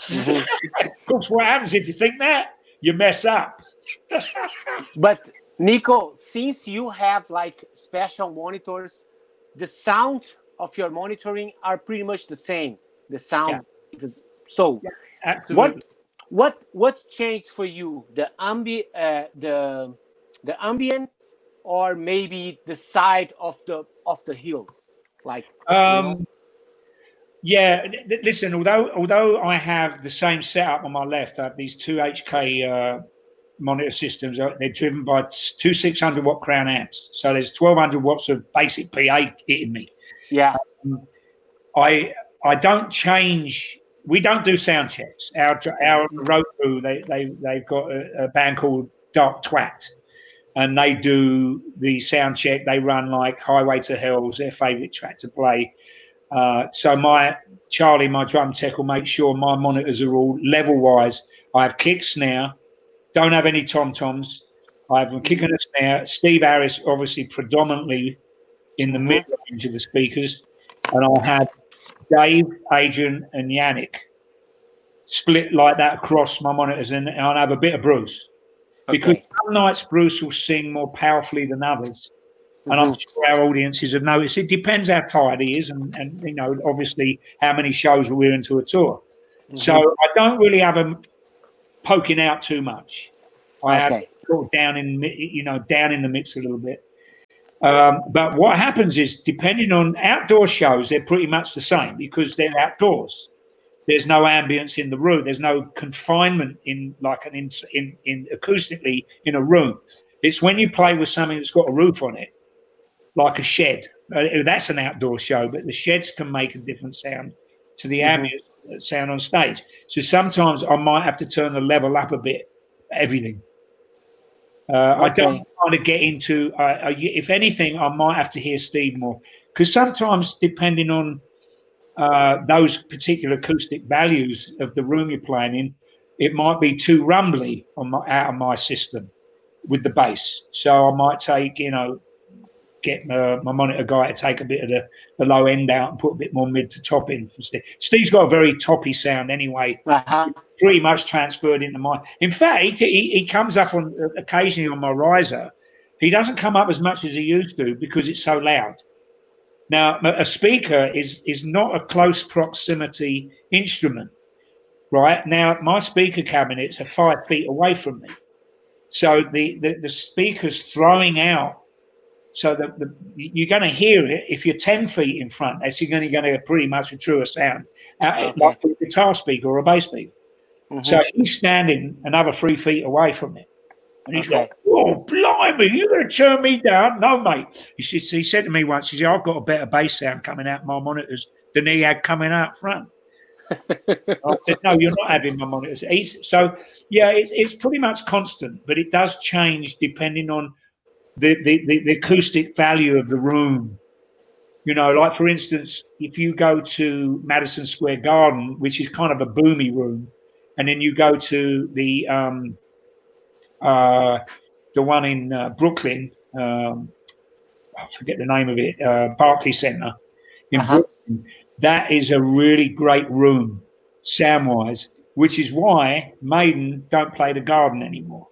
Mhm. of course, what happens if you think that you mess up? But Nicko, since you have like special monitors, the sound of your monitoring are pretty much the same. The sound is so. Absolutely. What what what's changed for you? The ambi uh, the the ambient or maybe the side of the of the hill, like you know? Um, yeah, listen. Although although I have the same setup on my left, I have these two HK uh, monitor systems. uh, They're driven by two 600 watt crown amps, so there's 1200 watts of basic PA hitting me. yeah. I I don't change. We don't do sound checks. Our our road crew they they they've got a, a band called Dark Twat, and they do the sound check. They run like Highway to Hell's their favourite track to play. Uh, so my Charlie, my drum tech, will make sure my monitors are all level wise. I have kick snare, don't have any tom toms. I have a kick and a snare. Steve Harris, obviously, predominantly in the mid range of the speakers, and I had Dave, Adrian, and Janick split like that across my monitors, and I'll have a bit of Bruce because some nights Bruce will sing more powerfully than others. And I'm Mhm. sure our audiences have noticed. It depends how tired he is, and, and you know, obviously, how many shows we're into a tour. So I don't really have him poking out too much. I have Okay. sort of down in, you know, down in the mix a little bit. Um, but what happens is, depending on outdoor shows, they're pretty much the same because they're outdoors. There's no ambience in the room. There's no confinement in like an in, in, in acoustically in a room. It's when you play with something that's got a roof on it, like a shed. Uh, that's an outdoor show, but the sheds can make a different sound to the Mhm. ambient sound on stage. So sometimes I might have to turn the level up a bit, everything. Uh, I don't kind of get into. Uh, uh, if anything, I might have to hear Steve more because sometimes, depending on uh, those particular acoustic values of the room you're playing in, it might be too rumbly on my, out of my system with the bass. So I might take, you know, get uh, my monitor guy to take a bit of the, the low end out and put a bit more mid to top in for Steve. Steve's got a very toppy sound anyway Uh-huh. pretty much transferred into my. In fact, he, he comes up on occasionally on my riser. He doesn't come up as much as he used to because it's so loud. Now, a a speaker is is not a close proximity instrument, right? Now, my speaker cabinets are five feet away from me, so the the, the speaker's throwing out. So the, the you're going to hear it if you're ten feet in front. That's you're going to get a pretty much a truer sound, uh, Okay. like a guitar speaker or a bass speaker. Mhm. So he's standing another three feet away from me. And he's Okay. like, oh, blimey, you're going to turn me down? No, mate. He, said- he said to me once, he said, I've got a better bass sound coming out my monitors than he had coming out front. I said, no, you're not having my monitors. He's, so, yeah, it's, it's pretty much constant, but it does change depending on the, the, the, the acoustic value of the room. You know, like for instance, if you go to Madison Square Garden, which is kind of a boomy room, and then you go to the um, uh, the one in uh, Brooklyn, um, I forget the name of it, uh, Barclay Center in Uh-huh. Brooklyn. That is a really great room, sound wise, which is why Maiden don't play the Garden anymore.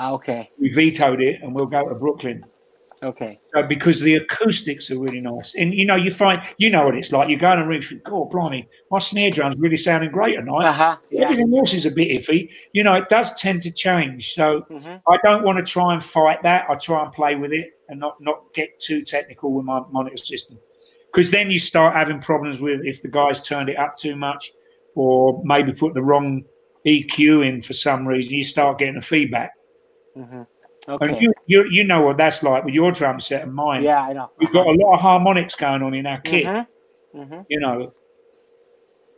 Ah, okay. We vetoed it, and we'll go to Brooklyn. Okay. So because the acoustics are really nice, and you know, you find you know what it's like. You go in a room, you think, "God, blimey, my snare drum's really sounding great tonight." Uh-huh. Yeah. Everything else is a bit iffy. You know, it does tend to change. So Mhm. I don't want to try and fight that. I try and play with it and not not get too technical with my monitor system, because then you start having problems with if the guys turned it up too much, or maybe put the wrong EQ in for some reason. You start getting a feedback. Mhm. And Okay. you, you you know what that's like with your drum set and mine. Yeah, I know. We've got a lot of harmonics going on in our kit. Mhm. Mhm. You know,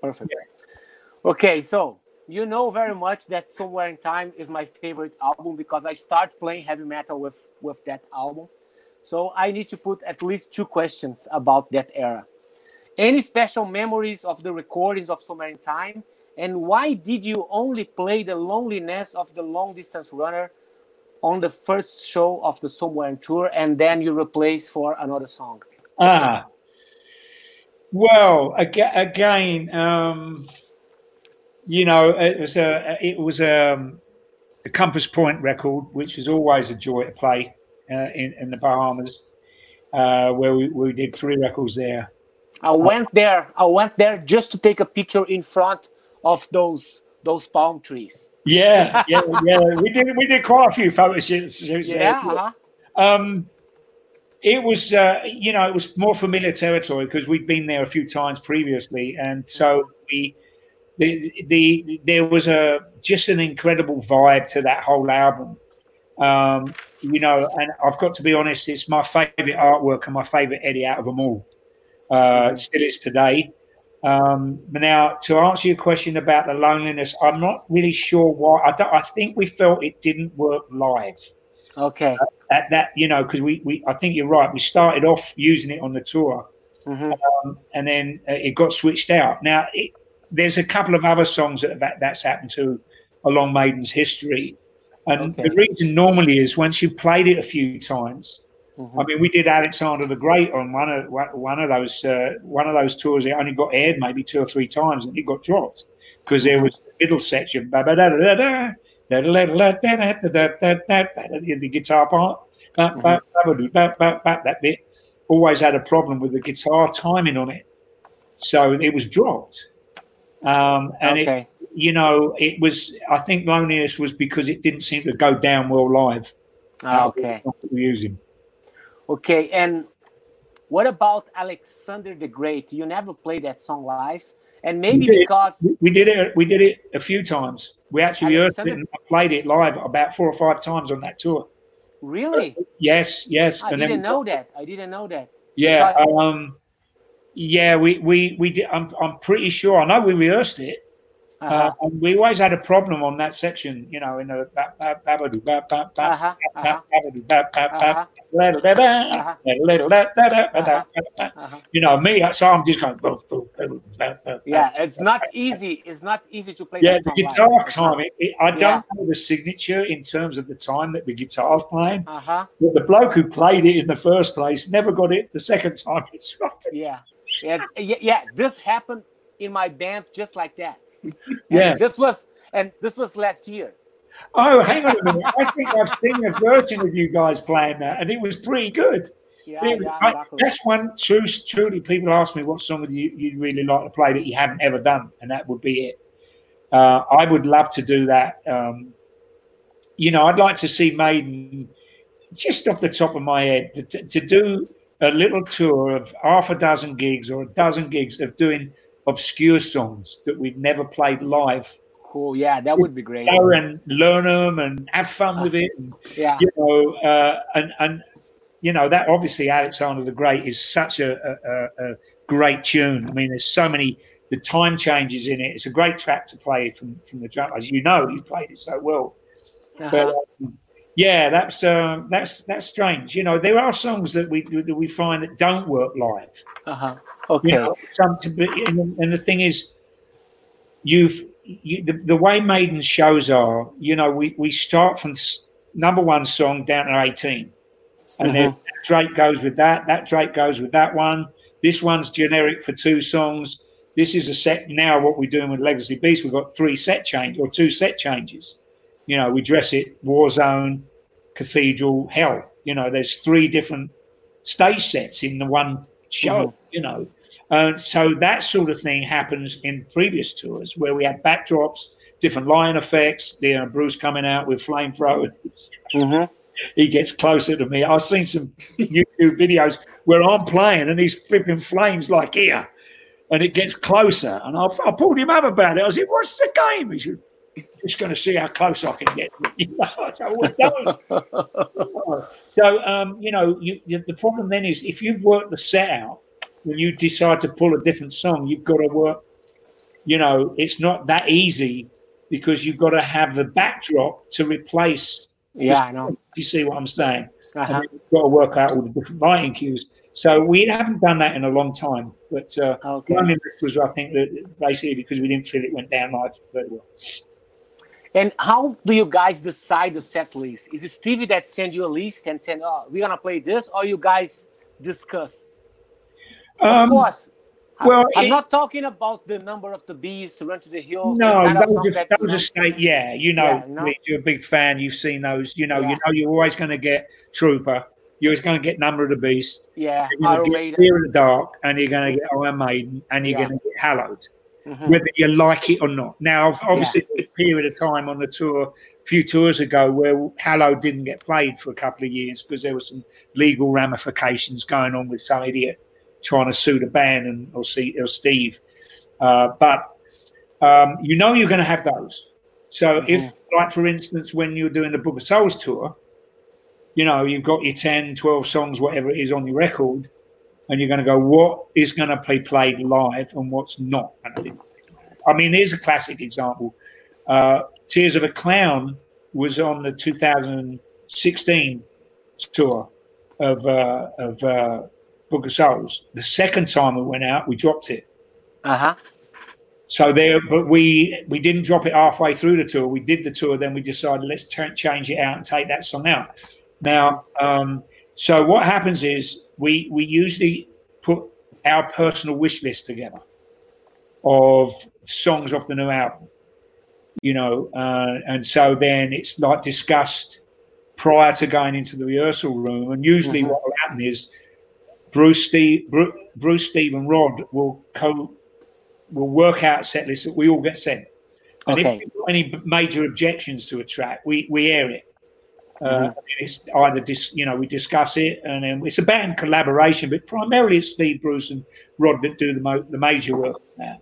Perfect. Okay, so you know very much that Somewhere in Time is my favorite album because I start playing heavy metal with with that album. So I need to put at least two questions about that era. Any special memories of the recordings of Somewhere in Time? And why did you only play the loneliness of the long distance runner on the first show of the Somewhere tour and then you replace for another song? ah, well, aga- again, um, you know, it was a it was a, a Compass Point record, which is always a joy to play uh, in in the Bahamas, uh, where we, we did three records there. I went there. I went there just to take a picture in front of those those palm trees. Yeah, yeah, yeah. We did we did quite a few photo shoots. shoots. Yeah. uh-huh. Um, it was, uh, you know, it was more familiar territory because we'd been there a few times previously, and so we, the, the there was a just an incredible vibe to that whole album. Um, you know, and I've got to be honest, it's my favorite artwork and my favorite Eddie out of them all. Uh, still is today. Um, but now, to answer your question about the loneliness, I'm not really sure why. I, don't, I think we felt it didn't work live Okay. at that you know because we, we i think you're right we started off using it on the tour Mhm. um, and then uh, it got switched out now it, there's a couple of other songs that, that that's happened to along maiden's history and Okay. the reason normally is once you've played it a few times Mm-hmm. I mean, we did Alexander the Great on one of one of those uh, one of those tours. It only got aired maybe two or three times, and it got dropped because there was the middle section, the guitar part, that bit. Always had a problem with the guitar timing on it, so it was dropped. Um, and okay. it, you know, it was. I think loneliness was because it didn't seem to go down well live. Oh, okay. We using. Okay. And what about Alexander the Great? You never played that song live, and maybe We because We- We did it. We did it a few times. We actually earthed it played it live about four or five times on that tour. really, Yes, yes. I and didn't we- know that. I didn't know that. Yeah, Because- um, yeah. We we we did. I'm I'm pretty sure. I know we rehearsed it. Uh, Uh-huh. and we always had a problem on that section, you know, in the Uh-huh. Uh-huh. Uh-huh. Uh-huh. Uh-huh. You know me, so I'm just going. Yeah, it's not easy. It's not easy to play Yeah, the guitar live. Time. It, it, I don't Yeah. know the signature in terms of the time that the guitar's playing. Uh-huh. But the bloke who played it in the first place never got it the second time he tried it. Yeah. Yeah. Yeah. Yeah. This happened in my band just like that. Yeah. This was and this was last year. Oh, hang on a minute. I think I've seen a version of you guys playing that, and it was pretty good. Yeah. Yeah. I- Exactly. that's one true. Truly, people ask me what song would you you really like to play that you haven't ever done, and that would be it. Uh, I would love to do that. Um, you know, I'd like to see Maiden, just off the top of my head, to, to, to do a little tour of half a dozen gigs or a dozen gigs of doing obscure songs that we've never played live. Cool. Yeah, that would be great. And learn them and have fun with it. And, Yeah. you know, uh, and and you know that obviously Alexander the Great is such a, a, a, great tune. I mean, there's so many the time changes in it. It's a great track to play from from the drum, as you know, you played it so well. Uh-huh. um, yeah, that's uh, that's that's strange. You know, there are songs that we that we find that don't work live. Uh-huh. You Okay. know, some and, the thing is, you've you, the, the way Maiden shows are. You know, we we start from number one song down to eighteen, and then Drake goes with that. That Drake goes with that one. This one's generic for two songs. This is a set now. What we're doing with Legacy Beast, we've got three set change or two set changes. You know, we dress it Warzone, Cathedral, Hell. You know, there's three different stage sets in the one show. Mm-hmm. You know, and so that sort of thing happens in previous tours where we had backdrops, different line effects. You know, Bruce coming out with flamethrowers. Mm-hmm. He gets closer to me. I've seen some YouTube videos where I'm playing and he's flipping flames like here, and it gets closer. And I, I pulled him up about it. I said, "What's the game?" He said, "Just going to see how close I can get." so, so um, you know, you, the problem then is if you've worked the set out when you decide to pull a different song, you've got to work. You know, it's not that easy because you've got to have the backdrop to replace. Yeah, I know. You see what I'm saying? Uh-huh. you've got to work out all the different lighting cues. So we haven't done that in a long time. But uh, okay. one was, I think, that basically because we didn't feel it went down live very well. And how do you guys decide the set list? Is it Stevie that sends you a list and said, "Oh, we're gonna play this," or you guys discuss? Um, of course. Well, I'm it, not talking about the number of the Beast to run to the hills. No, those, are, that, those are state. Yeah, you know, yeah, no. you're a big fan. You've seen those. You know, yeah. you know, you're always going to get Trooper. You're always going to get Number of the Beast. Yeah, you're to get Fear in the Dark, and you're going to get Iron Maiden, and you're yeah. going to get Hallowed, mm-hmm. whether you like it or not. Now, obviously, yeah. a period of time on the tour, a few tours ago, where Hallowed didn't get played for a couple of years because there were some legal ramifications going on with some idiot trying to sue the band and or see or Steve. Uh, but um, you know you're going to have those. So mm-hmm. if, like for instance, when you're doing the Book of Souls tour, you know you've got your 10, 12 songs, whatever it is on your record, and you're going to go, what is going to be played live and what's not I mean, here's a classic example. Uh, Tears of a Clown was on the 2016 tour of uh, of uh, Book of Souls. The second time it went out, we dropped it. Uh huh. So there, but we we didn't drop it halfway through the tour. We did the tour, then we decided let's t- change it out and take that song out. Now, um, so what happens is we we usually put our personal wish list together of songs off the new album, you know, uh, and so then it's like discussed prior to going into the rehearsal room. And usually, mm-hmm. what will happen is Bruce, Steve, Bruce, Steve, and Rod will co will work out set lists that we all get sent. And okay. if any major objections to a track, we we air it. Uh, mm-hmm. it's either dis, you know we discuss it, and then it's a band collaboration, but primarily it's Steve, Bruce, and Rod that do the mo- the major work now.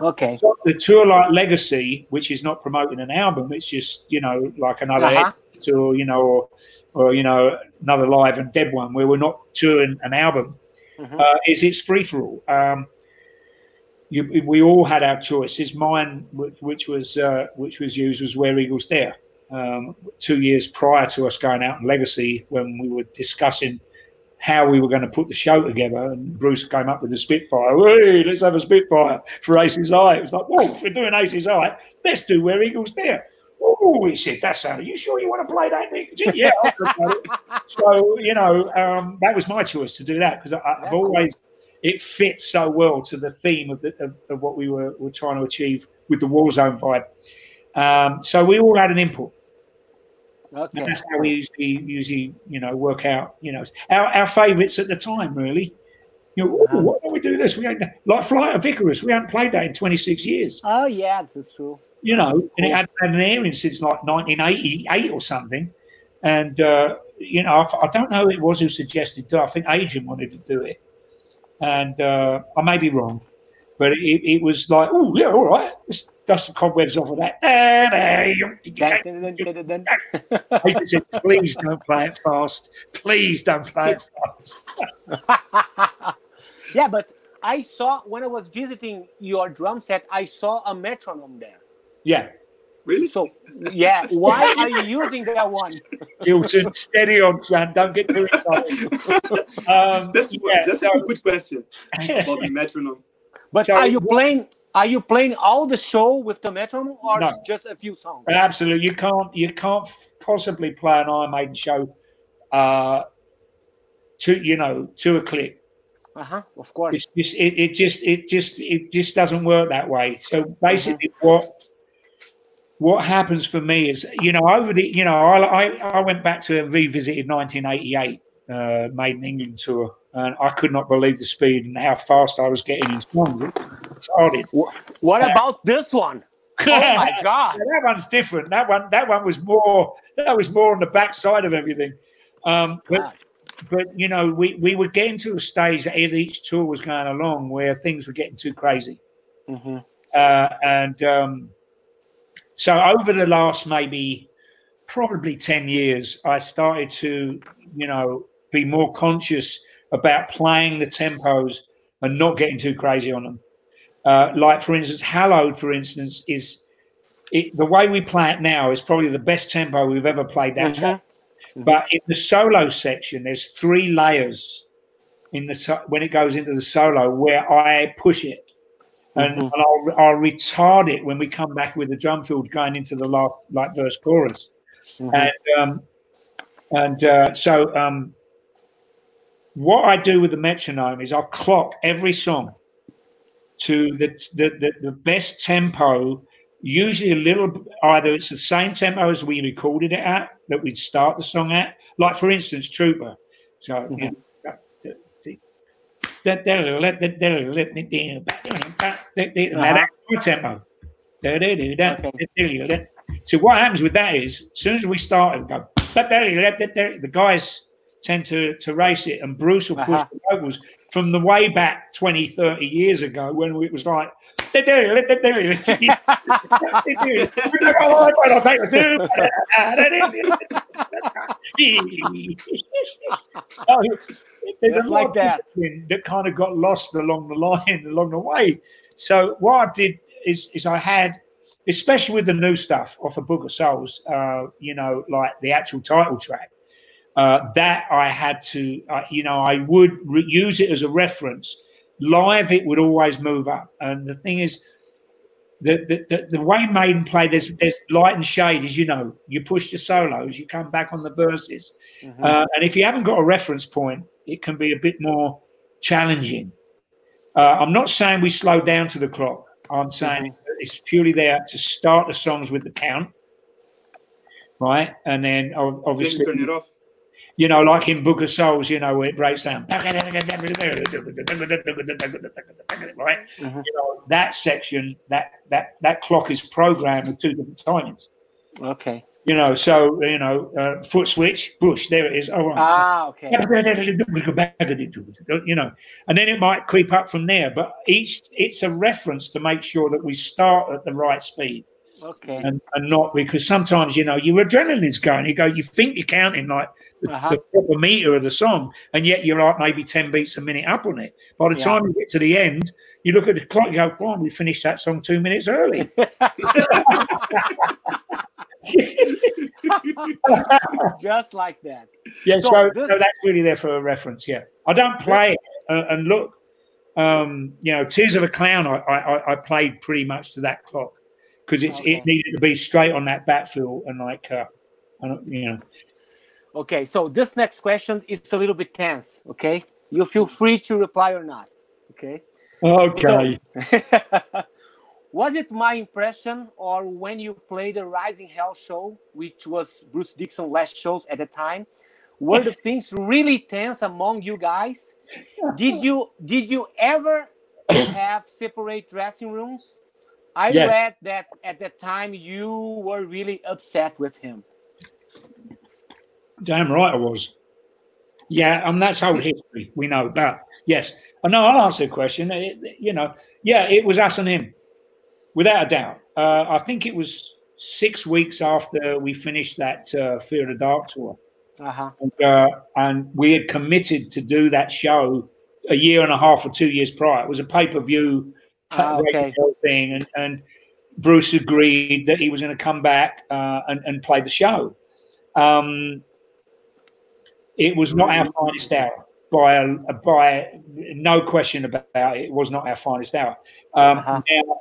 Okay. So the tour like Legacy, which is not promoting an album, it's just you know like another uh-huh. tour, you know, or or you know another live and dead one where we're not touring an album. Mm-hmm. Uh, is it's free for all. Um, you, we all had our choices. Mine, which, which was uh, which was used, was Where Eagles Dare. Um, two years prior to us going out in Legacy, when we were discussing how we were going to put the show together, and Bruce came up with the Spitfire. Hey, let's have a Spitfire for Aces High. It was like, well, if we're doing Aces High, let's do Where Eagles Dare. Oh, he said, "That's Are you sure you want to play that?" yeah. so you know, um, that was my choice to do that because I've always it fits so well to the theme of, the, of, of what we were, were trying to achieve with the Warzone vibe. Um, so we all had an input. Okay. And that's how we usually, usually, you know, work out, you know, our, our favourites at the time, really. You know, uh-huh. why don't we do this? We ain't like Flight of Icarus. We haven't played that in 26 years. Oh yeah, that's true. You know, and it had, had an airing since like 1988 or something. And uh, you know, I, I, don't know who it was who suggested it. I think Adrian wanted to do it, and uh, I may be wrong, but it, it was like, oh yeah, all right, let's dust the cobwebs off of that. He said, please don't play it fast. Please don't play it fast. yeah, but I saw when I was visiting your drum set, I saw a metronome there. Yeah. Really? So, yeah. Why are you using that one? Hilton, steady on, son. Don't get too excited. Um, that's yeah, that's so, a good question about the metronome. But so, are you playing? Are you playing all the show with the metronome, or no. just a few songs? Absolutely, you can't. You can't possibly play an Iron Maiden show uh, to you know to a click. Uh huh. Of course. It's just, it, it just it just it just doesn't work that way. So basically, uh-huh. what what happens for me is, you know, over the, you know, I, I, I went back to a revisited 1988 uh, Maiden England tour, and I could not believe the speed and how fast I was getting in songs. What about this one? oh my god, yeah, that one's different. That one, that one was more. That was more on the backside of everything. Um, but, but you know, we we were getting to a stage as each tour was going along where things were getting too crazy, mm-hmm. uh, and um, so over the last maybe probably ten years, I started to you know be more conscious about playing the tempos and not getting too crazy on them. Uh, like for instance, Hallowed, for instance, is it, the way we play it now is probably the best tempo we've ever played that mm-hmm. mm-hmm. But in the solo section, there's three layers in the when it goes into the solo where I push it, and, mm-hmm. and I'll, I'll, retard it when we come back with the drum field going into the last like verse chorus, mm-hmm. and um, and uh, so um, what I do with the metronome is I'll clock every song to the, the, the, the best tempo, usually a little, either it's the same tempo as we recorded it at, that we'd start the song at. Like, for instance, Trooper. So, mm-hmm. you know, that tempo. So what happens with that is, as soon as we start, go, the guys tend to, to race it, and Bruce will push uh-huh. the from the way back 20, 30 years ago when it was like, there's Just a lot like that. that kind of got lost along the line, along the way. So what I did is, is I had, especially with the new stuff off of Book of Souls, uh, you know, like the actual title track uh, that I had to, uh, you know, I would re- use it as a reference. Live, it would always move up. And the thing is, the, the, the, the way Maiden play, there's, there's light and shade, as you know. You push the solos, you come back on the verses. Mm-hmm. Uh, and if you haven't got a reference point, it can be a bit more challenging. Uh, I'm not saying we slow down to the clock. I'm saying mm-hmm. it's purely there to start the songs with the count, right? And then obviously turn it off you know, like in Book of Souls, you know, where it breaks down. Right? Mm-hmm. You know, that section, that that that clock is programmed with two different timings. Okay. You know, so you know, uh, foot switch, bush, there it is. Oh, right. Ah, okay. You know, and then it might creep up from there. But each it's a reference to make sure that we start at the right speed. Okay. And, and not because sometimes you know your adrenaline's going. You go, you think you're counting like uh-huh. the, proper meter of the song, and yet you're like maybe 10 beats a minute up on it. By the yeah. time you get to the end, you look at the clock, you go, "Why we finished that song two minutes early. Just like that. Yeah, so, so, this... so, that's really there for a reference. Yeah, I don't play this... it uh, and look. Um, you know, Tears of a Clown, I, I, I played pretty much to that clock because it's okay. it needed to be straight on that bat feel and like, uh, you know, Okay, so this next question is a little bit tense. Okay, you feel free to reply or not. Okay. Okay. So, was it my impression, or when you played the Raising Hell show, which was Bruce Dickinson last shows at the time, were the things really tense among you guys? Did you did you ever have separate dressing rooms? I yes. read that at the time you were really upset with him. Damn right I was. Yeah, and that's old history. We know that. Yes. I know I'll answer the question. It, you know, yeah, it was us and him, without a doubt. Uh, I think it was six weeks after we finished that uh, Fear of the Dark tour. Uh-huh. And, uh, and, we had committed to do that show a year and a half or two years prior. It was a pay per view ah, okay. thing. And, and, Bruce agreed that he was going to come back uh, and, and play the show. Um, it was not our finest hour by a, by no question about it. It was not our finest hour. Um, uh-huh. Now,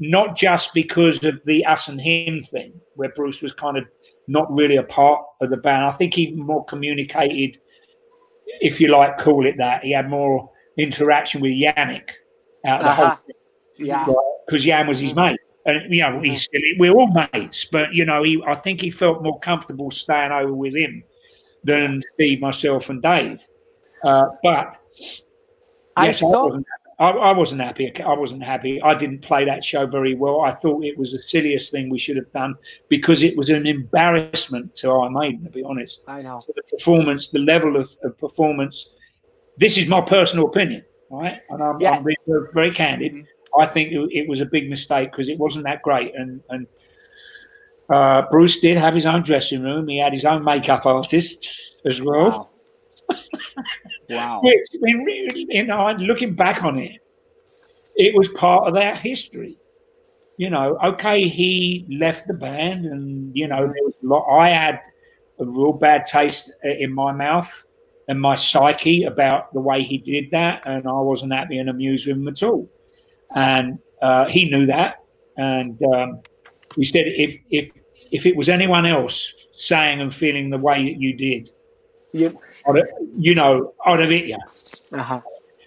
not just because of the us and him thing, where Bruce was kind of not really a part of the band. I think he more communicated, if you like, call it that. He had more interaction with Janick out of the uh-huh. whole thing. Yeah. Because Jan was his mate. and you know, he's we're all mates, but you know, he, I think he felt more comfortable staying over with him than Steve, myself, and Dave. Uh, but I yes, saw. I, I, wasn't happy. I wasn't happy. I didn't play that show very well. I thought it was the silliest thing we should have done because it was an embarrassment to our Maiden, to be honest. I know. So the performance, the level of, of, performance. This is my personal opinion, right? And I'm. I'm very, very candid. Mm-hmm. I think it, it, was a big mistake because it wasn't that great. And, and uh, Bruce did have his own dressing room. He had his own makeup artist as well. Wow. Wow. Which, you know, looking back on it, it was part of our history. You know, okay, he left the band, and you know, there was a lot. I had a real bad taste in my mouth and my psyche about the way he did that, and I wasn't happy and amused with him at all. And uh, he knew that, and um, he said, if if if it was anyone else saying and feeling the way that you did, Yep. you know, I'd have hit you. Uh-huh.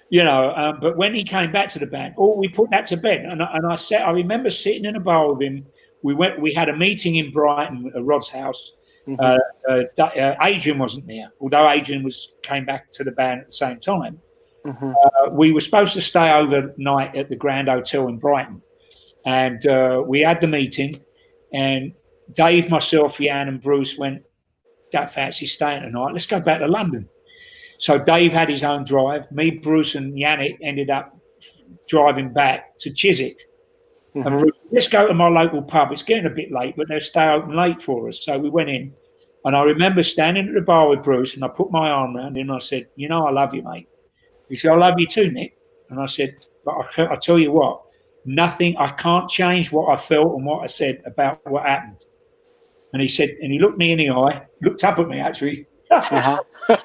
You know, um, but when he came back to the band, oh, we put that to bed. And, and I said, I remember sitting in a bar with him. We went, we had a meeting in Brighton at Rod's house. Mm-hmm. Uh, uh, uh, Adrian wasn't there, although Adrian was came back to the band at the same time. Mm-hmm. Uh, we were supposed to stay overnight at the Grand Hotel in Brighton, and uh, we had the meeting. And Dave, myself, Jan, and Bruce went don't fancy staying tonight. Let's go back to London. So Dave had his own drive. Me, Bruce, and Janick ended up driving back to Chiswick. Mm-hmm. And let's go to my local pub. It's getting a bit late, but they'll stay open late for us. So we went in. And I remember standing at the bar with Bruce and I put my arm around him and I said, You know, I love you, mate. He said, I love you too, Nick. And I said, But I, I tell you what, nothing, I can't change what I felt and what I said about what happened. And he said, and he looked me in the eye, looked up at me actually. uh-huh.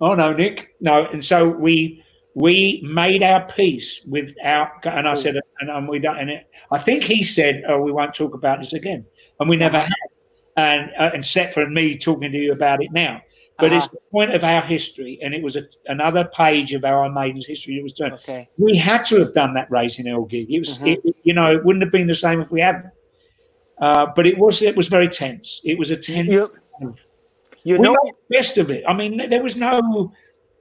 oh no, Nick, no. And so we we made our peace with our, and I said, and, and we done, and it, I think he said, oh, we won't talk about this again, and we never uh-huh. had. And uh, and Seth and me talking to you about it now. But uh-huh. it's the point of our history, and it was a, another page of our Maiden's history. It was done. Okay. We had to have done that Raising Hell gig. It was, uh-huh. it, you know, it wouldn't have been the same if we hadn't. Uh, but it was it was very tense. It was a tense. You, you we know, best of it. I mean, there was no.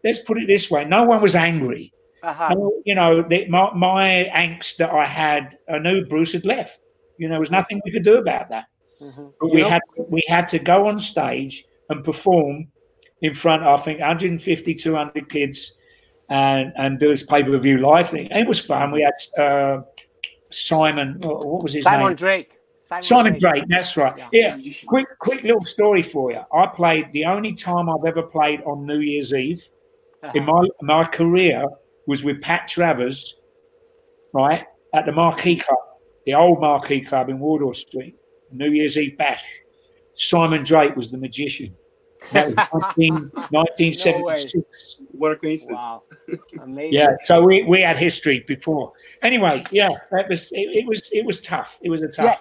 Let's put it this way: no one was angry. Uh-huh. you know, the, my, my angst that I had, I knew Bruce had left. You know, there was nothing we could do about that. Mm-hmm. But we know, had we had to go on stage and perform in front of I think 150, 200 kids, and and do this pay per view live thing. And it was fun. We had uh, Simon. What was his Simon name? Simon Drake. Simon, Simon Drake. Drake. That's right. Yeah. yeah. Quick, quick little story for you. I played the only time I've ever played on New Year's Eve uh-huh. in my my career was with Pat Travers, right at the Marquee Club, the old Marquee Club in Wardour Street. New Year's Eve bash. Simon Drake was the magician. That was 19, 1976. No what a coincidence! Wow, amazing. Yeah, so we, we had history before. Anyway, yeah, that was it, it was it was tough. It was a tough. Yeah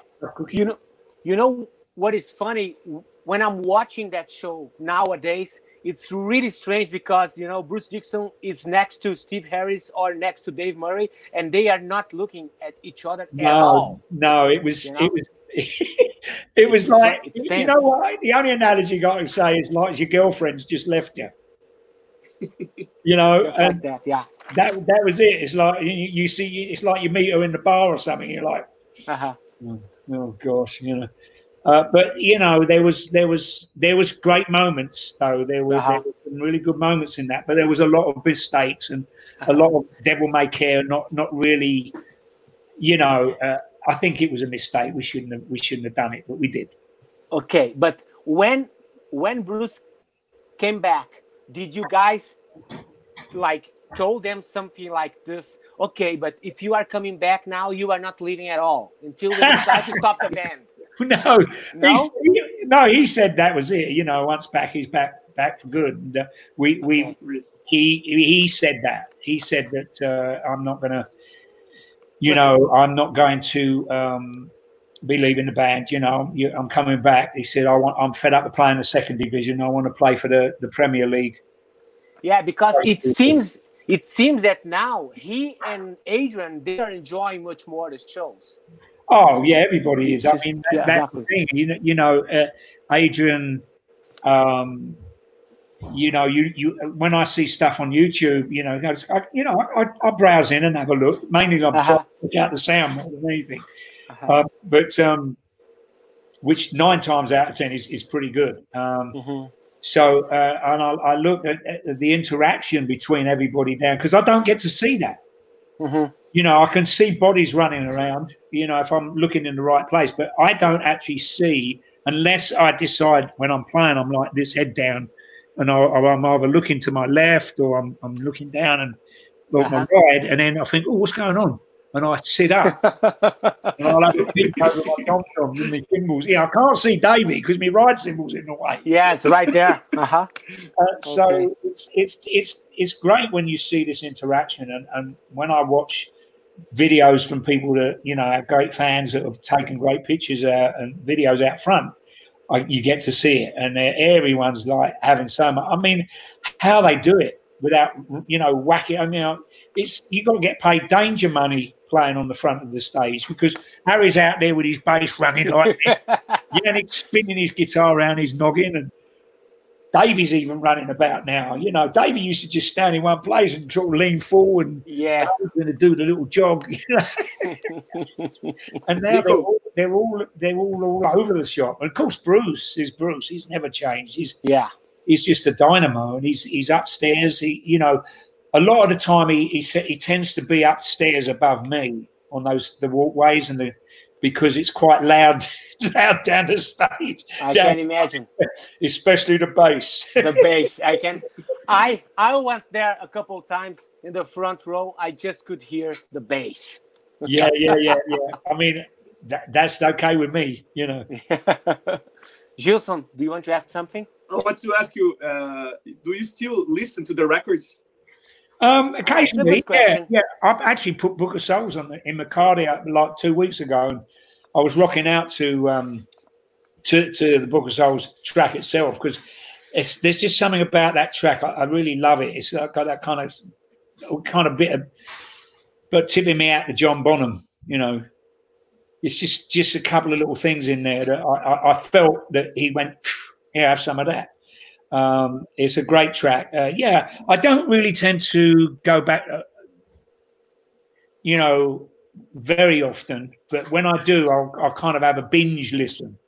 you know, you know what is funny when I'm watching that show nowadays. It's really strange because you know Bruce Dickinson is next to Steve Harris or next to Dave Murray, and they are not looking at each other no, at all. No, it was you know? it was it was like you know what? The only analogy I can say is like your girlfriend's just left you. you know, like that, yeah. That that was it. It's like you, you, see, it's like you meet her in the bar or something. You're like, uh-huh. Mm oh gosh, you know. Uh, but you know, there was there was there was great moments though. There was, uh-huh. there was some really good moments in that, but there was a lot of mistakes and a lot of devil may care. Not not really, you know. Uh, I think it was a mistake. We shouldn't have we shouldn't have done it, but we did. Okay, but when when Bruce came back, did you guys like told them something like this? Okay but if you are coming back now you are not leaving at all until we decide to stop the band. No no? he, no he said that was it. You know once back he's back back for good. And, uh, we we he he said that. He said that uh, i'm not gonna you know i'm not going to um, be leaving the band. You know, I'm coming back. He said, "I want. I'm fed up of playing the second division. I want to play for the the Premier League." Yeah, because it seems it seems that now he and Adrian they are enjoying much more the shows. Oh yeah, everybody is. I mean, that, yeah, that's exactly. the thing. You know, you know, uh, Adrian. Um, you know, you you when I see stuff on YouTube, you know, I, you know, I, I browse in and have a look. Mainly, I Uh-huh. look out the sound more than anything. Uh-huh. Uh, but um, which nine times out of ten is, is pretty good. Um, Mhm. so uh, and I, I look at, at the interaction between everybody down because I don't get to see that. Mhm. You know, I can see bodies running around. You know, if I'm looking in the right place, but I don't actually see unless I decide when I'm playing, I'm like this, head down, and I, I'm either looking to my left or I'm, I'm looking down and look my right, and then I think, oh, what's going on? And I sit up and I'll have to peek over my tom and my cymbals. Yeah, I can't see Davey because my ride cymbal's in the way. yeah, it's right there. Uh-huh. Uh, so Okay. it's it's it's it's great when you see this interaction, and, and when I watch videos from people that you know are great fans that have taken great pictures uh, and videos out front, I, you get to see it, and everyone's like having so much. I mean, how they do it without you know whacking. I mean, it's you got to get paid danger money playing on the front of the stage because Harry's out there with his bass running like this. Janick's spinning his guitar around his noggin, and Davey's even running about now. You know, Davey used to just stand in one place and sort of lean forward and yeah. going to do the little jog. You know? and now they're all, they're all they're all all over the shop. And of course, Bruce is Bruce. He's never changed. He's Yeah. he's just a dynamo, and he's he's upstairs. He, you know, a lot of the time he he, he tends to be upstairs above me on those the walkways and the because it's quite loud loud down the stage, I down- can imagine especially the bass. the bass. I can. I I went there a couple of times in the front row. I just could hear the bass. yeah, yeah, yeah, yeah. I mean, that, that's okay with me, you know. Gilson, do you want to ask something? I want to ask you: uh, Do you still listen to the records? Um, occasionally, yeah, yeah. I've actually put Book of Souls on the, in my cardio like two weeks ago, and I was rocking out to um, to, to the Book of Souls track itself because it's there's just something about that track. I, I really love it. It's got that kind of kind of bit of, but tipping me out to John Bonham. You know, it's just just a couple of little things in there that I, I, I felt that he went, yeah, have some of that. Um, it's a great track. Uh, yeah, I don't really tend to go back, uh, you know, very often, but when I do, I'll, I'll kind of have a binge listen,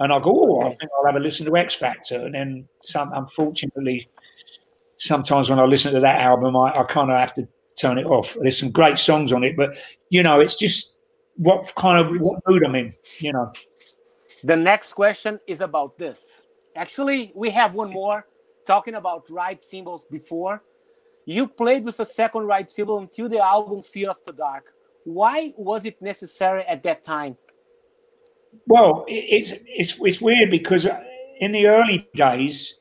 and I'll go, oh, I think I'll have a listen to X Factor, and then some. Unfortunately, sometimes when I listen to that album, I, I kind of have to turn it off. There's some great songs on it, but you know, it's just what kind of what mood I'm in. You know. The next question is about this. Actually, we have one more talking about ride cymbals before. You played with a second ride cymbal until the album Fear of the Dark. Why was it necessary at that time? Well, it's it's it's weird because in the early days,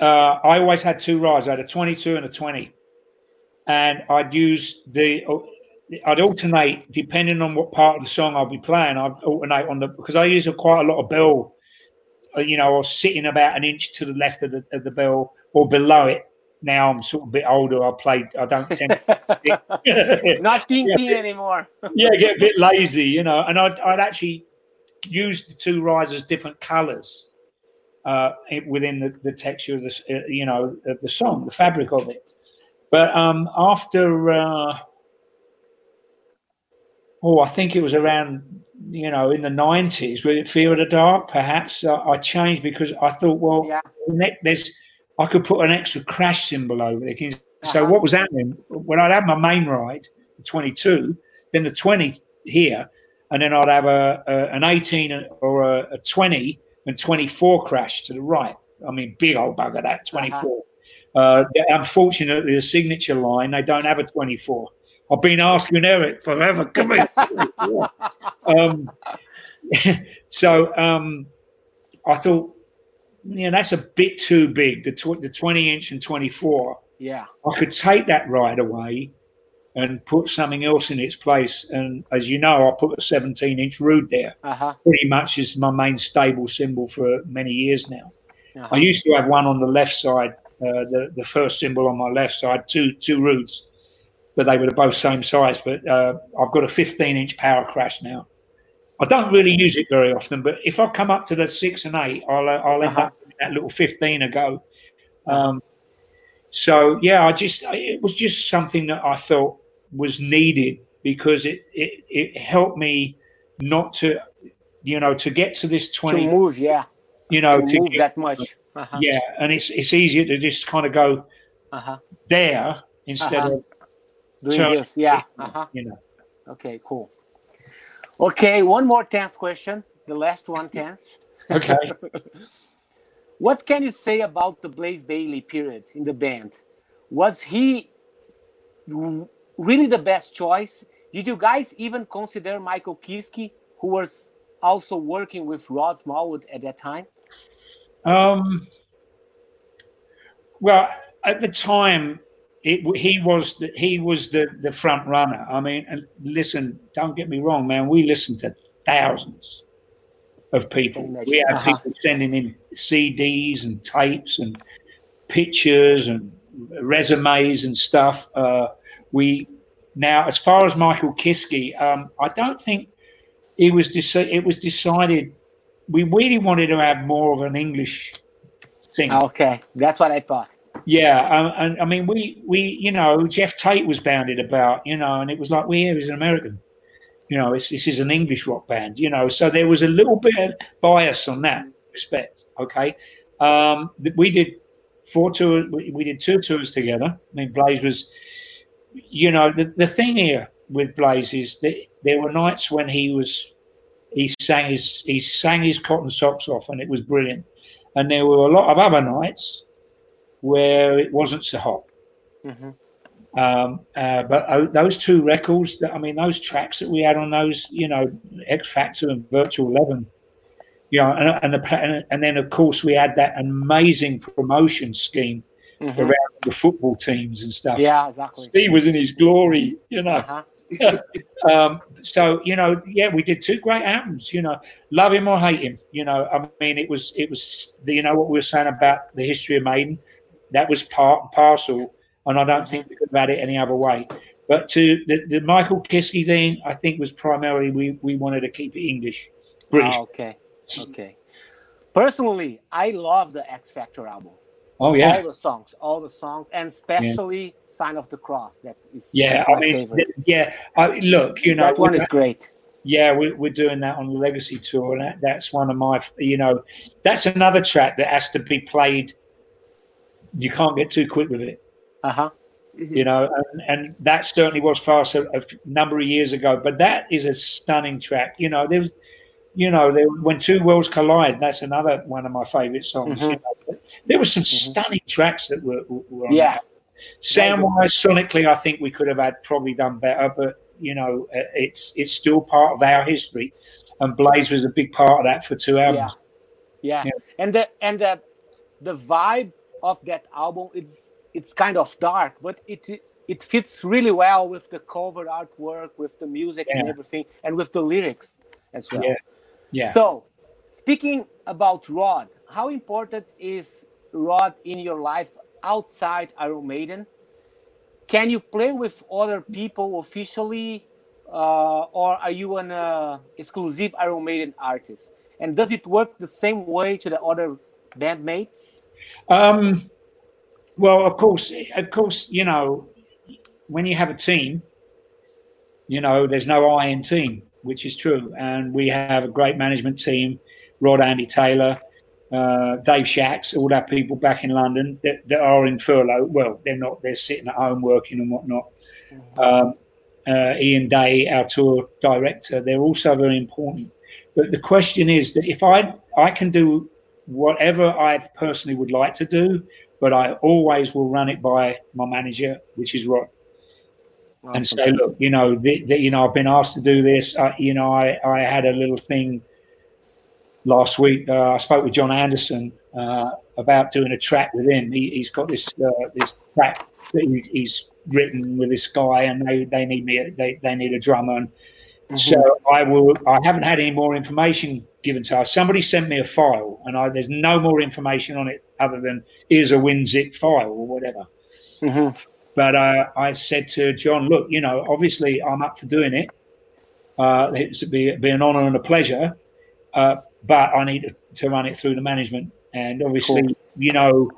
uh, I always had two rides. I had a 22 and a 20, and I'd use the I'd alternate depending on what part of the song I'll be playing. I'd alternate on the because I use a, quite a lot of bell, you know, or sitting about an inch to the left of the, of the bell or below it. Now I'm sort of a bit older. I played. I don't tend. To Not Yeah. Anymore. yeah, get a bit lazy, you know. And I'd, I'd actually use the two rides as different colours uh, within the, the texture of the, uh, you know, of the song, the fabric of it. But um, after, uh, oh, I think it was around, you know, in the nineties, with Fear of the Dark, perhaps uh, I changed because I thought, well, Yeah. there's, I could put an extra crash cymbal over there. So Uh-huh. what was happening when I'd have my main ride, 22, then the 20 here, and then I'd have a, a an 18 or a, a 20 and 24 crash to the right. I mean, big old bugger that 24. uh unfortunately, the signature line they don't have a 24. I've been asking Eric forever. Come here. um, so um, I thought, yeah, that's a bit too big. The tw- the 20 inch and 24. Yeah. I could take that right away and put something else in its place. And as you know, I put a 17 inch rood there. Uh huh. Pretty much is my main stable cymbal for many years now. Uh-huh. I used to have one on the left side uh, the the first cymbal on my left. side, two two roots, but they were both same size. But uh, I've got a 15 inch power crash now. I don't really use it very often, but if I come up to the six and eight, I'll uh, I'll end uh-huh. up with that little 15 ago. Um, so yeah, I just it was just something that I felt was needed because it it, it helped me not to you know to get to this 20 to move yeah you know to, to move get, that much uh-huh. yeah and it's it's easier to just kind of go uh-huh. there instead uh-huh. of doing this yeah. Uh-huh. you know. Okay cool. Okay one more tense question. The last one tense. Okay. What can you say about the blaze Bayley period in the band? Was he really the best choice? Did you guys even consider michael kiske who was also working with Rod Smallwood at that time? Um, well, at the time, it, he was the, he was the, the front runner. I mean, and listen, don't get me wrong, man. We listened to thousands of people. We had uh-huh. people sending in CDs and tapes and pictures and resumes and stuff. Uh, we now, as far as Michael Kiske, um, I don't think it was deci- it was decided we really wanted to have more of an English thing. Okay, that's what I thought. Yeah, and I mean, we we you know Geoff Tate was bounded about, you know, and it was like we here is an American, you know, it's, this is an English rock band, you know, so there was a little bit of bias on that respect. Okay, um, we did four tours, we did two tours together. I mean, Blaze was, you know, the, the thing here with Blaze is that there were nights when he was he sang his he sang his cotton socks off and it was brilliant, and there were a lot of other nights where it wasn't so hot. Mm-hmm. Um, uh, but uh, those two records, that, I mean, those tracks that we had on those, you know, X Factor and Virtual Eleven, you know, and and, the, and then of course we had that amazing promotion scheme mm-hmm. around the football teams and stuff. Yeah, exactly. He was in his glory, you know. Uh-huh. um, so you know, yeah, we did two great albums. You know, love him or hate him. You know, I mean, it was it was you know what we were saying about the history of Maiden. That was part and parcel, and I don't mm-hmm. think we could have had it any other way. But to the, the Michael Kiske thing, I think was primarily we we wanted to keep it English, British. Oh, okay, okay. Personally, I love the X Factor album. Oh yeah, all the songs, all the songs, and especially yeah. "Sign of the Cross." That is yeah. I mean, th- yeah. I, look, you know, that one is great. Yeah, we're, we're doing that on the Legacy tour, and that, that's one of my, you know, that's another track that has to be played. You can't get too quick with it. Uh huh. You know, and, and, that certainly was fast a, a number of years ago. But that is a stunning track. You know, there was you know, there, when two worlds collide, that's another one of my favorite songs. Mm-hmm. You know, there were some mm-hmm. stunning tracks that were, were yeah. Sound wise, sonically, I think we could have had probably done better, but you know, uh, it's it's still part of our history, and Blaze was a big part of that for two albums. Yeah, yeah. yeah. and the and the the vibe of that album it's it's kind of dark, but it it fits really well with the cover artwork, with the music yeah. and everything, and with the lyrics as well. Yeah. Yeah. So, speaking about Rod, how important is Rod in your life outside Iron Maiden? Can you play with other people officially, uh, or are you an uh, exclusive Iron Maiden artist? And does it work the same way to the other bandmates? Um, well, of course, of course, you know, when you have a team, you know, there's no I in team which is true. And we have a great management team Rod, Andy Taylor, uh, Dave Shacks, all that people back in London that, that, are in furlough. Well, they're not, they're sitting at home working and whatnot. Mm-hmm. Um, uh, Ian Day, our tour director, they're also very important. But the question is that if I I can do whatever I personally would like to do, but I always will run it by my manager, which is Rod and say, look, you know, the, the, you know, I've been asked to do this. Uh, you know, I, I had a little thing last week. Uh, I spoke with John Anderson uh, about doing a track with him. He, has got this uh, this track that he, he's written with this guy, and they, they need me. They, they need a drummer. And mm-hmm. So I will. I haven't had any more information given to us. Somebody sent me a file, and I, there's no more information on it other than here's a WinZip file or whatever. Mm-hmm. But uh, I said to John, look, you know, obviously I'm up for doing it. Uh, it'd be, be an honour and a pleasure, uh, but I need to run it through the management. And obviously, cool. you know,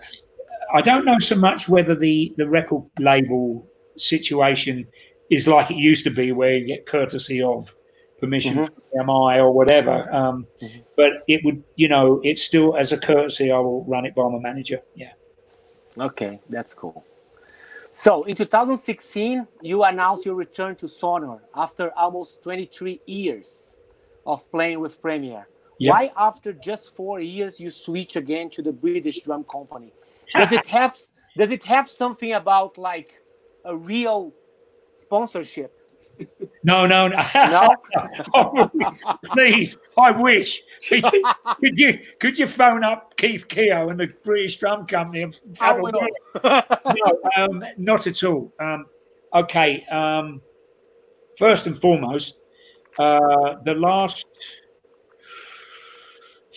I don't know so much whether the, the record label situation is like it used to be, where you get courtesy of permission mm-hmm. from EMI or whatever. Um, mm-hmm. But it would, you know, it's still as a courtesy, I will run it by my manager. Yeah. Okay, that's cool. So in 2016, you announced your return to Sonor after almost 23 years of playing with Premier. Yep. Why, after just four years, you switch again to the British Drum Company? Does it have Does it have something about like a real sponsorship? No, no, no. no? oh, please, I wish. Could you, could you, could you phone up Keith Keogh and the British Drum Company and a no, um, not at all. Um, okay. Um, first and foremost, uh, the last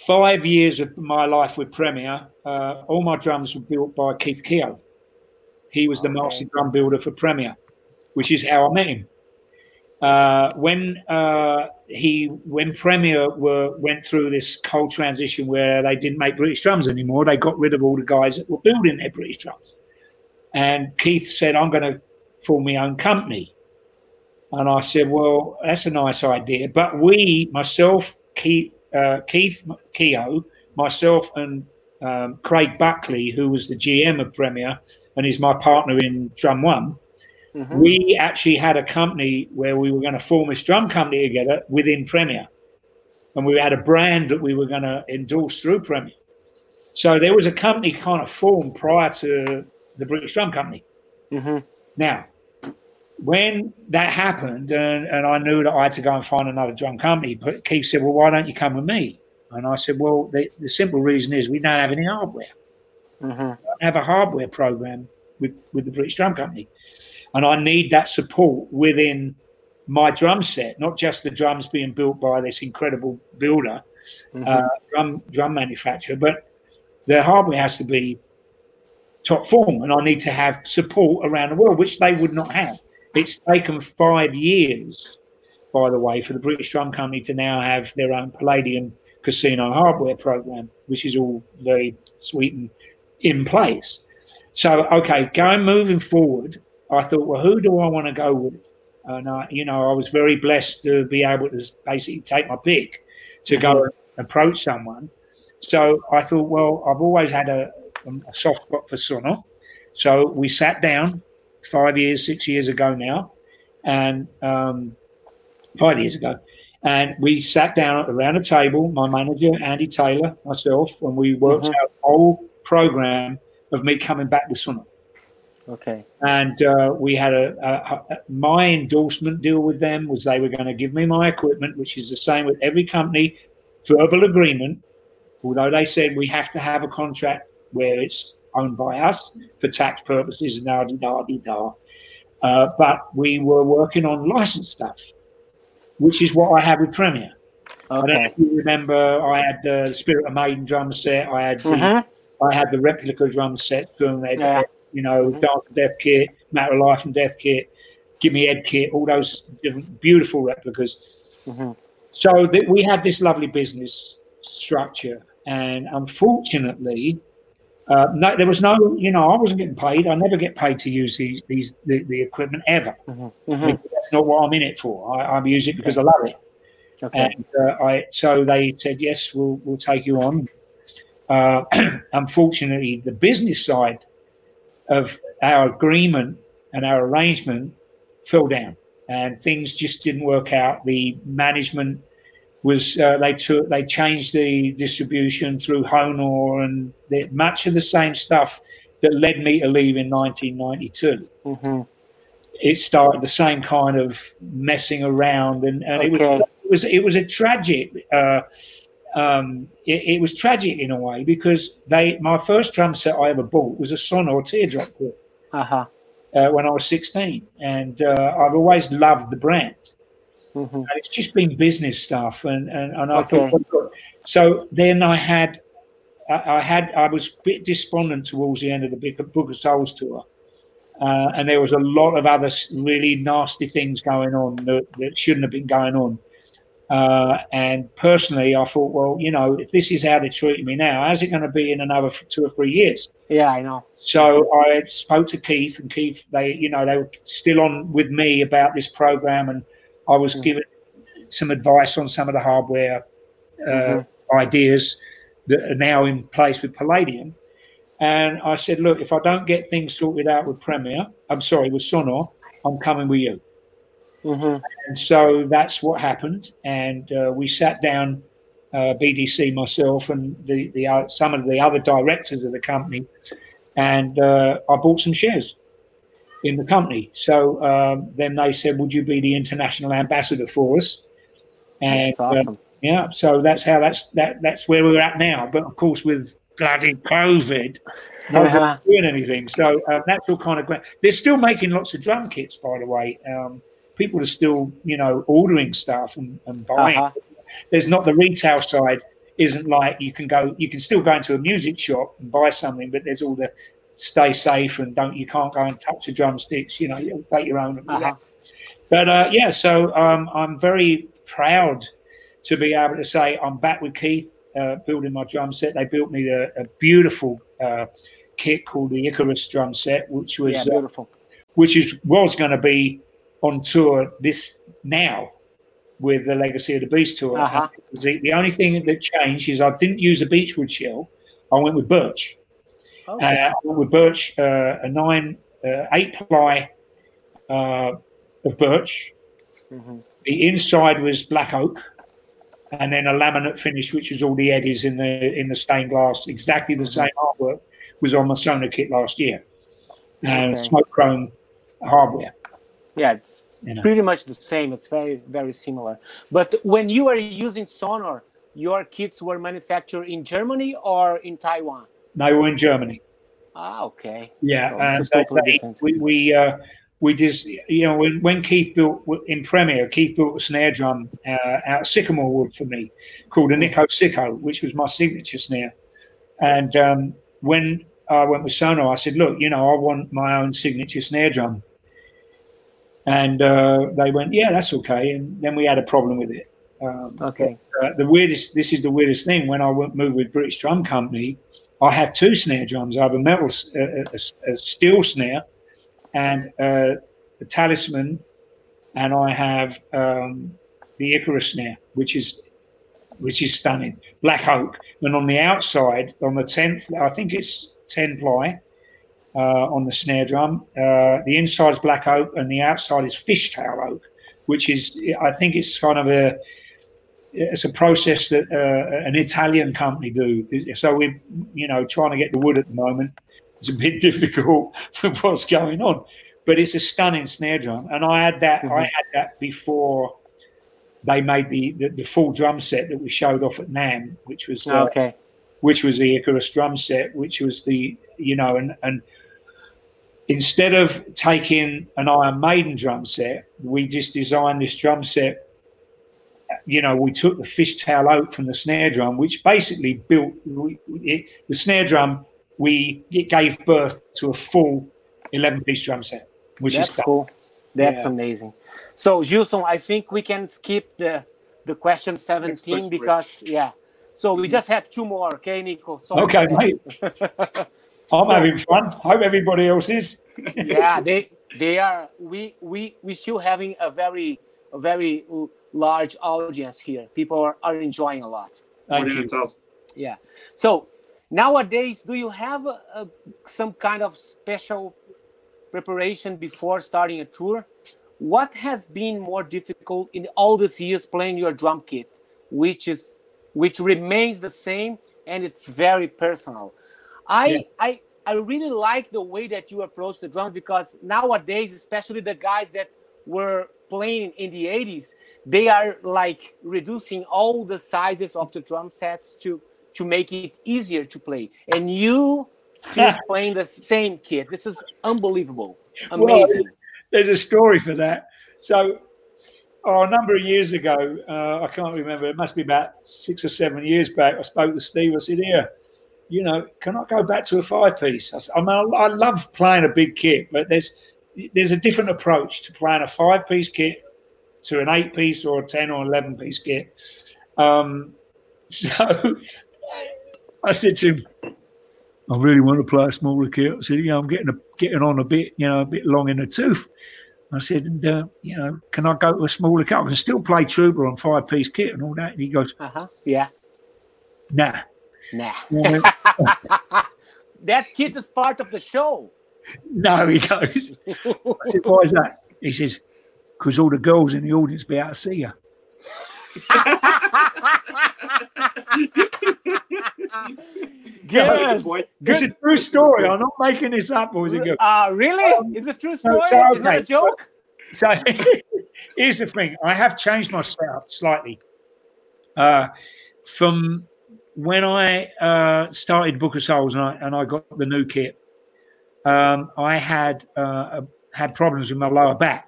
five years of my life with Premier, uh, all my drums were built by Keith Keogh. He was the okay. master drum builder for Premier, which is how I met him. Uh, when uh, he when Premier were went through this cold transition where they didn't make British drums anymore, they got rid of all the guys that were building their British drums. And Keith said, "I'm going to form my own company." And I said, "Well, that's a nice idea, but we, myself, Keith, uh, Keith myself, and um, Craig Buckley, who was the GM of Premier and is my partner in Drum One." Mm-hmm. We actually had a company where we were going to form this drum company together within Premier. And we had a brand that we were going to endorse through Premier. So there was a company kind of formed prior to the British Drum Company. Mm-hmm. Now, when that happened, and, and I knew that I had to go and find another drum company, but Keith said, Well, why don't you come with me? And I said, Well, the, the simple reason is we don't have any hardware. Mm-hmm. We don't have a hardware program with, with the British Drum Company and I need that support within my drum set, not just the drums being built by this incredible builder, mm-hmm. uh, drum drum manufacturer, but the hardware has to be top form, and I need to have support around the world, which they would not have. It's taken five years, by the way, for the British Drum Company to now have their own Palladium casino hardware program, which is all very sweet and in place. So, okay, going moving forward, I thought, well, who do I want to go with? And I, you know, I was very blessed to be able to basically take my pick to go mm-hmm. and approach someone. So I thought, well, I've always had a, a soft spot for Sonor. So we sat down five years, six years ago now, and um, five years ago, and we sat down around a table, my manager, Andy Taylor, myself, and we worked mm-hmm. out a whole program of me coming back to Sonor. Okay. And uh, we had a, a, a, my endorsement deal with them was they were going to give me my equipment, which is the same with every company, verbal agreement. Although they said we have to have a contract where it's owned by us for tax purposes and da da da da. Uh, but we were working on license stuff, which is what I had with Premier. Okay. I don't know if you remember, I had the Spirit of Maiden drum set. I had the, mm-hmm. I had the replica drum set from yeah you know, mm-hmm. Dance of Death kit, Matter of Life and Death kit, Give Me Ed kit, all those beautiful replicas. Mm-hmm. So that we had this lovely business structure, and unfortunately, uh, no, there was no, you know, I wasn't getting paid. I never get paid to use these, these the, the equipment ever. Mm-hmm. mm-hmm. That's not what I'm in it for. I, I use it because I love it. Okay. And uh, I, so they said, yes, we'll, we'll take you on. Uh, unfortunately, the business side of our agreement and our arrangement fell down, and things just didn't work out. The management was uh, they took they changed the distribution through Honor and the, much of the same stuff that led me to leave in 1992. Mm-hmm. It started the same kind of messing around, and, and okay. it, was, it was it was a tragic. Uh, um, it, it, was tragic in a way because they my first drum set I ever bought was a Sonor teardrop kit uh-huh. uh, when I was 16, and uh, I've always loved the brand. mm-hmm. and it's just been business stuff. And and, and I okay. thought, so then I had, I, I, had, I was a bit despondent towards the end of the Book of Souls tour. Uh, and there was a lot of other really nasty things going on that, that shouldn't have been going on. Uh, and personally, I thought, well, you know, if this is how they're treating me now, how's it going to be in another two or three years? Yeah, I know. So I spoke to Keith, and Keith, they, you know, they were still on with me about this program, and I was mm-hmm. given some advice on some of the hardware uh, mm-hmm. ideas that are now in place with Palladium. And I said, look, if I don't get things sorted out with Premier, I'm sorry, with Sonor, I'm coming with you. Mm-hmm. And so that's what happened. And uh, we sat down, uh, BDC, myself, and the, the uh, some of the other directors of the company, and uh, I bought some shares in the company. So um, then they said, "Would you be the international ambassador for us?" And that's uh, awesome. yeah, so that's how that's that that's where we're at now. But of course, with bloody COVID, not doing anything. So um, that's all kind of great. They're still making lots of drum kits, by the way. Um, people are still, you know, ordering stuff and, and buying. Uh-huh. There's not the retail side. Isn't like you can go. You can still go into a music shop and buy something, but there's all the stay safe and don't. You can't go and touch the drumsticks. You know, you take your own. Uh-huh. But uh, yeah, so um, I'm very proud to be able to say I'm back with Keith uh, building my drum set. They built me a, a beautiful uh, kit called the Icarus drum set, which was yeah, beautiful. which is was going to be on tour this now with the Legacy of the Beast tour. Uh-huh. The, the, only thing that changed is I didn't use a beechwood shell. I went with birch. Okay. Uh, I went with birch, uh, a nine, uh, eight ply uh, of birch. Mm-hmm. The inside was black oak, and then a laminate finish, which was all the eddies in the in the stained glass. Exactly the mm-hmm. same artwork was on my Sonor kit last year, and okay. smoke chrome hardware. Yeah, it's you know. pretty much the same. It's very, very similar. But when you were using Sonor, your kits were manufactured in Germany or in Taiwan? They were in Germany. Ah, okay. Yeah, so and totally we we, uh, we just you know when, when Keith built in Premier, Keith built a snare drum uh, out of sycamore wood for me, called a Nicko Sicko, which was my signature snare. And um, when I went with Sonor, I said, look, you know, I want my own signature snare drum. And uh, they went, yeah, that's okay. And then we had a problem with it. Um, okay. But, uh, the weirdest, this is the weirdest thing. When I went, moved with British Drum Company, I have two snare drums. I have a metal, a, a, a steel snare, and uh, a talisman, and I have um, the Icarus snare, which is which is stunning, black oak. And on the outside, on the tenth, I think it's ten ply, on the snare drum. Uh, the inside is black oak and the outside is fishtail oak, which is I think it's kind of a it's a process that uh, an Italian company do. So we're you know trying to get the wood at the moment. It's a bit difficult for what's going on, but it's a stunning snare drum, and I had that mm-hmm. I had that before they made the, the, the full drum set that we showed off at NAMM, which was uh, okay. which was the Icarus drum set, which was the you know and and instead of taking an Iron Maiden drum set, we just designed this drum set. You know, we took the fishtail oak from the snare drum, which basically built it, the snare drum. We it gave birth to a full eleven-piece drum set, which That's is cool. That's yeah. amazing. So, Gilson, I think we can skip the the question seventeen because yeah. So we just have two more, okay, Nicko? Sorry. Okay, mate. I'm so, having fun. Hope everybody else is. yeah, they they are. We we we still having a very a very large audience here. People are, are enjoying a lot. Thank you. Yeah. So nowadays, do you have a, a, some kind of special preparation before starting a tour? What has been more difficult in all these years playing your drum kit, which is which remains the same and it's very personal? I yeah. I I really like the way that you approach the drums because nowadays, especially the guys that were playing in the 80s, they are like reducing all the sizes of the drum sets to to make it easier to play. And you still playing the same kit. This is unbelievable. Amazing. Well, there's a story for that. So Oh, a number of years ago, uh, I can't remember. It must be about six or seven years back. I spoke to Steve. I said, "Here, you know, can I go back to a five piece?" I, I mean, I love playing a big kit, but there's there's a different approach to playing a five piece kit to an eight piece or a ten or eleven piece kit. Um, so I said to him, "I really want to play a smaller kit." I said, "You know, I'm getting a, getting on a bit, you know, a bit long in the tooth." I said, and, uh, you know, can I go to a smaller kit? I can still play Troubadour on five piece kit and all that. And he goes, uh huh, yeah, nah, nah. that kit is part of the show. No, he goes. I said, why is that? He says, because all the girls in the audience be able to see you. Good. boy. It's a true story. I'm not making this up, boys and girls. Uh, really? Um, Is it a true story? so, Is that a joke? So here's the thing: I have changed my setup slightly. Uh, from when I uh, started Book of Souls and I, and I got the new kit, um, I had uh, had problems with my lower back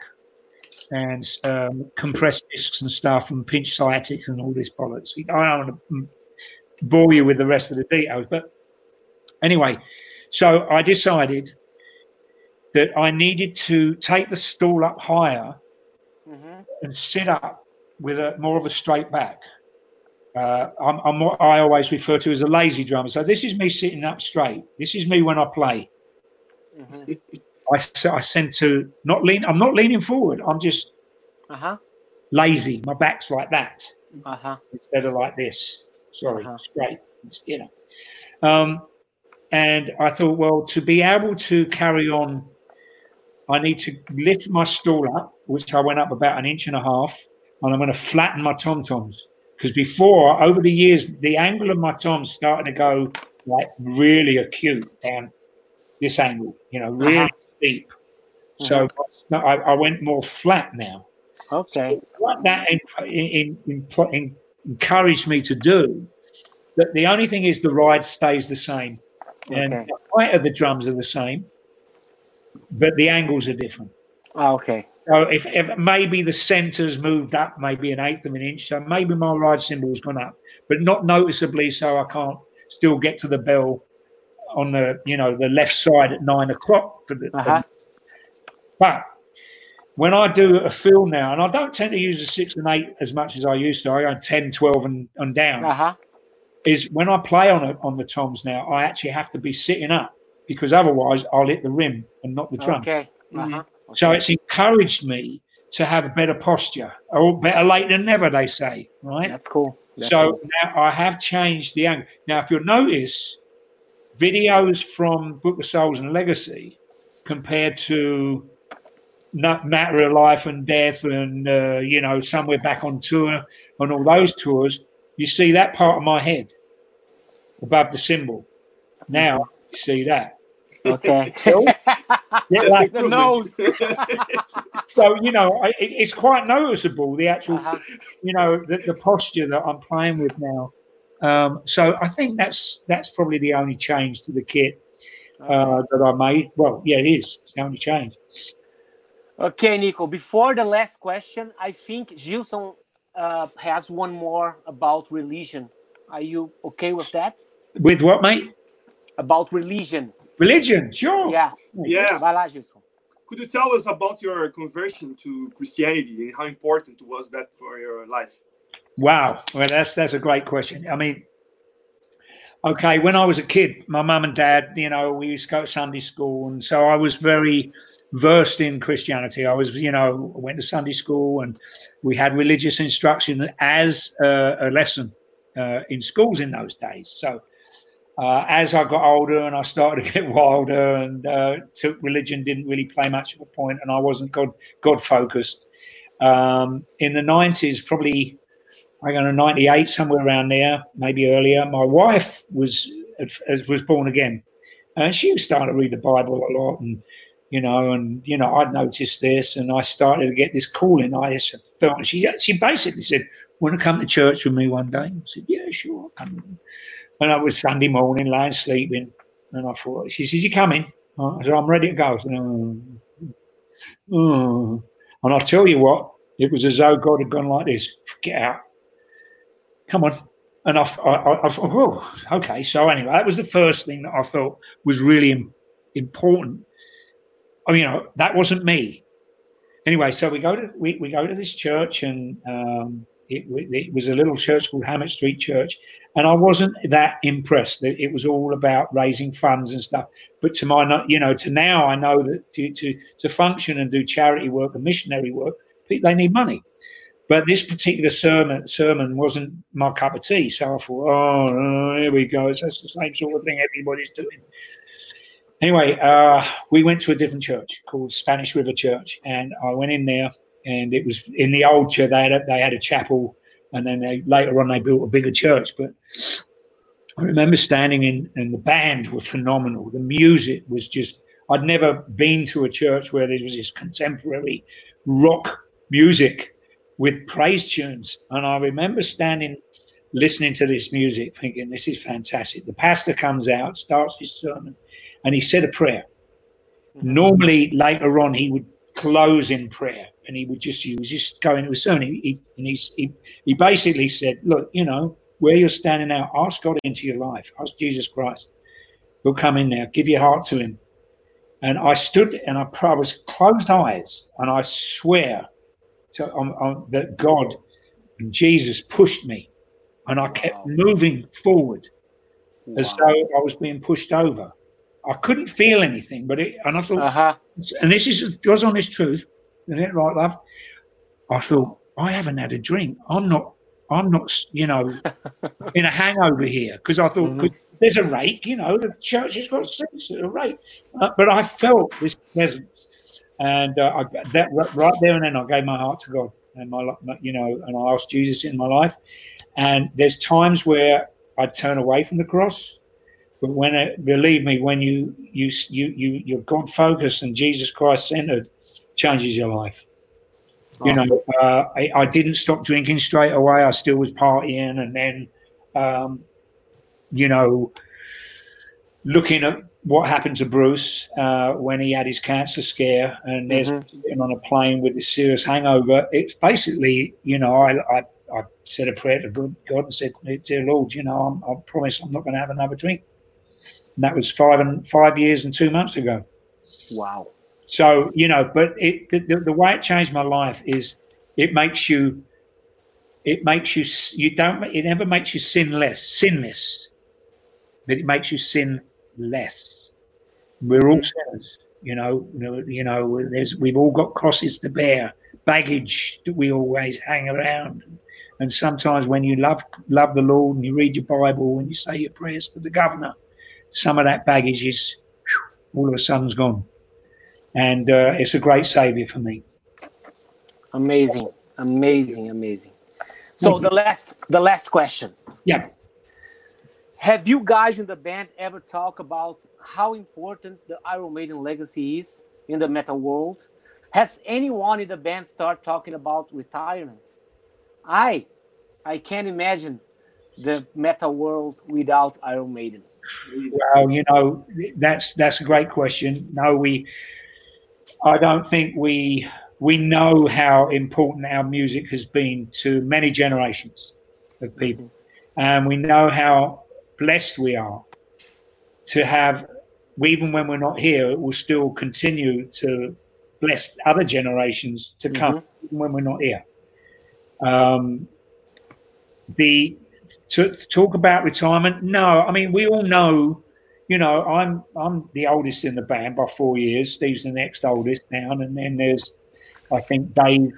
and um, compressed discs and stuff and pinch sciatic and all this bollocks. I don't want to bore you with the rest of the details, but anyway, so I decided that I needed to take the stool up higher hmm and sit up with a more of a straight back. Uh, I'm, I'm what I always refer to as a lazy drummer. So this is me sitting up straight. This is me when I play. hmm I, I send to not lean. I'm not leaning forward. I'm just Uh huh. lazy. My back's like that Uh huh. instead of like this. Sorry, Uh-huh. straight. You know. Um, and I thought, well, to be able to carry on, I need to lift my stool up, which I went up about an inch and a half, and I'm going to flatten my tom toms because before, over the years, the angle of my toms starting to go like really acute down this angle. You know, really Uh-huh. deep. So I, I went more flat now Okay. what that in, in, in, in, encouraged me to do that the only thing is the ride stays the same and Okay. the height of the drums are the same but the angles are different Ah, okay. so if, if maybe the centers moved up maybe an eighth of an inch so maybe my ride cymbal's gone up but not noticeably so i can't still get to the bell on the you know the left side at nine o'clock for the, Uh-huh. but when I do a fill now, and I don't tend to use a six and eight as much as I used to, I go 10, 12 and, and down, Uh huh. is when I play on it on the toms now, I actually have to be sitting up because otherwise I'll hit the rim and not the drum. Okay. Uh huh. So it's encouraged me to have a better posture, or better late than never, they say, right? That's cool. That's so cool. now I have changed the angle. Now, if you'll notice, videos from Book of Souls and Legacy compared to Nut Matter of Life and Death and, uh, you know, Somewhere Back on Tour and all those tours, you see that part of my head above the cymbal. Now you see that. Okay. Yeah, like- the nose. so, you know, I, it, it's quite noticeable, the actual Uh-huh. you know the, the posture that I'm playing with now. Um, so I think that's that's probably the only change to the kit uh, that I made. Well, yeah, it is. It's the only change. Okay, Nicko. Before the last question, I think Gilson uh, has one more about religion. Are you okay with that? With what, mate? About religion. Religion, sure. Yeah. Yeah. Vai lá, Gilson. Could you tell us about your conversion to Christianity and how important was that for your life? Wow. Well, that's that's a great question. I mean, okay, when I was a kid, my mum and dad, you know, we used to go to Sunday school, and so I was very versed in Christianity. I was, you know, went to Sunday school, and we had religious instruction as a, a lesson uh, in schools in those days. So. Uh, as I got older and I started to get wilder and uh, took religion didn't really play much of a point and I wasn't God God focused. Um, in the nineties, probably I don't know, 98, somewhere around there, maybe earlier. My wife was was born again, and she started to read the Bible a lot, and you know, and you know, I'd noticed this, and I started to get this calling. I just felt she she basically said, "Want to come to church with me one day?" I said, "Yeah, sure, I'll come." And I was Sunday morning, lying sleeping, and I thought, she says, "You coming?" I said, "I'm ready to go." I said, oh. Oh. And I'll tell you what, It was as though God had gone like this: "Get out, come on." And I, I, I thought, oh, okay. So anyway, that was the first thing that I felt was really important. I mean, you know, that wasn't me. Anyway, so we go to we, we go to this church, and um, it, it, was a little church called Hammett Street Church, and I wasn't that impressed. It was all about raising funds and stuff. But to my, you know, to now, I know that to to, to function and do charity work and missionary work, they need money. But this particular sermon sermon wasn't my cup of tea. So I thought, oh, here we go. That's the same sort of thing everybody's doing. Anyway, uh, we went to a different church called Spanish River Church, and I went in there and it was in the old church. They had a, they had a chapel, and then they, later on they built a bigger church. But I remember standing in, and the band was phenomenal. The music was just. I'd never been to a church where there was this contemporary rock music with praise tunes, and I remember standing listening to this music, thinking this is fantastic. The pastor comes out, starts his sermon, and he said a prayer. Mm-hmm. Normally, later on, he would close in prayer and he would just use just go into a sermon. He, he, and he, he, he basically said, Look, you know, where you're standing now, ask God into your life, ask Jesus Christ. He'll come in now, give your heart to him. And I stood and I, I was closed eyes, and I swear to, on, on, that God and Jesus pushed me, and I kept wow. moving forward wow. as though I was being pushed over. I couldn't feel anything, but it, and I thought, uh-huh. and this is God's honest truth. Isn't it right, love? I thought, I haven't had a drink. I'm not, I'm not, you know, in a hangover here because I thought mm-hmm. there's a rake, you know, the church has got seats at a rake. Uh, but I felt this presence. And uh, I, that right there and then, I gave my heart to God and my, you know, and I asked Jesus in my life. And there's times where I turn away from the cross, but when it, believe me, when you you you you you're God focused and Jesus Christ centered, changes your life. Awesome. You know, uh, I, I, didn't stop drinking straight away. I still was partying, and then, um, you know, looking at what happened to Bruce uh, when he had his cancer scare, and there's mm-hmm. on a plane with a serious hangover. It's basically, you know, I, I, I said a prayer to God and said, "Dear Lord, you know, I'm, I promise I'm not going to have another drink." And that was five and five years and two months ago. Wow. So you know, but it the, the way it changed my life is it makes you it makes you you don't it never makes you sin less sinless but it makes you sin less. We're all sinners you know you know, you know there's we've all got crosses to bear baggage that we always hang around. And sometimes when you love love the lord and you read your bible and you say your prayers to the governor some of that baggage is whew, all of a sudden's gone and uh, it's a great savior for me. Amazing, amazing, amazing. So the last, the last question. Yeah. Have you guys in the band ever talked about how important the Iron Maiden legacy is in the metal world? Has anyone in the band start talking about retirement? I, I can't imagine the metal world without Iron Maiden. Well, you know, that's that's a great question. No, we I don't think we we know how important our music has been to many generations of people, and we know how blessed we are to have. Even when we're not here, it will still continue to bless other generations to come, mm-hmm. even when we're not here. Um, the to, to talk about retirement, no. I mean, we all know you know, I'm I'm the oldest in the band by four years. Steve's the next oldest now, and then there's, I think, Dave,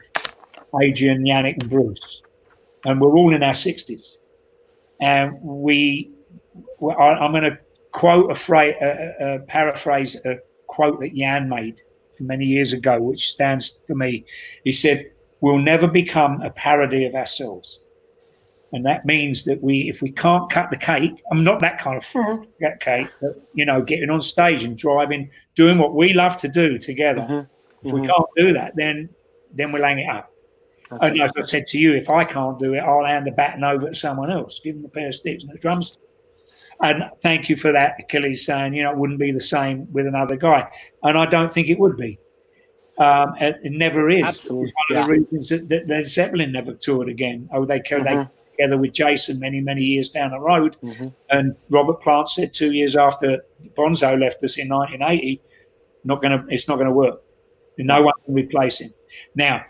Adrian, Janick, and Bruce, and we're all in our sixties. And we, I, am going to quote a phrase, a, a paraphrase a quote that Jan made many years ago, which stands to me. He said, "We'll never become a parody of ourselves." And that means that we, if we can't cut the cake, I'm not that kind of mm-hmm. that cake, but you know, getting on stage and driving, doing what we love to do together. Mm-hmm. If mm-hmm. we can't do that, then then we're hang it up. Okay. And as I said to you, if I can't do it, I'll hand the baton over to someone else, give them a pair of sticks and a drumstick. And thank you for that, Aquiles, saying, you know, it wouldn't be the same with another guy. And I don't think it would be. Um, it, it never is. Absolutely. One of the reasons that, that Led Zeppelin never toured again. Oh, they mm-hmm. they together with Jason many many years down the road, mm-hmm. and Robert Plant said two years after Bonzo left us in 1980, not gonna it's not gonna work. No one can replace him. Now,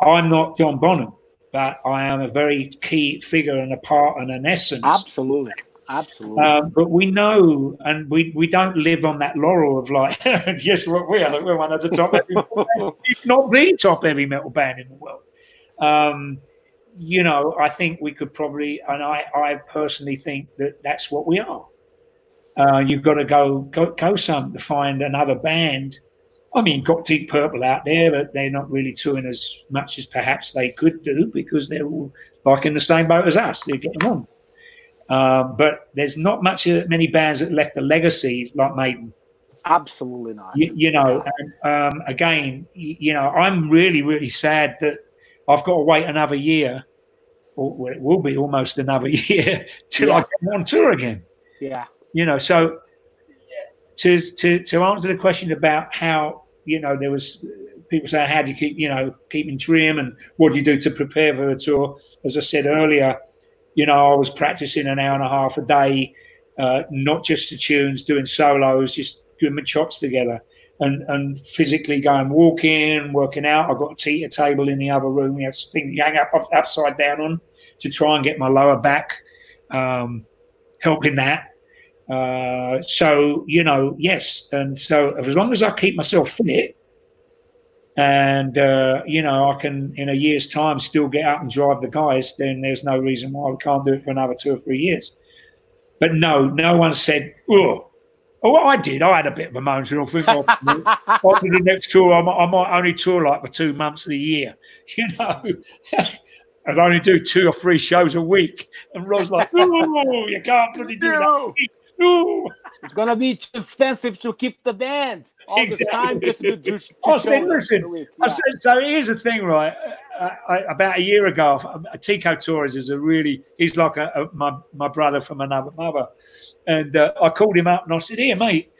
I'm not John Bonham, but I am a very key figure and a part and an essence. Absolutely. Absolutely. Um, but we know, and we, we don't live on that laurel of like, yes, we are. We're one of the top, if not the top heavy metal band in the world. Um, you know, I think we could probably, and I, I personally think that that's what we are. Uh, you've got to go, go go some to find another band. I mean, got Deep Purple out there, but they're not really touring as much as perhaps they could do because they're all like in the same boat as us. They're getting on. Um, but there's not much uh, many bands that left a legacy like Maiden. Absolutely not. You, you know, and, um, again, you, you, know, I'm really, really sad that I've got to wait another year, or it will be almost another year till yeah. I get on tour again. Yeah. You know, so to to to answer the question about how you know there was people saying how do you keep you know keeping trim and what do you do to prepare for the tour? As I said earlier you know, I was practicing an hour and a half a day, uh, not just the tunes, doing solos, just doing my chops together and, and physically going walking, working out. I've got a teeter table in the other room. We have something to hang up upside down on to try and get my lower back, um, helping that. Uh, so, you know, yes. And so as long as I keep myself fit, and uh, you know I can in a year's time still get out and drive the guys, then there's no reason why we can't do it for another two or three years. But no, no one said, "Oh, oh, I did. I had a bit of a moan. I think after the next tour, I might, I might, only tour like for two months of the year, you know." I'd only do two or three shows a week, and Rod's like, "Oh, you can't really do no. that." No. It's gonna be too expensive to keep the band all exactly. this time just to, to, to I said, listen, yeah. I said, so here's the thing, right? Uh, I, about a year ago, Tico Torres is a really, he's like a, a, my, my brother from another mother. And uh, I called him up and I said, here, mate.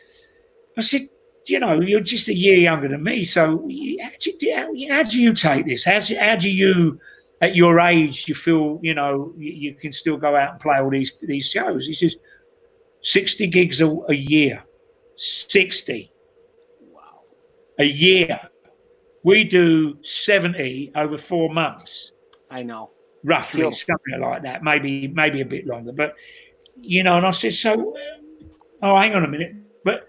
I said, you know, you're just a year younger than me. So how do, how, how do you take this? How, how do you, at your age, you feel, you know, you, you, can still go out and play all these, these shows? He says, 60 gigs a, a year. 60 wow, a year. We do 70 over four months. I know. Roughly, Still. something like that. Maybe maybe a bit longer. But, you know, and I said, so, um, oh, hang on a minute. But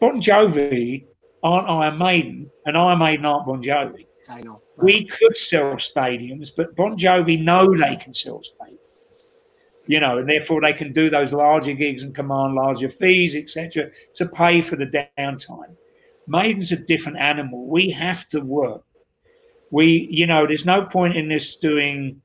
Bon Jovi aren't Iron Maiden, and Iron Maiden aren't Bon Jovi. I know. We could sell stadiums, but Bon Jovi know they can sell stadiums. You know, and therefore they can do those larger gigs and command larger fees, etc., to pay for the downtime. Maiden's a different animal. We have to work. We, you know, there's no point in this doing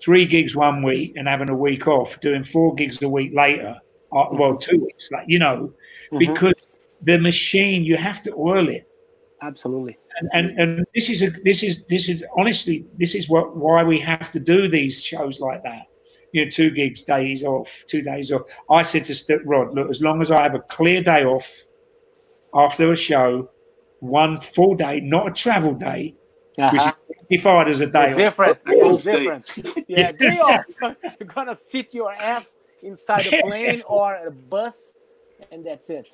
three gigs one week and having a week off, doing four gigs a week later, uh, well, two weeks, like, you know, mm-hmm. because the machine, you have to oil it. Absolutely. And, and, and this is a this is this is honestly this is what why we have to do these shows like that you know, two gigs, days off, two days off. I said to stick Rod, look, as long as I have a clear day off after a show, one full day, not a travel day, uh-huh. which is defined as a day. It's different. It's different. yeah, day off. You're gonna sit your ass inside a plane or a bus, and that's it.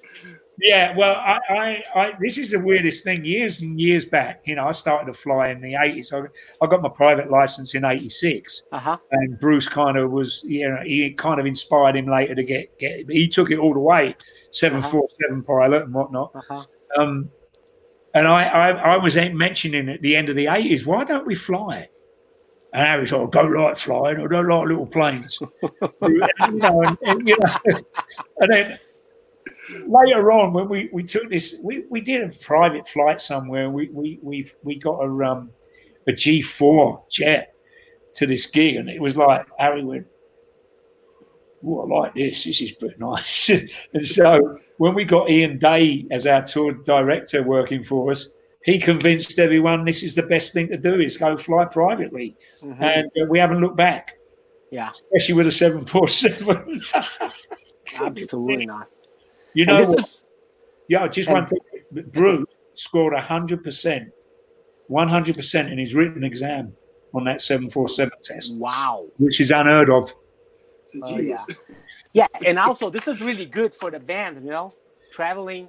Yeah, well, I, I, I, this is the weirdest thing. Years and years back, you know, I started to fly in the eighties. I, I got my private license in '86, uh-huh. and Bruce kind of was, you know, he kind of inspired him later to get get. He took it all the way seven four seven pilot and whatnot. Uh-huh. Um, and I, I, I was mentioning at the end of the eighties, why don't we fly? And Harry's like, I don't like flying, I don't like little planes. you know, and, and, you know, and then later on when we, we took this we, we did a private flight somewhere we we we, we got a um a G4 jet to this gig and it was like Harry went oh, I like this. This is pretty nice. and so when we got Ian Day as our tour director working for us, he convinced everyone this is the best thing to do is go fly privately. Mm-hmm. And uh, we haven't looked back. Yeah. Especially with a 747. Absolutely not. You know, is... yeah, just one thing. Bruce, scored 100%, 100% in his written exam on that 747 test. Wow. Which is unheard of. Oh, yeah. yeah, and also this is really good for the band, you know, traveling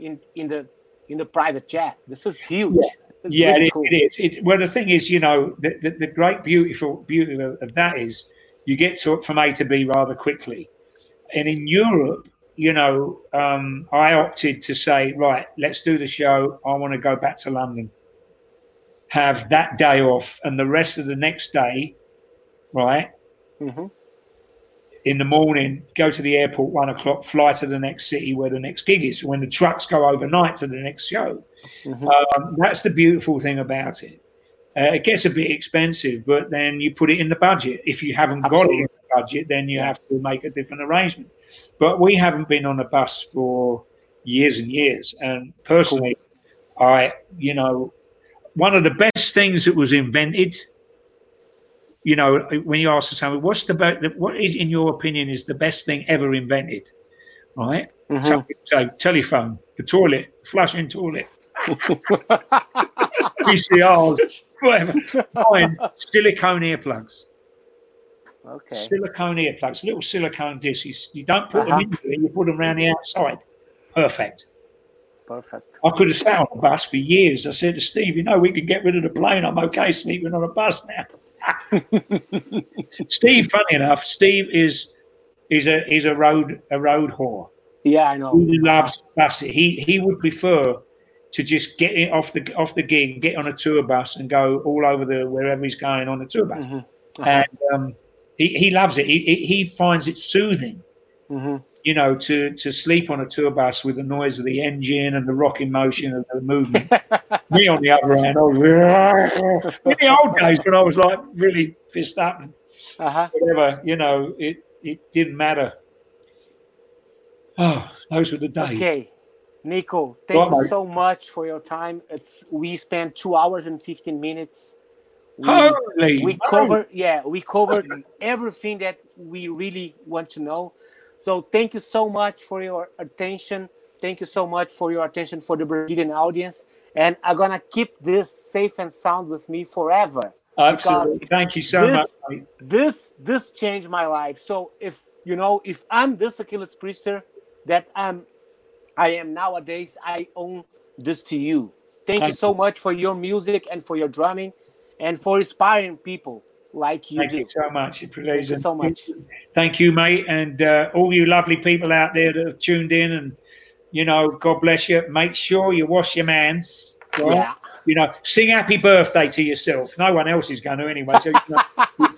in in the in the private jet. This is huge. Yeah, yeah really it, cool. it is. It, well, the thing is, you know, the, the, the great beautiful beauty of, of that is you get to from A to B rather quickly. And in Europe, you know, um, I opted to say, right, let's do the show. I want to go back to London, have that day off, and the rest of the next day, right, mm-hmm. in the morning, go to the airport one o'clock, fly to the next city where the next gig is. When the trucks go overnight to the next show, mm-hmm. um, that's the beautiful thing about it. Uh, it gets a bit expensive, but then you put it in the budget. If you haven't Absolutely. got it budget, then you have to make a different arrangement. But we haven't been on a bus for years and years. And personally, I, you know, one of the best things that was invented, you know, when you ask someone, what's the best, what is, in your opinion, is the best thing ever invented? Right? Mm-hmm. Some people say telephone, the toilet, flushing toilet. VCRs, whatever. Fine. Silicone earplugs. Okay. Silicone earplugs, little silicone discs. You don't put uh-huh. them in there, you put them around the outside. Perfect. Perfect. I could have sat on a bus for years. I said to Steve, you know, we can get rid of the plane. I'm okay sleeping on a bus now. Steve, funny enough, Steve is is a is a road a road whore. Yeah, I know. He loves buses. He he would prefer to just get it off the off the gig, get on a tour bus, and go all over the wherever he's going on the tour bus. Mm-hmm. Uh-huh. And um, he, he loves it. He, he finds it soothing. Mm-hmm. You know, to to sleep on a tour bus with the noise of the engine and the rocking motion of the movement. Me on the other hand, I was, in the old days when I was like really pissed up, uh-huh. whatever. You know, it it didn't matter. Oh, those were the days. Okay. Nicko, thank you so much for your time. It's we spent two hours and fifteen minutes. We, Holy we covered yeah, we covered everything that we really want to know. So thank you so much for your attention. Thank you so much for your attention for the Brazilian audience. And I'm gonna keep this safe and sound with me forever. Absolutely. Thank you so this, much. This this changed my life. So if you know, if I'm this Aquiles Priester that I'm I am nowadays. I own this to you. Thank, Thank you so much for your music and for your drumming and for inspiring people like you Thank do. you so much. It's Thank you so much. Thank you, mate. And uh, all you lovely people out there that have tuned in and, you know, God bless you. Make sure you wash your hands. Right? Yeah. You know, sing happy birthday to yourself. No one else is going to anyway. So, you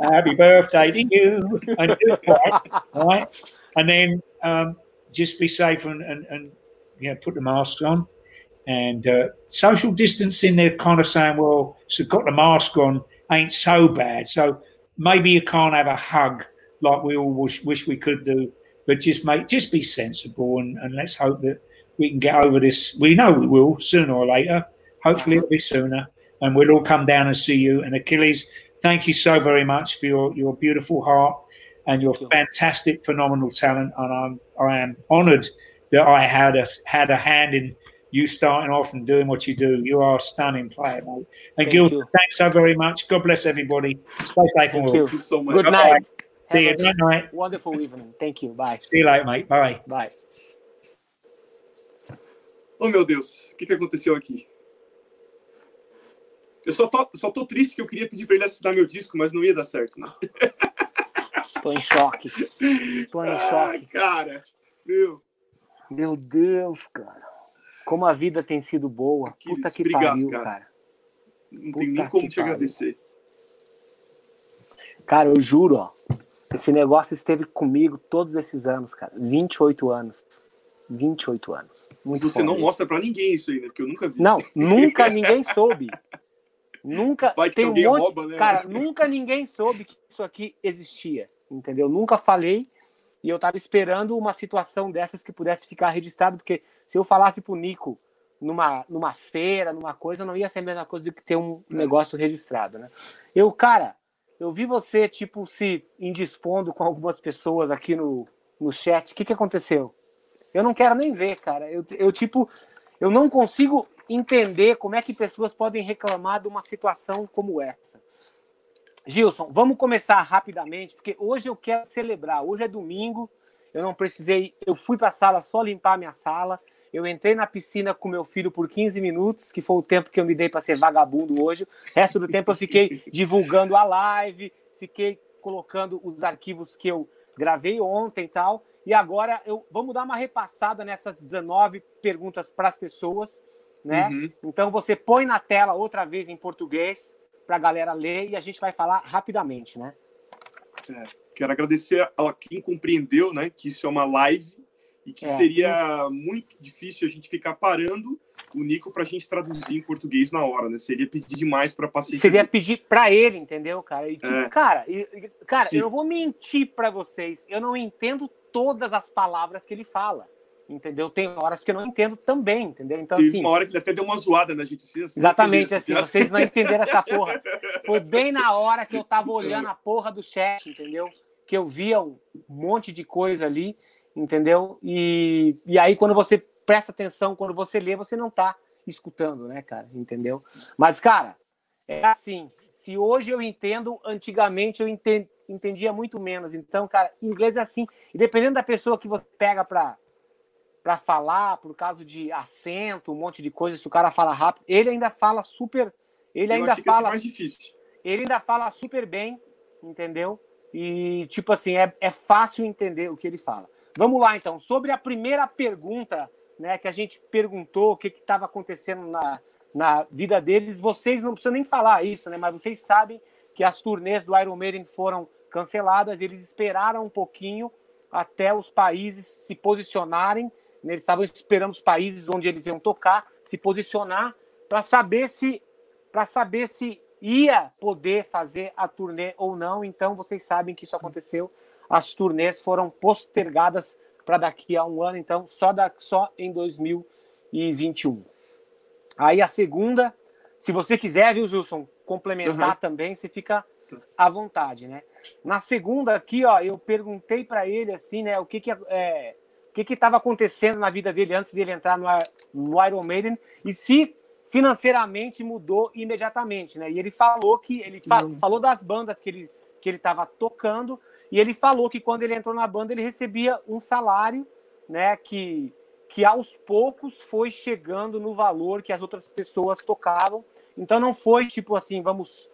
know, happy birthday to you. And do that, right? And then um, just be safe and, and, and you know, put the mask on. And uh, social distancing, they're kind of saying, well, so got the mask on ain't so bad. So maybe you can't have a hug like we all wish, wish we could do, but just make just be sensible and, and let's hope that we can get over this. We know we will sooner or later. Hopefully it'll be sooner, and we'll all come down and see you. And Aquiles, thank you so very much for your, your beautiful heart and your fantastic, phenomenal talent. And I'm I am honoured that I had a had a hand in you starting off and doing what you do. You are a stunning player, mate. And Thank Gil, you. thanks so very much. God bless everybody. Stay safe Thank you. so much. Good night. See you. Good night. Wonderful evening. Thank you. Bye. See you later, mate. Bye. Bye. Oh meu Deus, o que, que aconteceu aqui? Eu só tô, só tô triste que eu queria pedir para ele assinar meu disco, mas não ia dar certo, né? Tô em choque. Tô em choque. cara, meu. Meu Deus, cara. Como a vida tem sido boa. Puta que obrigado, pariu, cara. cara. Não tem nem como te pariu. agradecer. Cara, eu juro, ó. Esse negócio esteve comigo todos esses anos, cara. 28 anos. 28 anos. Muito Você não mostra para ninguém isso aí, né? Porque eu nunca vi. Não, nunca ninguém soube. Nunca. Vai que tem um monte, rouba, né? Cara, nunca ninguém soube que isso aqui existia entendeu? Nunca falei e eu estava esperando uma situação dessas que pudesse ficar registrado, porque se eu falasse pro Nico numa, numa feira, numa coisa, não ia ser a mesma coisa do que ter um negócio registrado, né? Eu, cara, eu vi você, tipo, se indispondo com algumas pessoas aqui no, no chat. O que, que aconteceu? Eu não quero nem ver, cara. Eu, eu tipo, Eu não consigo entender como é que pessoas podem reclamar de uma situação como essa. Gilson, vamos começar rapidamente, porque hoje eu quero celebrar. Hoje é domingo, eu não precisei. Eu fui para a sala só limpar minha sala. Eu entrei na piscina com meu filho por 15 minutos, que foi o tempo que eu me dei para ser vagabundo hoje. O resto do tempo eu fiquei divulgando a live, fiquei colocando os arquivos que eu gravei ontem e tal. E agora eu vamos dar uma repassada nessas 19 perguntas para as pessoas, né? Uhum. Então você põe na tela outra vez em português para a galera ler e a gente vai falar rapidamente, né? É, quero agradecer a quem compreendeu, né, que isso é uma live e que é. seria muito difícil a gente ficar parando o Nico para a gente traduzir em português na hora, né? Seria pedir demais para paciência. Seria pedir para ele, entendeu, cara? E, tipo, é. Cara, e, cara, Sim. eu não vou mentir para vocês, eu não entendo todas as palavras que ele fala entendeu? Tem horas que eu não entendo também, entendeu? Então, Teve assim, uma hora que até deu uma zoada na gente. Assim, exatamente, assim, vocês não entenderam essa porra. Foi bem na hora que eu tava olhando a porra do chat, entendeu? Que eu via um monte de coisa ali, entendeu? E, e aí, quando você presta atenção, quando você lê, você não tá escutando, né, cara? Entendeu? Mas, cara, é assim, se hoje eu entendo, antigamente eu entendia muito menos. Então, cara, inglês é assim. E dependendo da pessoa que você pega para para falar, por causa de acento, um monte de coisa, se o cara fala rápido, ele ainda fala super, ele Eu ainda fala mais difícil. Ele ainda fala super bem, entendeu? E tipo assim, é, é fácil entender o que ele fala. Vamos lá então, sobre a primeira pergunta, né, que a gente perguntou o que estava acontecendo na, na vida deles, vocês não precisam nem falar isso, né, mas vocês sabem que as turnês do Iron Maiden foram canceladas, eles esperaram um pouquinho até os países se posicionarem? Eles estavam esperando os países onde eles iam tocar se posicionar para saber se para saber se ia poder fazer a turnê ou não. Então vocês sabem que isso aconteceu. As turnês foram postergadas para daqui a um ano, então só da, só em 2021. Aí a segunda, se você quiser, viu, Gilson, complementar uhum. também, você fica à vontade, né? Na segunda aqui, ó, eu perguntei para ele assim, né, o que que é, o que estava acontecendo na vida dele antes de ele entrar no, no Iron Maiden e se financeiramente mudou imediatamente, né? E ele falou que ele fa falou das bandas que ele que ele estava tocando e ele falou que quando ele entrou na banda ele recebia um salário, né? Que que aos poucos foi chegando no valor que as outras pessoas tocavam. Então não foi tipo assim, vamos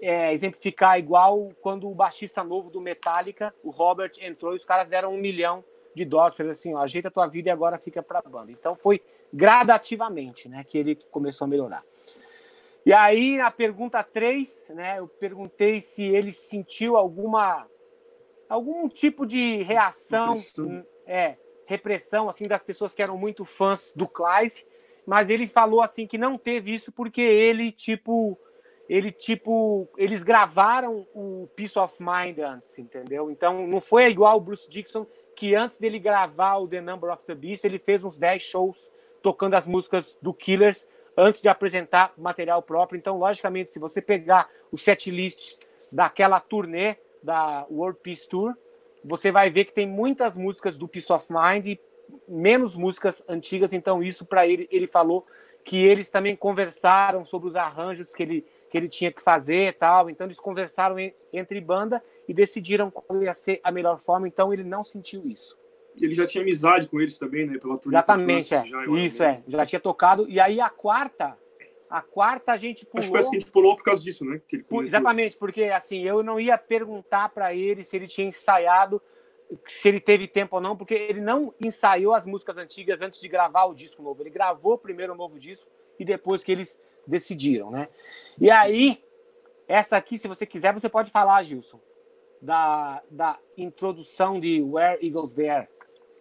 é, exemplificar igual quando o baixista novo do Metallica, o Robert, entrou e os caras deram um milhão de dólares, fez assim, ó, ajeita a tua vida e agora fica para a banda. Então foi gradativamente, né, que ele começou a melhorar. E aí, na pergunta 3, né, eu perguntei se ele sentiu alguma algum tipo de reação, repressão. é, repressão assim das pessoas que eram muito fãs do Clive, mas ele falou assim que não teve isso porque ele tipo ele tipo eles gravaram o Peace of Mind antes, entendeu? Então não foi igual o Bruce Dixon que antes dele gravar o The Number of the Beast, ele fez uns 10 shows tocando as músicas do Killers antes de apresentar material próprio. Então, logicamente, se você pegar o set list daquela turnê da World Peace Tour, você vai ver que tem muitas músicas do Peace of Mind e menos músicas antigas. Então, isso para ele, ele falou que eles também conversaram sobre os arranjos que ele, que ele tinha que fazer e tal. Então, eles conversaram entre banda e decidiram qual ia ser a melhor forma. Então, ele não sentiu isso. Ele já tinha amizade com eles também, né? Pela Exatamente, é. Já, isso, é. Já tinha tocado. E aí, a quarta, a quarta a gente pulou. Acho que, que a gente pulou por causa disso, né? Por, exatamente, porque assim, eu não ia perguntar para ele se ele tinha ensaiado se ele teve tempo ou não, porque ele não ensaiou as músicas antigas antes de gravar o disco novo. Ele gravou primeiro o novo disco e depois que eles decidiram, né? E aí, essa aqui, se você quiser, você pode falar, Gilson, da, da introdução de Where Eagles There.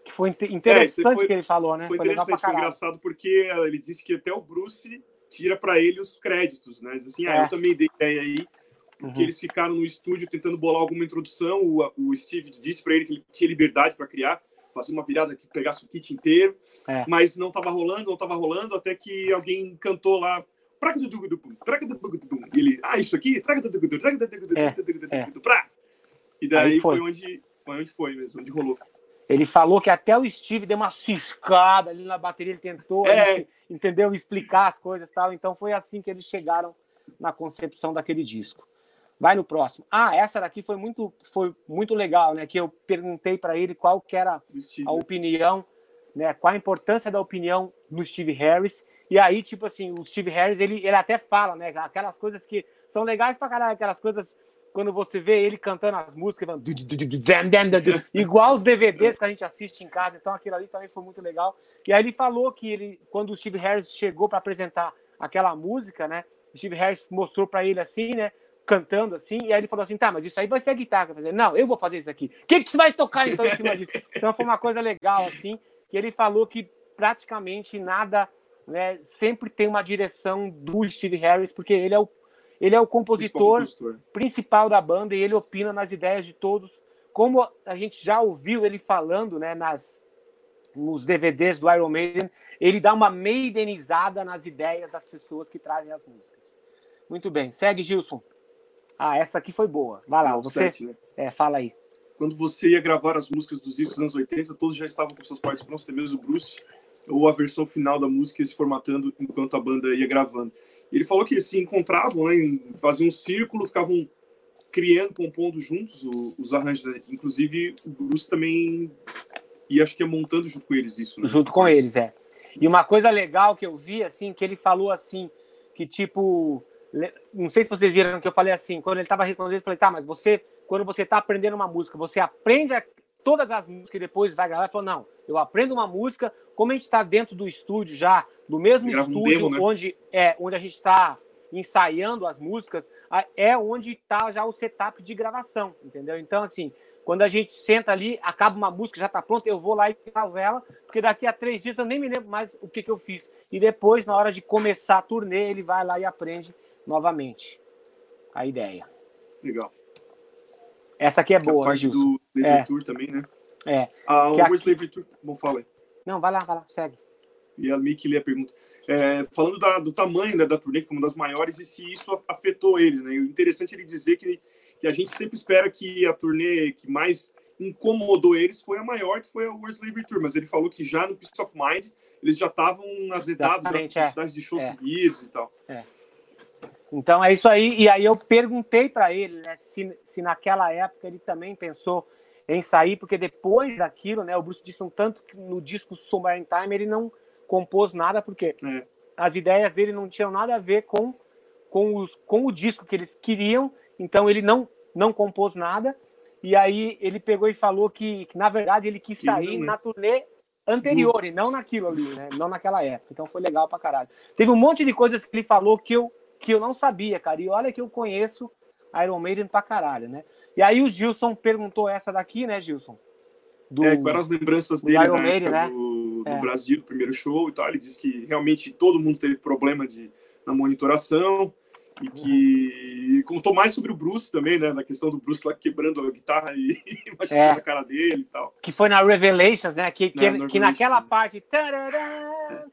Que foi interessante é, foi, que ele falou, né? Foi, foi interessante, foi engraçado, porque ele disse que até o Bruce tira para ele os créditos, né? Diz assim, ah, é. eu também dei ideia aí porque uhum. eles ficaram no estúdio tentando bolar alguma introdução. O, o Steve disse para ele que ele tinha liberdade para criar, fazer uma virada que pegasse o kit inteiro, é. mas não estava rolando, não estava rolando, até que alguém cantou lá. E ele, ah, isso aqui? É, é. E daí foi. foi onde foi onde foi mesmo, onde rolou. Ele falou que até o Steve deu uma ciscada ali na bateria, ele tentou, é. entendeu? Explicar as coisas e tal. Então foi assim que eles chegaram na concepção daquele disco. Vai no próximo. Ah, essa daqui foi muito, foi muito legal, né? Que eu perguntei para ele qual que era a opinião, né? Qual a importância da opinião no Steve Harris. E aí, tipo assim, o Steve Harris, ele, ele até fala, né? Aquelas coisas que são legais pra caralho, aquelas coisas quando você vê ele cantando as músicas, igual os DVDs que a gente assiste em casa. Então aquilo ali também foi muito legal. E aí ele falou que ele, quando o Steve Harris chegou para apresentar aquela música, né? O Steve Harris mostrou para ele assim, né? Cantando assim, e aí ele falou assim: tá, mas isso aí vai ser a guitarra. Eu não, eu vou fazer isso aqui. O que, que você vai tocar então em cima disso? Então foi uma coisa legal, assim, que ele falou que praticamente nada, né? Sempre tem uma direção do Steve Harris, porque ele é o ele é o compositor, compositor principal da banda e ele opina nas ideias de todos. Como a gente já ouviu ele falando, né, nas nos DVDs do Iron Maiden, ele dá uma maidenizada nas ideias das pessoas que trazem as músicas. Muito bem, segue Gilson. Ah, essa aqui foi boa. Vai lá, você. Né? É, fala aí. Quando você ia gravar as músicas dos discos dos anos 80, todos já estavam com suas partes prontas, até mesmo o Bruce ou a versão final da música se formatando enquanto a banda ia gravando. Ele falou que se encontravam, né, faziam um círculo, ficavam criando, compondo juntos os, arranjos. Né? Inclusive, o Bruce também ia, acho que ia montando junto com eles isso. Né? Junto com eles, é. E uma coisa legal que eu vi, assim, que ele falou assim, que tipo, não sei se vocês viram que eu falei assim, quando ele estava respondendo, eu falei, tá, mas você, quando você está aprendendo uma música, você aprende a todas as músicas e depois vai gravar. Ele falou, não, eu aprendo uma música, como a gente está dentro do estúdio já, do mesmo estúdio um demo, né? onde, é, onde a gente está ensaiando as músicas, é onde está já o setup de gravação, entendeu? Então, assim, quando a gente senta ali, acaba uma música, já está pronta, eu vou lá e gravo ela, porque daqui a três dias eu nem me lembro mais o que, que eu fiz. E depois, na hora de começar a turnê, ele vai lá e aprende novamente a ideia. Legal. Essa aqui é boa, a parte Gilson. do é. Tour também, né? É. Ah, o aqui... Slavery Tour. Bom, fala aí. Não, vai lá, vai lá, segue. E a Mickey lê a pergunta. É, falando da, do tamanho né, da turnê, que foi uma das maiores, e se isso afetou eles, né? O interessante é ele dizer que, que a gente sempre espera que a turnê que mais incomodou eles foi a maior, que foi a World Slavery Tour, mas ele falou que já no Peace of Mind eles já estavam azedados na quantidade é. de shows é. seguidos e tal. É. Então é isso aí. E aí eu perguntei para ele né, se, se naquela época ele também pensou em sair, porque depois daquilo, né, o Bruce disse um tanto que no disco Submarine Time ele não compôs nada, porque é. as ideias dele não tinham nada a ver com, com, os, com o disco que eles queriam, então ele não, não compôs nada. E aí ele pegou e falou que, que na verdade, ele quis sair na turnê anterior e não naquilo ali, né? Não naquela época. Então foi legal pra caralho. Teve um monte de coisas que ele falou que eu que eu não sabia, cara. E olha que eu conheço Iron Maiden pra caralho, né? E aí o Gilson perguntou essa daqui, né, Gilson? Do, é, quais as lembranças dele Iron Maiden, né? do, do é. Brasil, do primeiro show e tal. Ele disse que realmente todo mundo teve problema de, na monitoração e que uhum. contou mais sobre o Bruce também, né? Na questão do Bruce lá quebrando a guitarra e machucando é. a cara dele e tal. Que foi na Revelations, né? Que, que, é, que naquela parte. Tarará,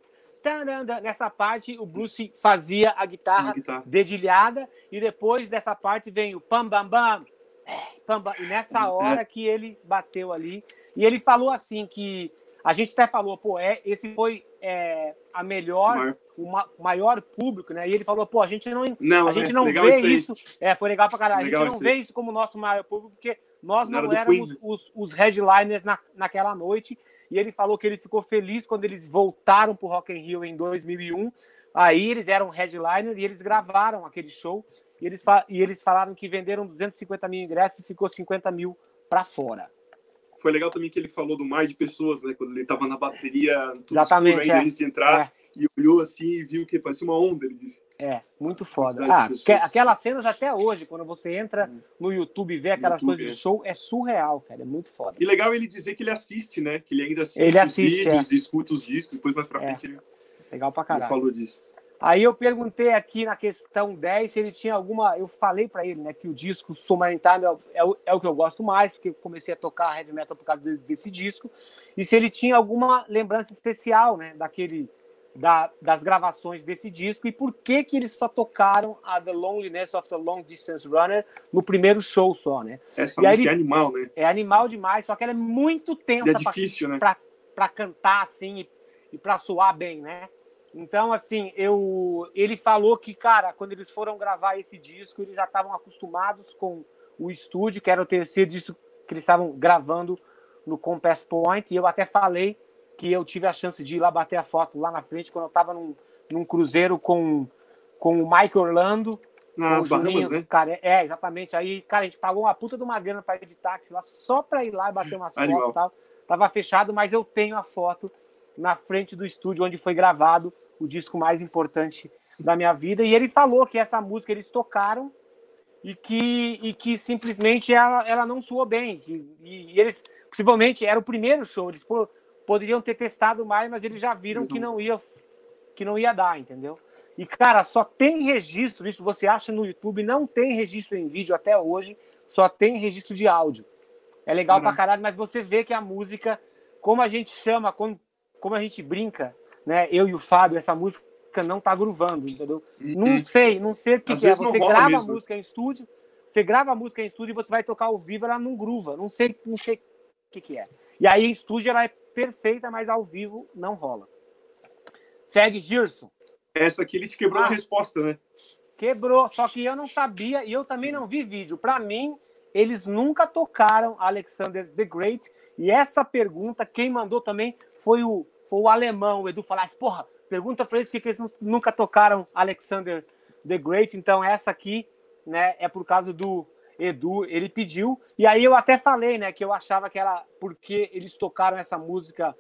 Nessa parte, o Bruce fazia a guitarra, guitarra, dedilhada, e depois dessa parte vem o pam bam bam. Pam, bam e nessa é. hora que ele bateu ali. E ele falou assim que. A gente até falou, pô, é, esse foi é, a melhor, maior. o maior público, né? E ele falou, pô, a gente não, não a gente é, não vê isso. É, foi legal pra caralho. Legal a gente não vê isso como nosso maior público, porque nós não, não éramos os, os headliners na, naquela noite e ele falou que ele ficou feliz quando eles voltaram para o Rock in Rio em 2001. Aí eles eram headliner e eles gravaram aquele show e eles, e eles falaram que venderam 250 mil ingressos e ficou 50 mil para fora. Foi legal também que ele falou do mais de pessoas, né? Quando ele estava na bateria, tudo Exatamente, ainda é. antes de entrar. É e olhou assim e viu que parecia uma onda, ele disse. É, muito foda. Ah, aquelas cenas até hoje, quando você entra no YouTube e vê aquelas YouTube, coisas de show, é surreal, cara, é muito foda. E legal ele dizer que ele assiste, né? Que ele ainda assiste, ele assiste os vídeos, é. escuta os discos, depois mais pra é. frente ele, legal pra caralho. ele falou disso. Aí eu perguntei aqui na questão 10 se ele tinha alguma. Eu falei para ele né, que o disco Submarine Time é, é, o, é o que eu gosto mais, porque eu comecei a tocar heavy metal por causa desse disco. E se ele tinha alguma lembrança especial né, daquele da, das gravações desse disco e por que que eles só tocaram a The Loneliness of the Long Distance Runner no primeiro show só, né? Essa música ele, é animal, né? É animal demais, só que ela é muito tensa é pra, né? cantar assim e, e pra soar bem, né? Então, assim, eu, ele falou que, cara, quando eles foram gravar esse disco, eles já estavam acostumados com o estúdio, que era o terceiro disco que eles estavam gravando no Compass Point, e eu até falei que eu tive a chance de ir lá bater a foto lá na frente, quando eu estava num, num cruzeiro com, com o Mike Orlando. Nas Bahamas, né? Cara, é, exatamente. Aí, cara, a gente pagou uma puta de uma grana para ir de táxi lá, só para ir lá e bater umas fotos e tal. Tava fechado, mas eu tenho a foto na frente do estúdio onde foi gravado o disco mais importante da minha vida. E ele falou que essa música eles tocaram e que, e que simplesmente ela, ela não soou bem. E, e eles, possivelmente, era o primeiro show. Eles poderiam ter testado mais, mas eles já viram que não ia que não ia dar, entendeu? E cara, só tem registro, isso você acha no YouTube, não tem registro em vídeo até hoje, só tem registro de áudio. É legal uhum. pra caralho, mas você vê que a música, como a gente chama, como, como a gente brinca, né? Eu e o Fábio, essa música não tá gruvando, entendeu? Uhum. Não sei, não sei o que, que é. Você grava mesmo. a música em estúdio, você grava a música em estúdio e você vai tocar ao vivo, ela não gruva. Não sei, não sei o que, que é. E aí em estúdio ela é perfeita, mas ao vivo não rola. Segue, Girson. Essa aqui ele te quebrou ah, a resposta, né? Quebrou, só que eu não sabia e eu também não vi vídeo. Para mim, eles nunca tocaram Alexander the Great. E essa pergunta, quem mandou também foi o, foi o alemão, o Edu Falasse. Porra, pergunta para eles por que eles nunca tocaram Alexander the Great. Então, essa aqui né, é por causa do Edu, ele pediu. E aí eu até falei, né, que eu achava que era porque eles tocaram essa música,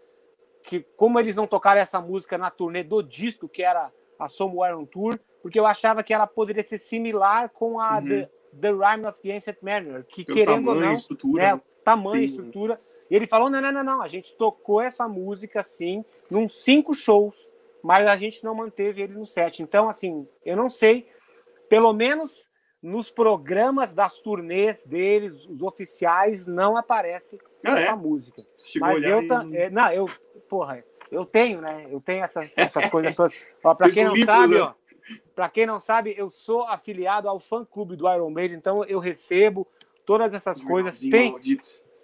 que como eles não tocaram essa música na turnê do disco, que era a Somewhere on Tour, porque eu achava que ela poderia ser similar com a uhum. The, The Rhyme of the Ancient Manor, que Pelo querendo tamanho, ou não, estrutura, né, tamanho, Sim. estrutura. E ele falou: não, não, não, não, a gente tocou essa música assim, num cinco shows, mas a gente não manteve ele no set. Então, assim, eu não sei, pelo menos nos programas das turnês deles, os oficiais, não aparece ah, essa é? música. Mas eu, é, não, eu, porra, eu tenho, né? Eu tenho essas, essas coisas todas. Ó, para quem não sabe, né? ó, para quem não sabe, eu sou afiliado ao fã clube do Iron Maiden, então eu recebo todas essas coisas. Tem,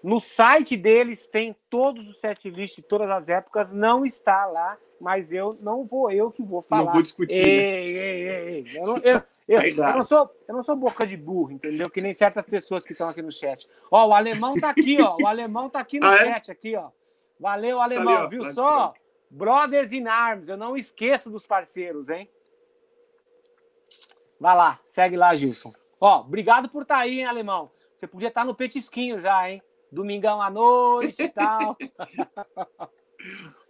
no site deles tem todos os set list de todas as épocas, não está lá, mas eu não vou eu que vou falar. Não vou discutir. Ei, né? ei, ei, ei. Eu, não, eu, eu, eu, não sou, eu não sou boca de burro, entendeu? Que nem certas pessoas que estão aqui no chat. Ó, o alemão tá aqui, ó. O alemão tá aqui no ah, é? chat, aqui, ó. Valeu, alemão, tá ali, ó, viu só? Brothers in Arms, eu não esqueço dos parceiros, hein? Vai lá, segue lá, Gilson. Ó, obrigado por estar tá aí, hein, alemão. Você podia estar tá no petisquinho já, hein? domingão à noite e tal.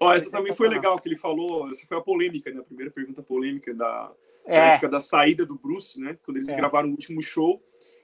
Ó, essa também foi legal que ele falou. Essa foi a polêmica, né? A primeira pergunta polêmica da, é. época da saída do Bruce, né? Quando eles é. gravaram o último show.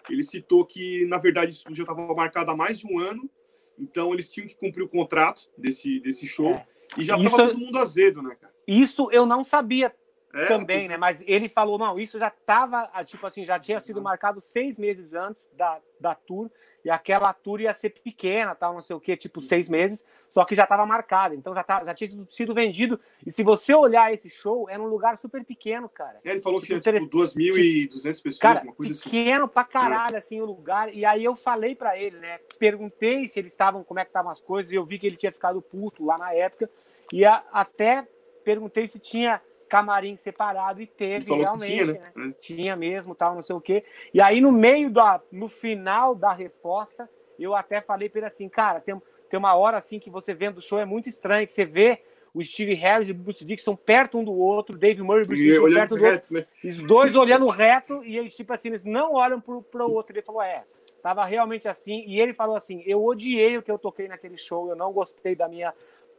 Ele citou que, na verdade, isso já estava marcado há mais de um ano. Então, eles tinham que cumprir o contrato desse, desse show. É. E já estava todo mundo azedo, né, cara? Isso eu não sabia é, também, né? Mas ele falou, não, isso já estava, ah, tipo assim, já tinha sido marcado seis meses antes da, da tour, e aquela tour ia ser pequena, tal, não sei o que, tipo seis meses, só que já estava marcada, então já, tá, já tinha sido vendido. E se você olhar esse show, era um lugar super pequeno, cara. É, ele falou que tipo, tinha tipo 2.200 pessoas, cara, uma coisa assim. Pequeno pra caralho, assim, o lugar. E aí eu falei para ele, né? Perguntei se eles estavam, como é que estavam as coisas, e eu vi que ele tinha ficado puto lá na época, e a, até perguntei se tinha camarim separado e teve realmente, tinha, né? né? tinha mesmo, tal, não sei o quê. E aí no meio da, no final da resposta, eu até falei para ele assim, cara, tem, tem uma hora assim que você vendo o show é muito estranho, que você vê o Steve Harris e o Bruce Dixon perto um do outro, Dave Murray e Bruce Dixon perto do reto, outro, né? os dois olhando reto e eles tipo assim, eles não olham pro, pro outro. Ele falou, é, tava realmente assim. E ele falou assim, eu odiei o que eu toquei naquele show, eu não gostei da minha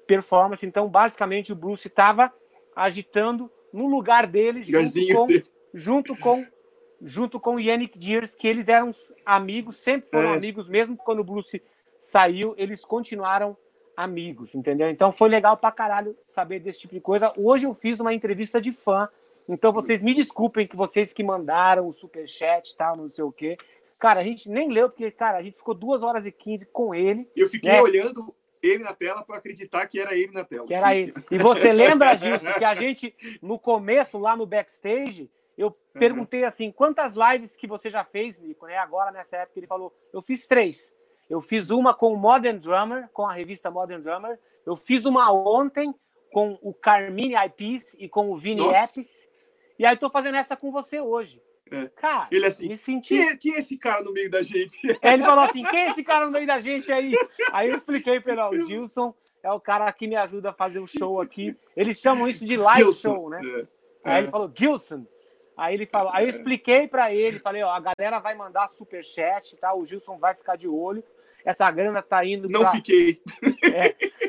performance. Então, basicamente, o Bruce estava agitando no lugar deles, junto com, junto com junto com Yannick Diers, que eles eram amigos, sempre foram é. amigos, mesmo quando o Bruce saiu, eles continuaram amigos, entendeu? Então foi legal pra caralho saber desse tipo de coisa. Hoje eu fiz uma entrevista de fã, então vocês me desculpem que vocês que mandaram o superchat e tal, não sei o quê. Cara, a gente nem leu, porque, cara, a gente ficou duas horas e quinze com ele. Eu fiquei né? olhando ele na tela para acreditar que era ele na tela. Que era ele. E você lembra disso? Que a gente, no começo, lá no backstage, eu perguntei assim: quantas lives que você já fez, Nico? Né? Agora, nessa época, ele falou: eu fiz três. Eu fiz uma com o Modern Drummer, com a revista Modern Drummer. Eu fiz uma ontem com o Carmine Eyepiece e com o Vini Epis. E aí tô fazendo essa com você hoje. É. Cara, ele assim, me senti. Quem é, quem é, esse cara no meio da gente? É, ele falou assim: quem é esse cara no meio da gente aí? Aí eu expliquei para o Gilson é o cara que me ajuda a fazer o show aqui. Eles chamam isso de live Gilson, show, né? É. Aí ele é. falou: Gilson. Aí ele falou, aí eu expliquei para ele, falei, ó, a galera vai mandar super chat, tá? O Gilson vai ficar de olho. Essa grana tá indo Não pra... fiquei.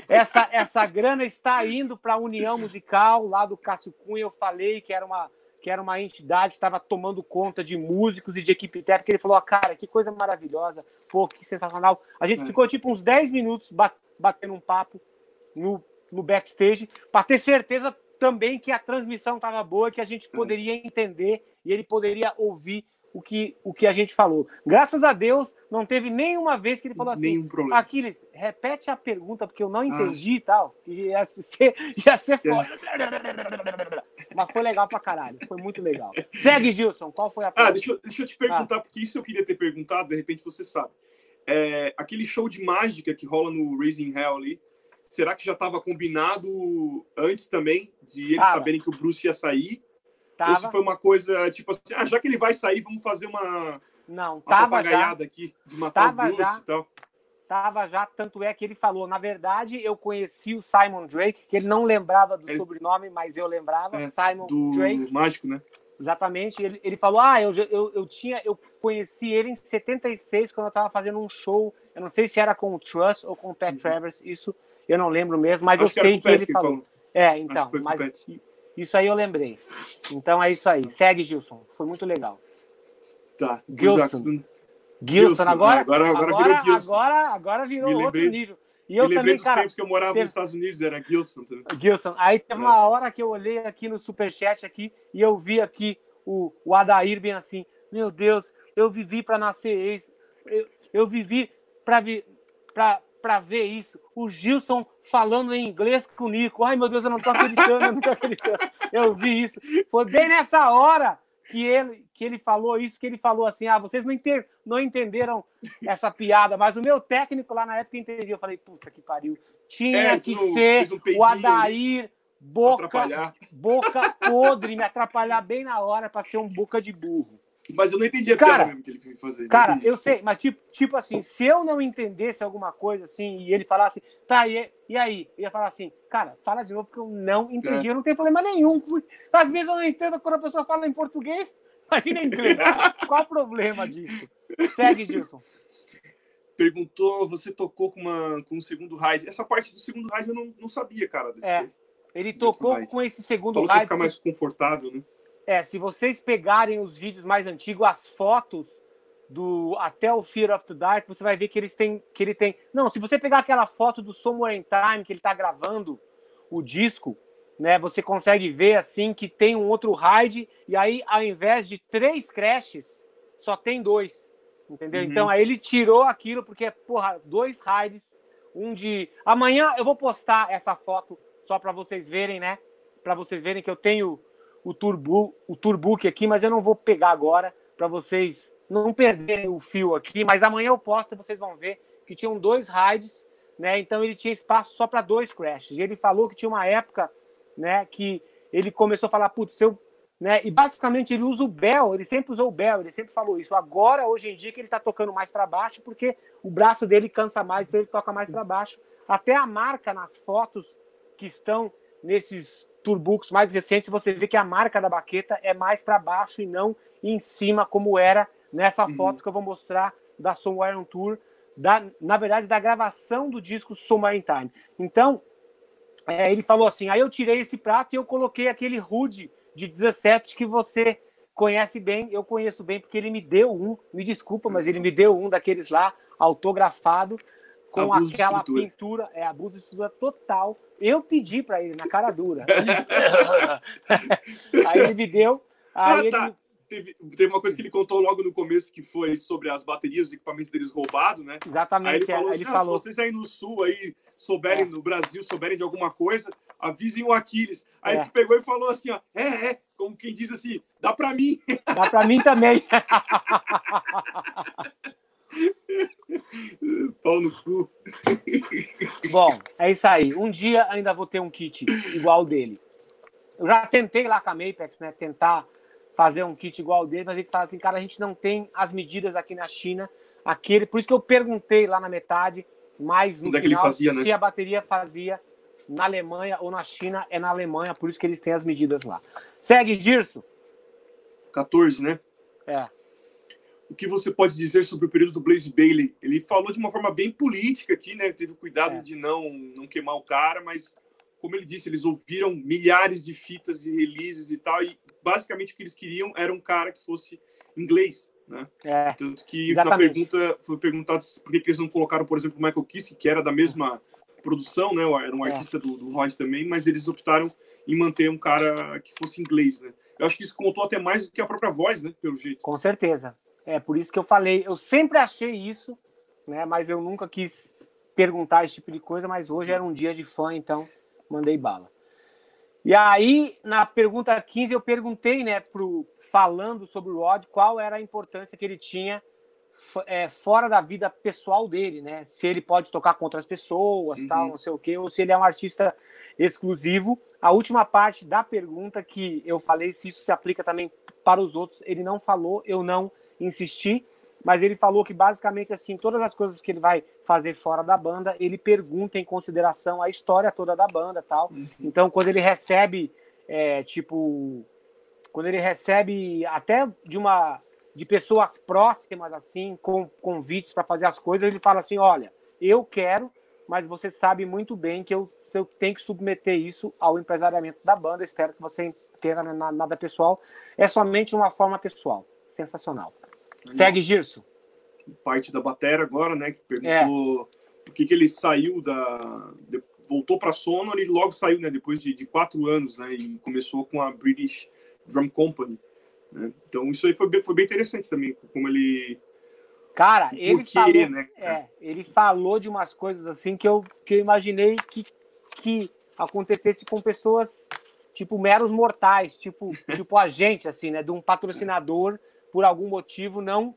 Essa essa grana está indo para a União Musical lá do Cássio Cunha. Eu falei que era uma que era uma entidade, estava tomando conta de músicos e de equipe técnica. Ele falou: cara, que coisa maravilhosa, pô, que sensacional. A gente é. ficou tipo uns 10 minutos batendo um papo no, no backstage para ter certeza também que a transmissão estava boa, que a gente poderia entender e ele poderia ouvir o que, o que a gente falou. Graças a Deus, não teve nenhuma vez que ele falou assim: Nenhum problema. Aquiles, repete a pergunta, porque eu não entendi e tal. Que ia ser, ia ser é. foda. Mas foi legal pra caralho. Foi muito legal. Segue, Gilson. Qual foi a pergunta? Ah, deixa, eu, deixa eu te perguntar, ah. porque isso eu queria ter perguntado, de repente você sabe. É, aquele show de mágica que rola no Raising Hell ali, será que já estava combinado antes também de eles Tava. saberem que o Bruce ia sair? Tava. Ou se foi uma coisa tipo assim, ah, já que ele vai sair, vamos fazer uma. Não, uma tava já. aqui de matar tava o já. e tal. Tava já, tanto é que ele falou. Na verdade, eu conheci o Simon Drake, que ele não lembrava do sobrenome, mas eu lembrava. É, Simon do Drake. Mágico, né? Exatamente. Ele, ele falou: Ah, eu, eu, eu tinha, eu conheci ele em 76, quando eu estava fazendo um show. Eu não sei se era com o Trust ou com o Pat uhum. Travers, isso eu não lembro mesmo, mas Acho eu sei que, que ele falou. falou. É, então, mas isso aí eu lembrei. Então é isso aí. Segue, Gilson. Foi muito legal. Tá. Gilson. Gilson, agora, agora, agora, agora, virou Gilson. Agora, agora virou outro nível. E eu também, dos cara. tempos que eu morava teve... nos Estados Unidos, era Gilson. Também. Gilson. Aí teve é. uma hora que eu olhei aqui no superchat aqui e eu vi aqui o, o Adair bem assim. Meu Deus, eu vivi para nascer ex. Eu, eu vivi para vi, para ver isso. O Gilson falando em inglês com o Nico. Ai, meu Deus, eu não tô acreditando, eu não tô acreditando. Eu vi isso. Foi bem nessa hora que ele, que ele falou isso, que ele falou assim: ah, vocês não, enter, não entenderam essa piada, mas o meu técnico lá na época entendia. Eu falei, puta que pariu. Tinha é, que ser um o Adair boca, boca podre, me atrapalhar bem na hora para ser um boca de burro. Mas eu não entendi a cara, mesmo que ele foi fazer. Cara, eu sei, mas tipo, tipo assim, se eu não entendesse alguma coisa assim e ele falasse, tá, e, e aí? Eu ia falar assim, cara, fala de novo porque eu não entendi, é. eu não tenho problema nenhum. Às vezes eu não entendo quando a pessoa fala em português, imagina em inglês. Qual o problema disso? Segue, Gilson. Perguntou, você tocou com, uma, com um segundo raid. Essa parte do segundo raid eu não, não sabia, cara. É, ele tocou com esse segundo Falou raid. ficar mais confortável, né? É, se vocês pegarem os vídeos mais antigos, as fotos do até o Fear of the Dark, você vai ver que eles têm que ele tem. Não, se você pegar aquela foto do Somewhere in Time que ele está gravando o disco, né, você consegue ver assim que tem um outro raid e aí ao invés de três crashes, só tem dois, entendeu? Uhum. Então aí ele tirou aquilo porque porra, dois raids, um de amanhã eu vou postar essa foto só para vocês verem, né? Para vocês verem que eu tenho o turbo, o turbook aqui, mas eu não vou pegar agora para vocês não perderem o fio aqui. Mas amanhã eu posto, vocês vão ver que tinham dois raids, né? Então ele tinha espaço só para dois crashes. E ele falou que tinha uma época, né, que ele começou a falar, putz, eu né? E basicamente ele usa o Bell, ele sempre usou o Bell, ele sempre falou isso. Agora, hoje em dia, que ele está tocando mais para baixo, porque o braço dele cansa mais, então ele toca mais para baixo. Até a marca nas fotos que estão nesses turbooks mais recentes, você vê que a marca da baqueta é mais para baixo e não em cima, como era nessa uhum. foto que eu vou mostrar da Somewhere Tour, da, na verdade, da gravação do disco Somewhere in Time. Então, é, ele falou assim: aí eu tirei esse prato e eu coloquei aquele Rude de 17 que você conhece bem, eu conheço bem, porque ele me deu um, me desculpa, mas ele me deu um daqueles lá, autografado, com abuso aquela pintura, é abuso de estrutura total. Eu pedi para ele na cara dura. aí ele me deu. Aí ah, tá. teve, teve uma coisa que ele contou logo no começo que foi sobre as baterias, os equipamentos deles roubados, né? Exatamente. Aí ele falou é, assim: ele ah, falou. se vocês aí no sul aí souberem, É. no Brasil, souberem de alguma coisa, avisem o Aquiles. Aí É. tu pegou e falou assim: ó, é, é, como quem diz assim, dá pra mim. Dá pra mim também. Pau no cu. Bom, é isso aí. Um dia ainda vou ter um kit igual dele. Eu já tentei lá com a Mapex, né? Tentar fazer um kit igual dele, mas eles falam assim, cara, a gente não tem as medidas aqui na China. Aquele, por isso que eu perguntei lá na metade, mas no Onde é que ele final, fazia, né? se a bateria fazia na Alemanha ou na China, é na Alemanha, por isso que eles têm as medidas lá. Segue, Girso. 14, né? É. O que você pode dizer sobre o período do Blaze Bailey? Ele falou de uma forma bem política aqui, né? Ele teve cuidado É. de não, não queimar o cara, mas, como ele disse, eles ouviram milhares de fitas de releases e tal, e basicamente o que eles queriam era um cara que fosse inglês, né? É. Tanto que Exatamente. na pergunta foi perguntado por que eles não colocaram, por exemplo, o Michael Kiske, que era da mesma produção, né? Era um É. artista do, do Rod também, mas eles optaram em manter um cara que fosse inglês, né? Eu acho que isso contou até mais do que a própria voz, né? Pelo jeito. Com certeza. É por isso que eu falei. Eu sempre achei isso, né? Mas eu nunca quis perguntar esse tipo de coisa. Mas hoje era um dia de fã, então mandei bala. E aí, na pergunta 15, eu perguntei, né, pro, falando sobre o Rod, qual era a importância que ele tinha é, fora da vida pessoal dele, né? Se ele pode tocar com outras pessoas, Uhum. tal, não sei o quê, ou se ele é um artista exclusivo. A última parte da pergunta que eu falei, se isso se aplica também para os outros, ele não falou, eu não insisti, mas ele falou que basicamente assim, todas as coisas que ele vai fazer fora da banda, ele pergunta em consideração a história toda da banda, tal. Então, quando ele recebe é, tipo quando ele recebe até de uma de pessoas próximas assim, com convites para fazer as coisas, ele fala assim, olha, eu quero, mas você sabe muito bem que eu, eu tenho que submeter isso ao empresariamento da banda. Espero que você entenda na- nada pessoal. É somente uma forma pessoal. Sensacional. Segue, Girso. Parte da batera agora, né? Que perguntou por que, que ele saiu da. voltou para Sonor e logo saiu, né? Depois de, de quatro anos, né? E começou com a British Drum Company. Né? Então isso aí foi bem, foi bem interessante também, como ele. Cara, o ele falou, né, cara? é, ele falou de umas coisas assim que eu, que eu imaginei que, que acontecesse com pessoas tipo meros mortais, tipo, tipo a gente assim, né, de um patrocinador por algum motivo não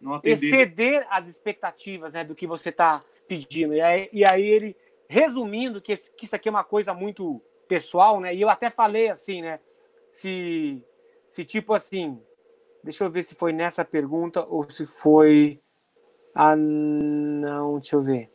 Não exceder as expectativas, né, do que você está pedindo. E aí, e aí ele resumindo que, esse- que isso aqui é uma coisa muito pessoal, né? E eu até falei assim, né, se se tipo assim, Deixa eu ver se foi nessa pergunta ou se foi. Ah, não, deixa eu ver.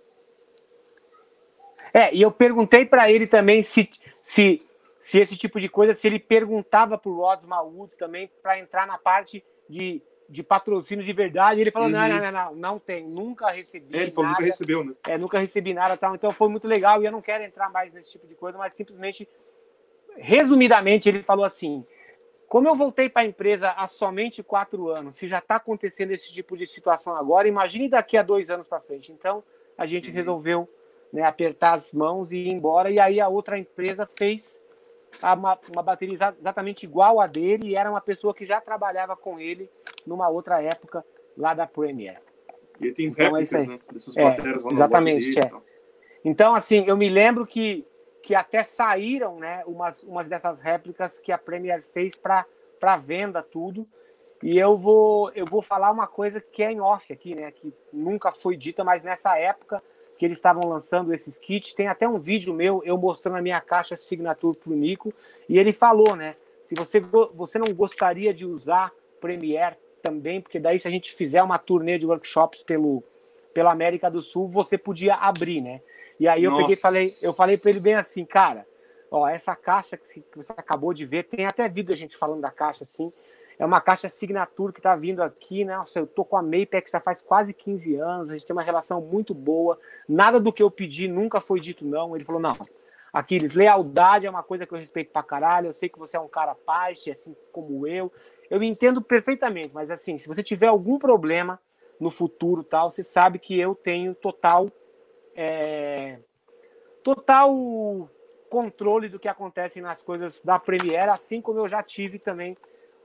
É, e eu perguntei para ele também se, se, se esse tipo de coisa, se ele perguntava para o Rods Mawoods também para entrar na parte de, de patrocínio de verdade. Ele falou: Uhum. não, não, não, não, não tem, nunca recebi. É, ele falou, nunca recebeu, né? é, nunca recebi nada tal. Então foi muito legal e eu não quero entrar mais nesse tipo de coisa, mas simplesmente, resumidamente, ele falou assim: como eu voltei para a empresa há somente quatro anos, se já está acontecendo esse tipo de situação agora, imagine daqui a dois anos para frente. Então a gente Uhum. resolveu né, apertar as mãos e ir embora. E aí a outra empresa fez uma, uma bateria exa- exatamente igual a dele e era uma pessoa que já trabalhava com ele numa outra época lá da Premiere. E tem Então, é réplicas, isso aí. né? Dessas É, baterias lá exatamente, é. Então, assim, eu me lembro que, que até saíram né, umas, umas dessas réplicas que a Premier fez para venda, tudo. E eu vou, eu vou falar uma coisa que é em off aqui, né? Que nunca foi dita, mas nessa época que eles estavam lançando esses kits, tem até um vídeo meu, eu mostrando a minha caixa Signature pro Nico, e ele falou, né? Se você, você não gostaria de usar Premiere também, porque daí se a gente fizer uma turnê de workshops pelo, pela América do Sul, você podia abrir, né? E aí eu peguei Nossa. falei, eu falei para ele bem assim, cara, ó, essa caixa que você acabou de ver, tem até vídeo a gente falando da caixa assim, é uma caixa Signature que tá vindo aqui, né? Nossa, eu tô com a Mapex já faz quase 15 anos, a gente tem uma relação muito boa, nada do que eu pedi nunca foi dito não. Ele falou, não, Aquiles, lealdade é uma coisa que eu respeito pra caralho, eu sei que você é um cara paz, assim como eu, eu entendo perfeitamente, mas assim, se você tiver algum problema no futuro tal, você sabe que eu tenho total é, total controle do que acontece nas coisas da Premiere, assim como eu já tive também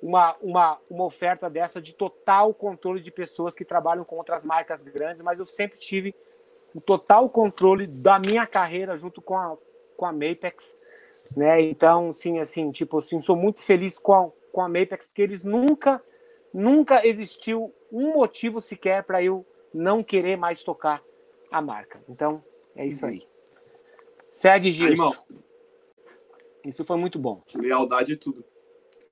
uma, uma, uma oferta dessa de total controle de pessoas que trabalham com outras marcas grandes, mas eu sempre tive o total controle da minha carreira junto com a, com a Mapex, né? Então, sim, assim, tipo assim, sou muito feliz com a, com a Mapex, porque eles nunca, nunca existiu um motivo sequer para eu não querer mais tocar a marca. Então, é isso uhum. aí. Segue, Gilson. Isso foi muito bom. Lealdade é tudo.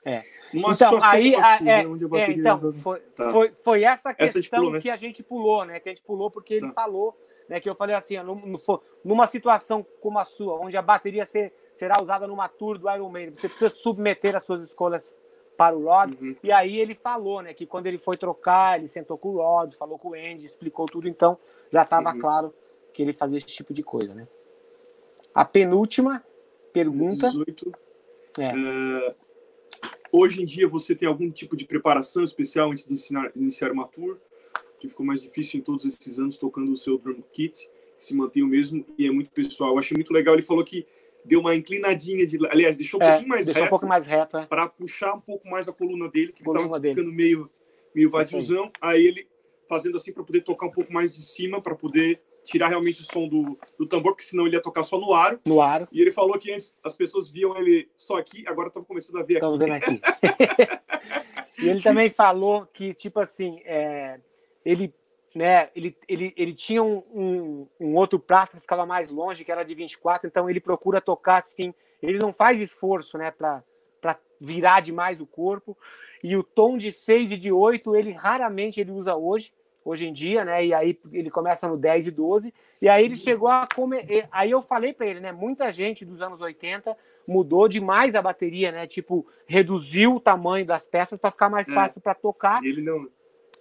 É. então, aí, assim, é, é, então, foi, tá. foi, foi essa questão essa pulou, né? que a gente pulou, né? Que a gente pulou porque tá. ele falou, né? Que eu falei assim, numa situação como a sua, onde a bateria ser, será usada numa tour do Iron Man, você precisa submeter as suas escolhas para o Rod. Uhum. E aí ele falou, né? Que quando ele foi trocar, ele sentou com o Rod, falou com o Andy, explicou tudo, então já estava uhum. claro que ele fazia esse tipo de coisa, né? A penúltima pergunta. 18. É. Uh, hoje em dia você tem algum tipo de preparação especial antes de ensinar, iniciar uma tour? Que ficou mais difícil em todos esses anos tocando o seu drum kit, se mantém o mesmo e é muito pessoal. Eu achei muito legal. Ele falou que deu uma inclinadinha de. Aliás, deixou um é, pouquinho mais deixou reto. um pouco mais reto, é. Para puxar um pouco mais a coluna dele, que estava ficando meio, meio vaziozão. Aí ele fazendo assim para poder tocar um pouco mais de cima, para poder tirar realmente o som do, do tambor, porque senão ele ia tocar só no aro. No aro. E ele falou que antes as pessoas viam ele só aqui, agora estão começando a ver aqui. vendo aqui. e ele também falou que, tipo assim, é, ele, né, ele, ele, ele tinha um, um, um, outro prato que ficava mais longe, que era de 24, então ele procura tocar assim, ele não faz esforço, né, para virar demais o corpo. E o tom de 6 e de 8, ele raramente ele usa hoje hoje em dia, né? E aí ele começa no 10 e 12. E aí ele chegou a comer. Aí eu falei para ele, né? Muita gente dos anos 80 mudou demais a bateria, né? Tipo, reduziu o tamanho das peças para ficar mais é. fácil para tocar. E ele não.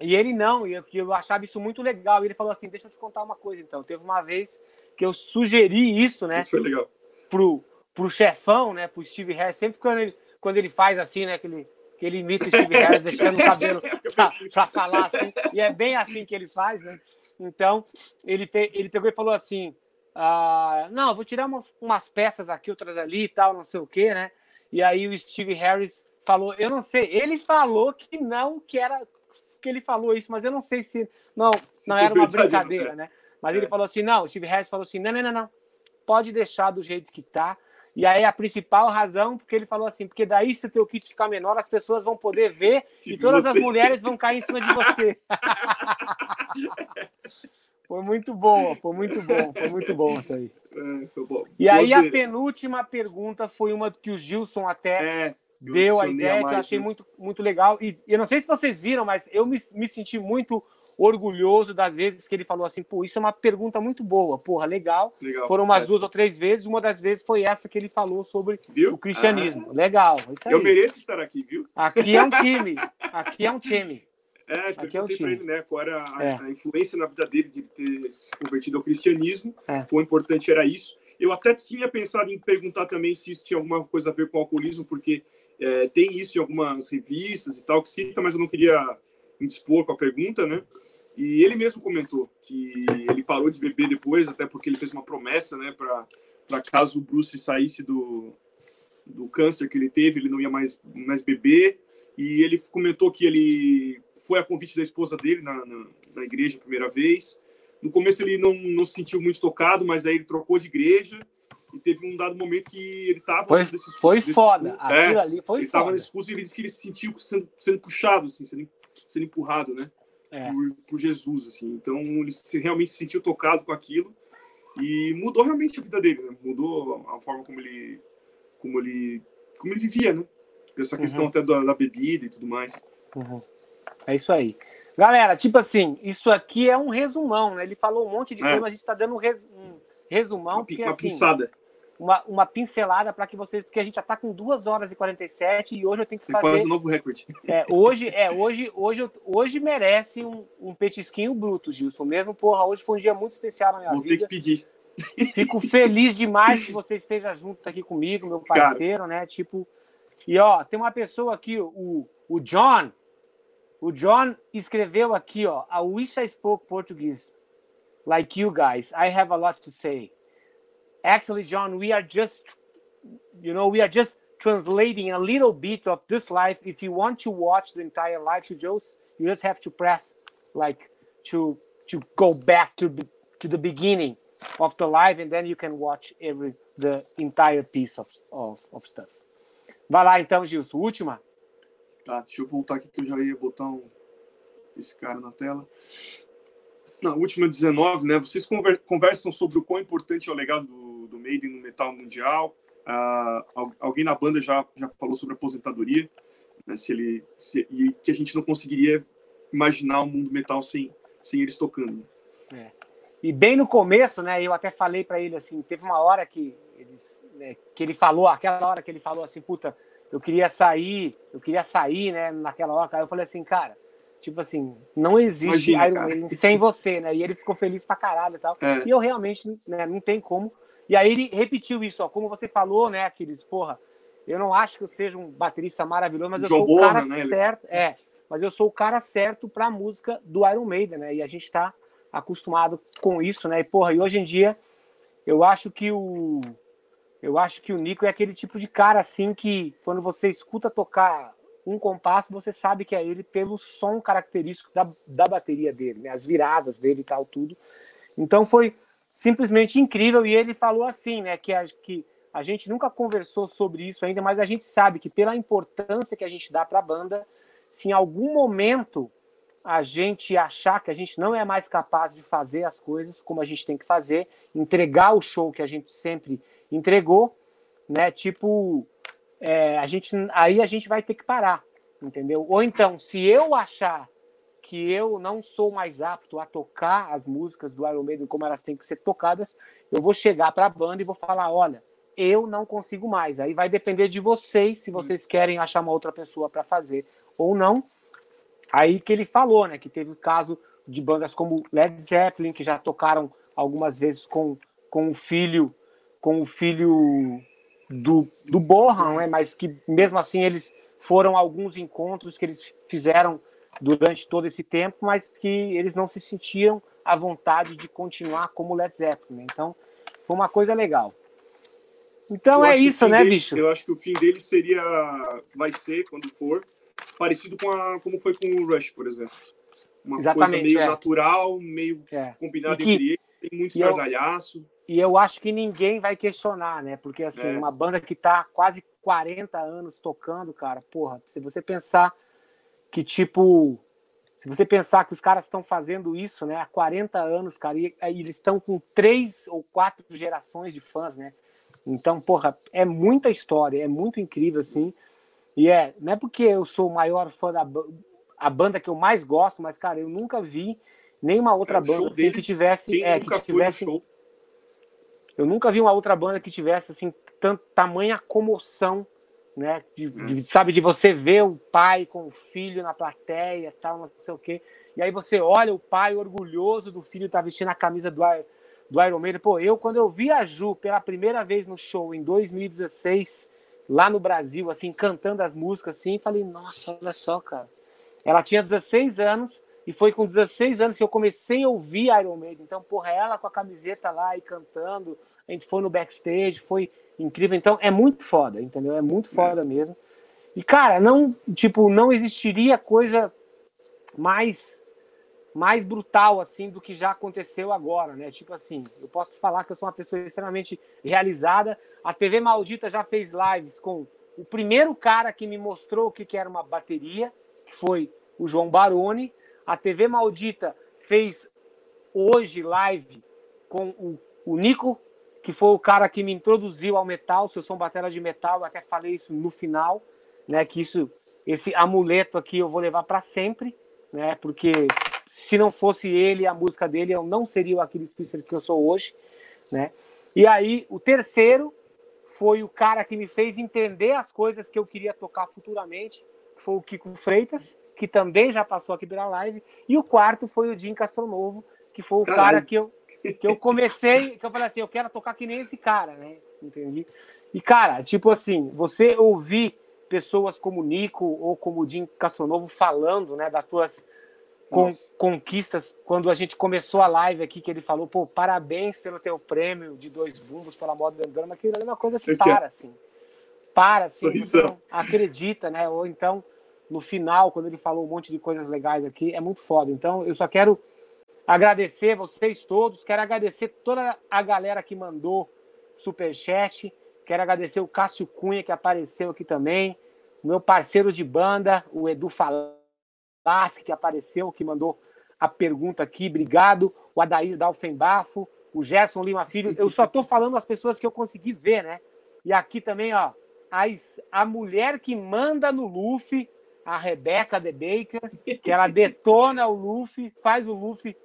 E ele não, e eu, eu achava isso muito legal. E ele falou assim: deixa eu te contar uma coisa, então. Teve uma vez que eu sugeri isso, né? Isso foi legal. Pro, pro chefão, né? Pro Steve Harris, sempre quando ele, quando ele faz assim, né? Aquele que ele imita o Steve Harris, deixando o cabelo para falar assim, e é bem assim que ele faz, né? Então, ele, fe, ele pegou e falou assim: ah, Não, vou tirar umas, umas, peças aqui, outras ali e tal, não sei o quê, né? E aí o Steve Harris falou: Eu não sei, ele falou que não, que era. que ele falou isso, mas eu não sei se. Não, não era uma brincadeira, né? Mas ele é. falou assim: Não, o Steve Harris falou assim: Não, não, não, não, pode deixar do jeito que tá e aí a principal razão, porque ele falou assim, porque daí se o teu kit ficar menor, as pessoas vão poder ver e todas as mulheres vão cair em cima de você. foi muito bom, foi muito bom, foi muito bom isso aí. É, e aí a penúltima pergunta foi uma que o Gilson até é deu a ideia mais, que eu achei né? muito, muito legal. E eu não sei se vocês viram, mas eu me, me senti muito orgulhoso das vezes que ele falou assim: pô, isso é uma pergunta muito boa, porra, legal. legal Foram umas é. duas ou três vezes, uma das vezes foi essa que ele falou sobre viu? o cristianismo. Ah, legal. eu mereço estar aqui, viu? Aqui é um time. Aqui é um time. É, aqui é um time. ele, né, qual era a, é. a, influência na vida dele de ter se convertido ao cristianismo, é. quão importante era isso. Eu até tinha pensado em perguntar também se isso tinha alguma coisa a ver com o alcoolismo, porque é, tem isso em algumas revistas e tal que cita, mas eu não queria me dispor com a pergunta, né? E ele mesmo comentou que ele parou de beber depois, até porque ele fez uma promessa, né, para caso o Bruce saísse do, do câncer que ele teve, ele não ia mais, mais beber. E ele comentou que ele foi a convite da esposa dele na, na, na igreja a primeira vez. No começo ele não, não se sentiu muito tocado, mas aí ele trocou de igreja e teve um dado momento que ele estava foi, nesse, foi nesse foda discurso, aquilo é, ali foi ele estava nesse discurso e ele disse que ele se sentiu sendo, sendo puxado assim sendo, sendo empurrado né é. por, por, Jesus assim então ele se, realmente se sentiu tocado com aquilo e mudou realmente a vida dele né? mudou a forma como ele como ele como ele vivia né essa questão uhum. até da, da, bebida e tudo mais uhum. é isso aí galera tipo assim isso aqui é um resumão né ele falou um monte de é. coisa a gente está dando um, um resumão uma, porque, uma assim, pinçada uma, uma pincelada para que vocês, porque a gente já está com 2 horas e 47 e hoje eu tenho que fazer. Quase um novo recorde. É, hoje, é, hoje, hoje, hoje merece um, um petisquinho bruto, Gilson. Mesmo, porra, hoje foi um dia muito especial na minha Vou vida. Vou ter que pedir. Fico feliz demais que você esteja junto aqui comigo, meu parceiro, Cara. né? Tipo, e ó, tem uma pessoa aqui, o, o John. O John escreveu aqui, ó, I wish I spoke Portuguese like you guys. I have a lot to say. Actually, John, we are just, you know, we are just translating a little bit of this live. If you want to watch the entire live, you just you just have to press like to to go back to to the beginning of the live, and then you can watch every the entire piece of, of, of stuff. Vai lá então, Gilson. Última. Tá, deixa eu voltar aqui que eu já ia botar um, esse cara na tela. Na última 19, né? Vocês conversam sobre o quão importante é o legado do, do Maiden no metal mundial. Uh, alguém na banda já, já falou sobre aposentadoria, né? Se ele se, e que a gente não conseguiria imaginar o um mundo metal sem, sem eles tocando. É. E bem no começo, né? Eu até falei para ele assim, teve uma hora que eles, né, que ele falou, aquela hora que ele falou assim, puta, eu queria sair, eu queria sair, né? Naquela hora, eu falei assim, cara, tipo assim, não existe Imagina, Iron Maiden sem você, né? E ele ficou feliz pra caralho e tal. É. E eu realmente, né, não tem como. E aí ele repetiu isso, ó, como você falou, né, Aquiles, porra, eu não acho que eu seja um baterista maravilhoso, mas eu sou o cara né, certo, é, mas eu sou o cara certo pra música do Iron Maiden, né? E a gente tá acostumado com isso, né? E porra, e hoje em dia eu acho que o eu acho que o Nico é aquele tipo de cara assim que quando você escuta tocar um compasso, você sabe que é ele pelo som característico da, da bateria dele, né? as viradas dele e tal, tudo. Então foi simplesmente incrível. E ele falou assim, né? Que a, que a gente nunca conversou sobre isso ainda, mas a gente sabe que pela importância que a gente dá para a banda, se em algum momento a gente achar que a gente não é mais capaz de fazer as coisas como a gente tem que fazer, entregar o show que a gente sempre entregou, né? Tipo, é, a gente, aí a gente vai ter que parar, entendeu? Ou então, se eu achar que eu não sou mais apto a tocar as músicas do Iron Maiden como elas têm que ser tocadas, eu vou chegar para a banda e vou falar, olha, eu não consigo mais. Aí vai depender de vocês se vocês querem achar uma outra pessoa para fazer ou não. Aí que ele falou, né, que teve o caso de bandas como Led Zeppelin que já tocaram algumas vezes com, com o filho com o filho do, do Bohan, né? mas que mesmo assim eles foram alguns encontros que eles fizeram durante todo esse tempo, mas que eles não se sentiam à vontade de continuar como Led Zeppelin. Né? Então, foi uma coisa legal. Então eu é isso, né, dele, bicho? Eu acho que o fim dele seria, vai ser, quando for, parecido com a, como foi com o Rush, por exemplo. Uma Exatamente, coisa meio é. natural, meio é. combinada que, entre eles, tem muito estradalhaço e eu acho que ninguém vai questionar, né? Porque, assim, é. uma banda que tá quase 40 anos tocando, cara, porra, se você pensar que, tipo, se você pensar que os caras estão fazendo isso, né, há 40 anos, cara, e, e eles estão com três ou quatro gerações de fãs, né? Então, porra, é muita história, é muito incrível, assim. E é, não é porque eu sou o maior fã da a banda que eu mais gosto, mas, cara, eu nunca vi nenhuma outra é, banda assim, que tivesse. é, que tivesse eu nunca vi uma outra banda que tivesse assim tanto tamanha comoção, né? De, de, hum. sabe de você ver o pai com o filho na plateia, tal, não sei o quê. E aí você olha o pai orgulhoso do filho tá vestindo a camisa do, do Iron Maiden. Pô, eu quando eu vi a Ju pela primeira vez no show em 2016 lá no Brasil, assim, cantando as músicas, assim, falei, nossa, olha só, cara. Ela tinha 16 anos e foi com 16 anos que eu comecei a ouvir Iron Maiden. Então, porra, ela com a camiseta lá e cantando. A gente foi no backstage, foi incrível. Então, é muito foda, entendeu? É muito foda mesmo. E, cara, não, tipo, não existiria coisa mais mais brutal assim do que já aconteceu agora, né? Tipo assim, eu posso falar que eu sou uma pessoa extremamente realizada. A TV Maldita já fez lives com o primeiro cara que me mostrou o que, que era uma bateria, que foi o João Baroni. A TV Maldita fez hoje live com o, o Nico, que foi o cara que me introduziu ao metal, se eu sou batera de metal, até falei isso no final, né, que isso esse amuleto aqui eu vou levar para sempre, né, porque se não fosse ele, a música dele, eu não seria o Aquiles Priester que eu sou hoje, né? E aí, o terceiro foi o cara que me fez entender as coisas que eu queria tocar futuramente, foi o Kiko Freitas, que também já passou aqui pela live, e o quarto foi o Jim Castronovo, que foi o Caralho. cara que eu, que eu comecei, que eu falei assim, eu quero tocar que nem esse cara, né? Entendi. E, cara, tipo assim, você ouvir pessoas como o Nico ou como o Jim Castronovo falando, né, das suas con conquistas, quando a gente começou a live aqui, que ele falou, pô, parabéns pelo teu prêmio de dois bumbos pela moda do Andrama, aquilo é uma coisa que para, assim. para, assim, não acredita, né? Ou então, no final, quando ele falou um monte de coisas legais aqui, é muito foda. Então, eu só quero agradecer vocês todos, quero agradecer toda a galera que mandou superchat, quero agradecer o Cássio Cunha, que apareceu aqui também, meu parceiro de banda, o Edu Falaschi, que apareceu, que mandou a pergunta aqui, obrigado, o Adair Dalfenbafo, o Gerson Lima Filho, eu só tô falando as pessoas que eu consegui ver, né? E aqui também, ó, as, a mulher que manda no Luffy, a Rebeca de Baker, que ela detona o Luffy, faz o Luffy,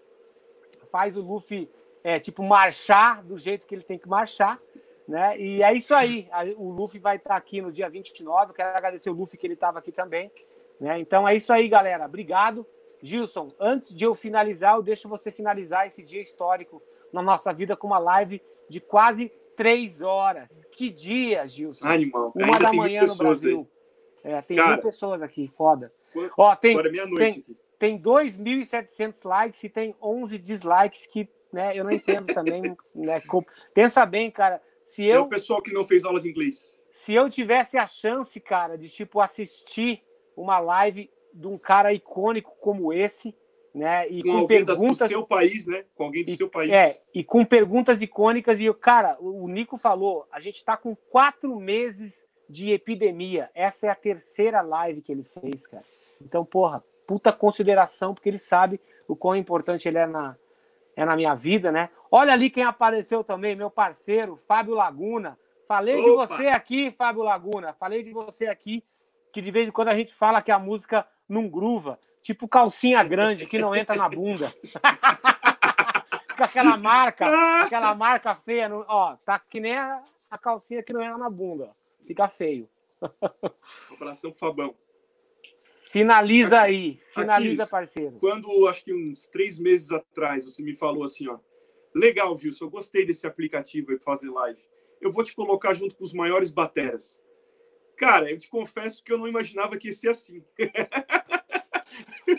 faz o Luffy é, tipo marchar do jeito que ele tem que marchar, né? E é isso aí. O Luffy vai estar aqui no dia 29. Eu quero agradecer o Luffy que ele estava aqui também, né? Então é isso aí, galera. Obrigado. Gilson, antes de eu finalizar, eu deixo você finalizar esse dia histórico na nossa vida com uma live de quase três horas. Que dia, Gilson. Animal. Uma Ainda da manhã no Brasil. É, tem Cara, mil pessoas aqui, foda. Quando, Ó, tem, agora é meia-noite. Tem, tem 2.700 likes e tem 11 dislikes que né, eu não entendo também. né, pensa bem, cara. Se eu, é o pessoal que não fez aula de inglês. Se eu tivesse a chance, cara, de tipo assistir uma live de um cara icônico como esse, né? E com, com perguntas do seu país, né? Com alguém do e, seu país. É, e com perguntas icônicas. E, cara, o Nico falou: a gente está com quatro meses de epidemia. Essa é a terceira live que ele fez, cara. Então, porra, puta consideração, porque ele sabe o quão importante ele é na, é na minha vida, né? Olha ali quem apareceu também, meu parceiro, Fábio Laguna. Falei Opa. de você aqui, Fábio Laguna. Falei de você aqui, que de vez em quando a gente fala que a música não gruva. Tipo calcinha grande que não entra na bunda. Fica aquela marca, aquela marca feia. No, ó, tá que nem a, a calcinha que não entra na bunda. Fica feio. Um abração pro Fabão. Finaliza aqui, aí, finaliza, aqui, parceiro. Quando, acho que uns três meses atrás, você me falou assim, ó, legal, Wilson, eu gostei desse aplicativo aí para fazer live. Eu vou te colocar junto com os maiores bateras. Cara, eu te confesso que eu não imaginava que ia ser assim.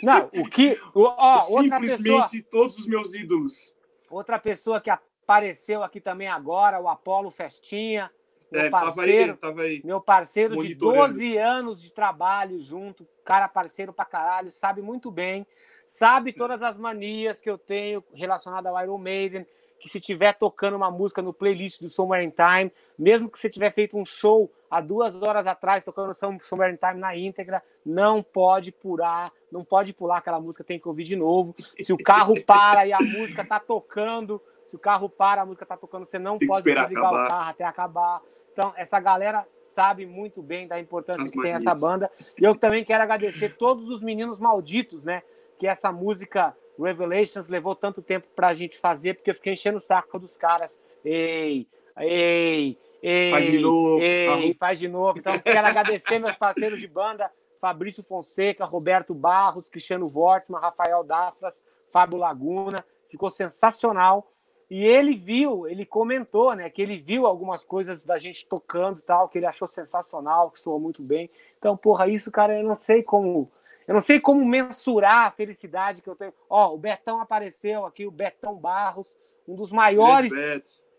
Não, o que. Ó, Simplesmente pessoa, todos os meus ídolos. Outra pessoa que apareceu aqui também agora, o Apolo Festinha. Meu é, parceiro, tava aí, tava aí. Meu parceiro de 12 anos de trabalho junto, cara parceiro pra caralho, sabe muito bem, sabe todas as manias que eu tenho relacionadas ao Iron Maiden, que se tiver tocando uma música no playlist do Summer in Time, mesmo que você tiver feito um show há duas horas atrás tocando Summer in Time na íntegra, não pode pular, não pode pular aquela música, tem que ouvir de novo. Se o carro para e a música tá tocando, se o carro para, a música tá tocando, você não tem pode desligar acabar. o carro até acabar. Então, essa galera sabe muito bem da importância As que manias. tem essa banda. E eu também quero agradecer todos os meninos malditos, né? Que essa música Revelations levou tanto tempo para a gente fazer, porque eu fiquei enchendo o saco dos caras. Ei, ei, ei. Faz de novo. Ei, faz de novo. Então, quero agradecer meus parceiros de banda, Fabrício Fonseca, Roberto Barros, Cristiano Vortman, Rafael Dafras, Fábio Laguna. Ficou sensacional. E ele viu, ele comentou, né, que ele viu algumas coisas da gente tocando e tal, que ele achou sensacional, que soou muito bem. Então, porra, isso, cara, eu não sei como eu não sei como mensurar a felicidade que eu tenho. Ó, o Betão apareceu aqui, o Betão Barros, um dos maiores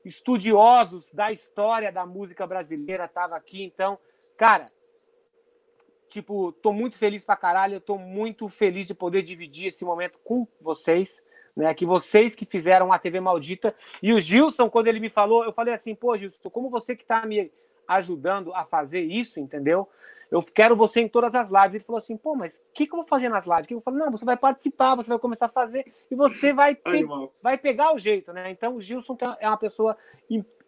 estudiosos da história da música brasileira, estava aqui. Então, cara, tipo, tô muito feliz pra caralho. Eu tô muito feliz de poder dividir esse momento com vocês. Né, que vocês que fizeram a TV Maldita. E o Gilson, quando ele me falou, eu falei assim, pô, Gilson, como você que está me ajudando a fazer isso, entendeu? eu quero você em todas as lives. Ele falou assim, pô, mas o que, que eu vou fazer nas lives? Eu falei, não, você vai participar, você vai começar a fazer e você vai, pe vai pegar o jeito, né? Então o Gilson é uma pessoa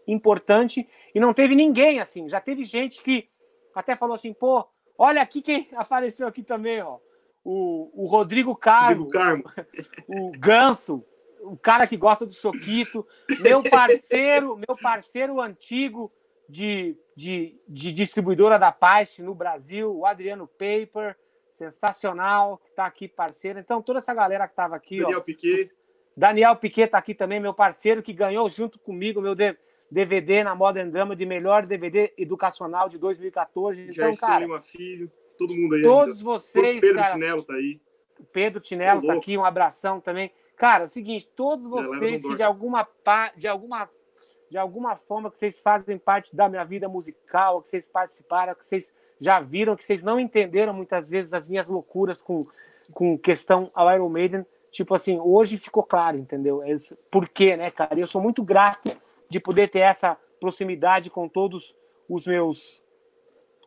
importante e não teve ninguém assim. Já teve gente que até falou assim, pô, olha aqui quem apareceu aqui também, ó. O, o Rodrigo Carmo, Carmo. o Ganso, o cara que gosta do Choquito, meu parceiro, meu parceiro antigo de, de, de distribuidora da Paz no Brasil, o Adriano Paper, sensacional, que está aqui parceiro. Então, toda essa galera que estava aqui. Daniel ó, Piquet. Daniel Piquet está aqui também, meu parceiro, que ganhou junto comigo meu DVD na Modern Drama de melhor DVD educacional de 2014. Então, cara. Lima Filho, todo mundo aí. Todos ainda. vocês. Pedro cara, Tinelo tá aí. Pedro Tinelo está aqui, um abração também. Cara, é o seguinte, todos vocês que de alguma, de alguma de alguma forma que vocês fazem parte da minha vida musical, que vocês participaram, que vocês já viram, que vocês não entenderam muitas vezes as minhas loucuras com, com questão ao Iron Maiden. Tipo assim, hoje ficou claro, entendeu? Esse, por quê, né, cara? E eu sou muito grato de poder ter essa proximidade com todos os meus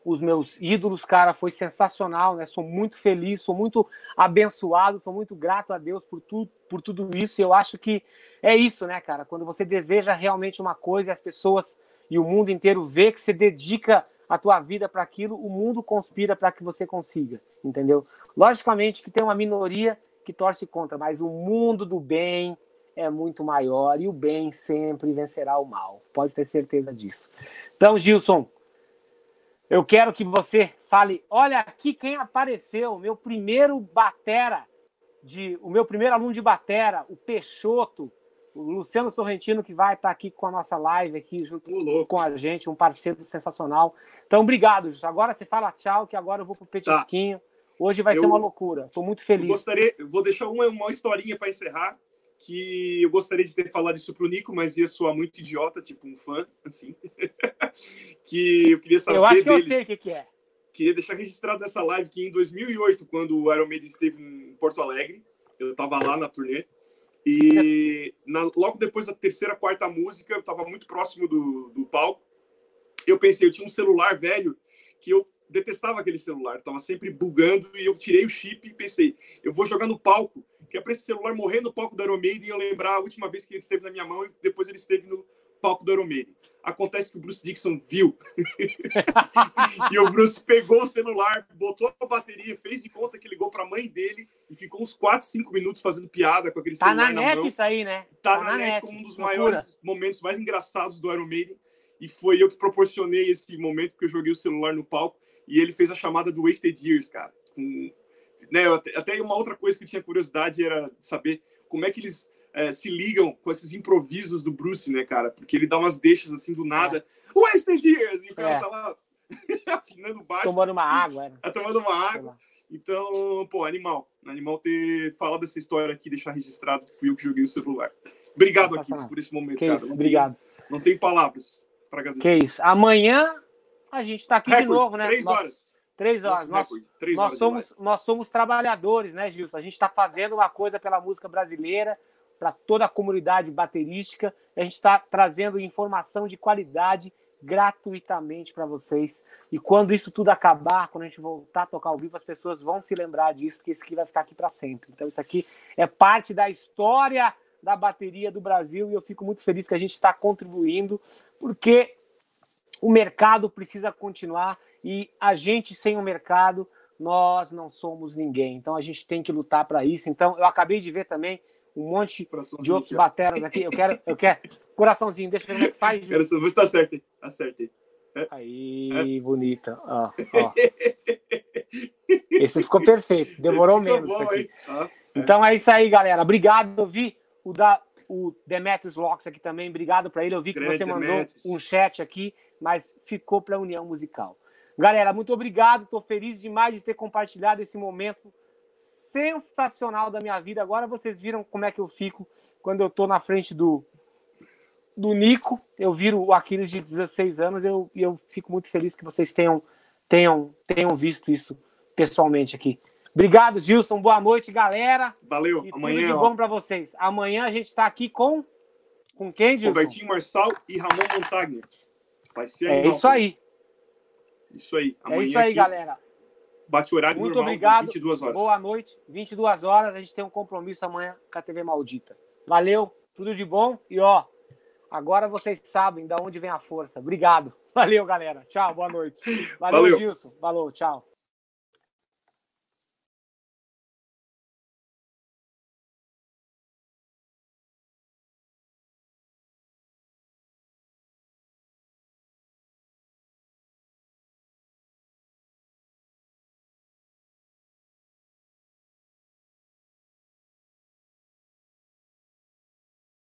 os meus ídolos, cara, foi sensacional, né? Sou muito feliz, sou muito abençoado, sou muito grato a Deus por tudo, por tudo isso. E eu acho que é isso, né, cara? Quando você deseja realmente uma coisa e as pessoas e o mundo inteiro vê que você dedica a tua vida para aquilo, o mundo conspira para que você consiga, entendeu? Logicamente que tem uma minoria que torce contra, mas o mundo do bem é muito maior e o bem sempre vencerá o mal. Pode ter certeza disso. Então, Gilson, eu quero que você fale, olha aqui quem apareceu, meu primeiro batera de, o meu primeiro aluno de batera, o Peixoto, o Luciano Sorrentino, que vai estar aqui com a nossa live aqui junto com a gente, um parceiro sensacional. Então, obrigado, Justo. Agora você fala tchau, que agora eu vou pro petisquinho. Tá. Hoje vai eu, ser uma loucura. Estou muito feliz. gostaria, vou deixar uma, uma historinha para encerrar, que eu gostaria de ter falado isso pro Nico, mas ia soar muito idiota, tipo um fã, assim. que eu queria saber Eu acho que dele. eu sei o que, que é. Queria deixar registrado nessa live que em 2008, quando o Iron Maiden esteve em Porto Alegre, eu estava lá na turnê, e na, logo depois da terceira, quarta música, eu estava muito próximo do, do palco. Eu pensei, eu tinha um celular velho que eu detestava aquele celular, estava sempre bugando e eu tirei o chip e pensei, eu vou jogar no palco, que é para esse celular morrer no palco da Iron Maiden e eu lembrar a última vez que ele esteve na minha mão e depois ele esteve no palco do Iron Maiden. Acontece que o Bruce Dixon viu. e o Bruce pegou o celular, botou a bateria, fez de conta que ligou para a mãe dele e ficou uns 4, 5 minutos fazendo piada com aquele tá celular na, na net mão. isso aí, né? Tá, tá na, na, net, como um dos Procura. maiores momentos mais engraçados do Iron Maiden. E foi eu que proporcionei esse momento, porque eu joguei o celular no palco e ele fez a chamada do Wasted Years, cara. Com, né, até uma outra coisa que eu tinha curiosidade era saber como é que eles é, se ligam com esses improvisos do Bruce, né, cara? Porque ele dá umas deixas assim do nada. É. Wasted Years! E o cara é. tá lá afinando baixo. Tomando uma água. É, tomando uma água. Então, pô, animal. Animal ter falado essa história aqui, deixar registrado que fui eu que joguei o celular. Obrigado, aqui por esse momento, que cara. Isso, não obrigado. Tem, não tem palavras para agradecer. Que isso. Amanhã a gente está aqui recorde, de novo, né? Três nós, horas. Três horas. Nós, três nós, horas somos, nós somos trabalhadores, né, Gilson? A gente está fazendo uma coisa pela música brasileira, para toda a comunidade baterística. A gente está trazendo informação de qualidade gratuitamente para vocês. E quando isso tudo acabar, quando a gente voltar a tocar ao vivo, as pessoas vão se lembrar disso, porque isso aqui vai ficar aqui para sempre. Então, isso aqui é parte da história da bateria do Brasil e eu fico muito feliz que a gente está contribuindo, porque o mercado precisa continuar e a gente sem o mercado nós não somos ninguém. Então a gente tem que lutar para isso. Então eu acabei de ver também um monte de outros bateras aqui. Eu quero, eu quero coraçãozinho. Deixa eu ver como é que faz. Coração, tá certo, acertei. É. Aí, é. bonita. Ó, ó. Esse ficou perfeito. Demorou menos. Bom, ah, então é isso aí, galera. Obrigado. Eu vi o da o Demetrius Locks aqui também. Obrigado para ele. Eu vi que Grande você mandou Demetrius. um chat aqui mas ficou para a União Musical. Galera, muito obrigado. Estou feliz demais de ter compartilhado esse momento sensacional da minha vida. Agora vocês viram como é que eu fico quando eu estou na frente do, do Nico. Eu viro o Aquiles de 16 anos e eu, eu fico muito feliz que vocês tenham, tenham, tenham visto isso pessoalmente aqui. Obrigado, Gilson. Boa noite, galera. Valeu. E Amanhã. Tudo de bom para vocês. Amanhã a gente está aqui com. Com quem, Gilson? Robertinho Marçal e Ramon Montagna. Vai ser é isso aí. Isso aí. Amanhã é isso aí, galera. Bate o horário Muito normal, obrigado. 22 horas. Boa noite. 22 horas. A gente tem um compromisso amanhã com a TV Maldita. Valeu. Tudo de bom. E ó, agora vocês sabem de onde vem a força. Obrigado. Valeu, galera. Tchau. Boa noite. Valeu, Valeu. Gilson. Falou. Tchau.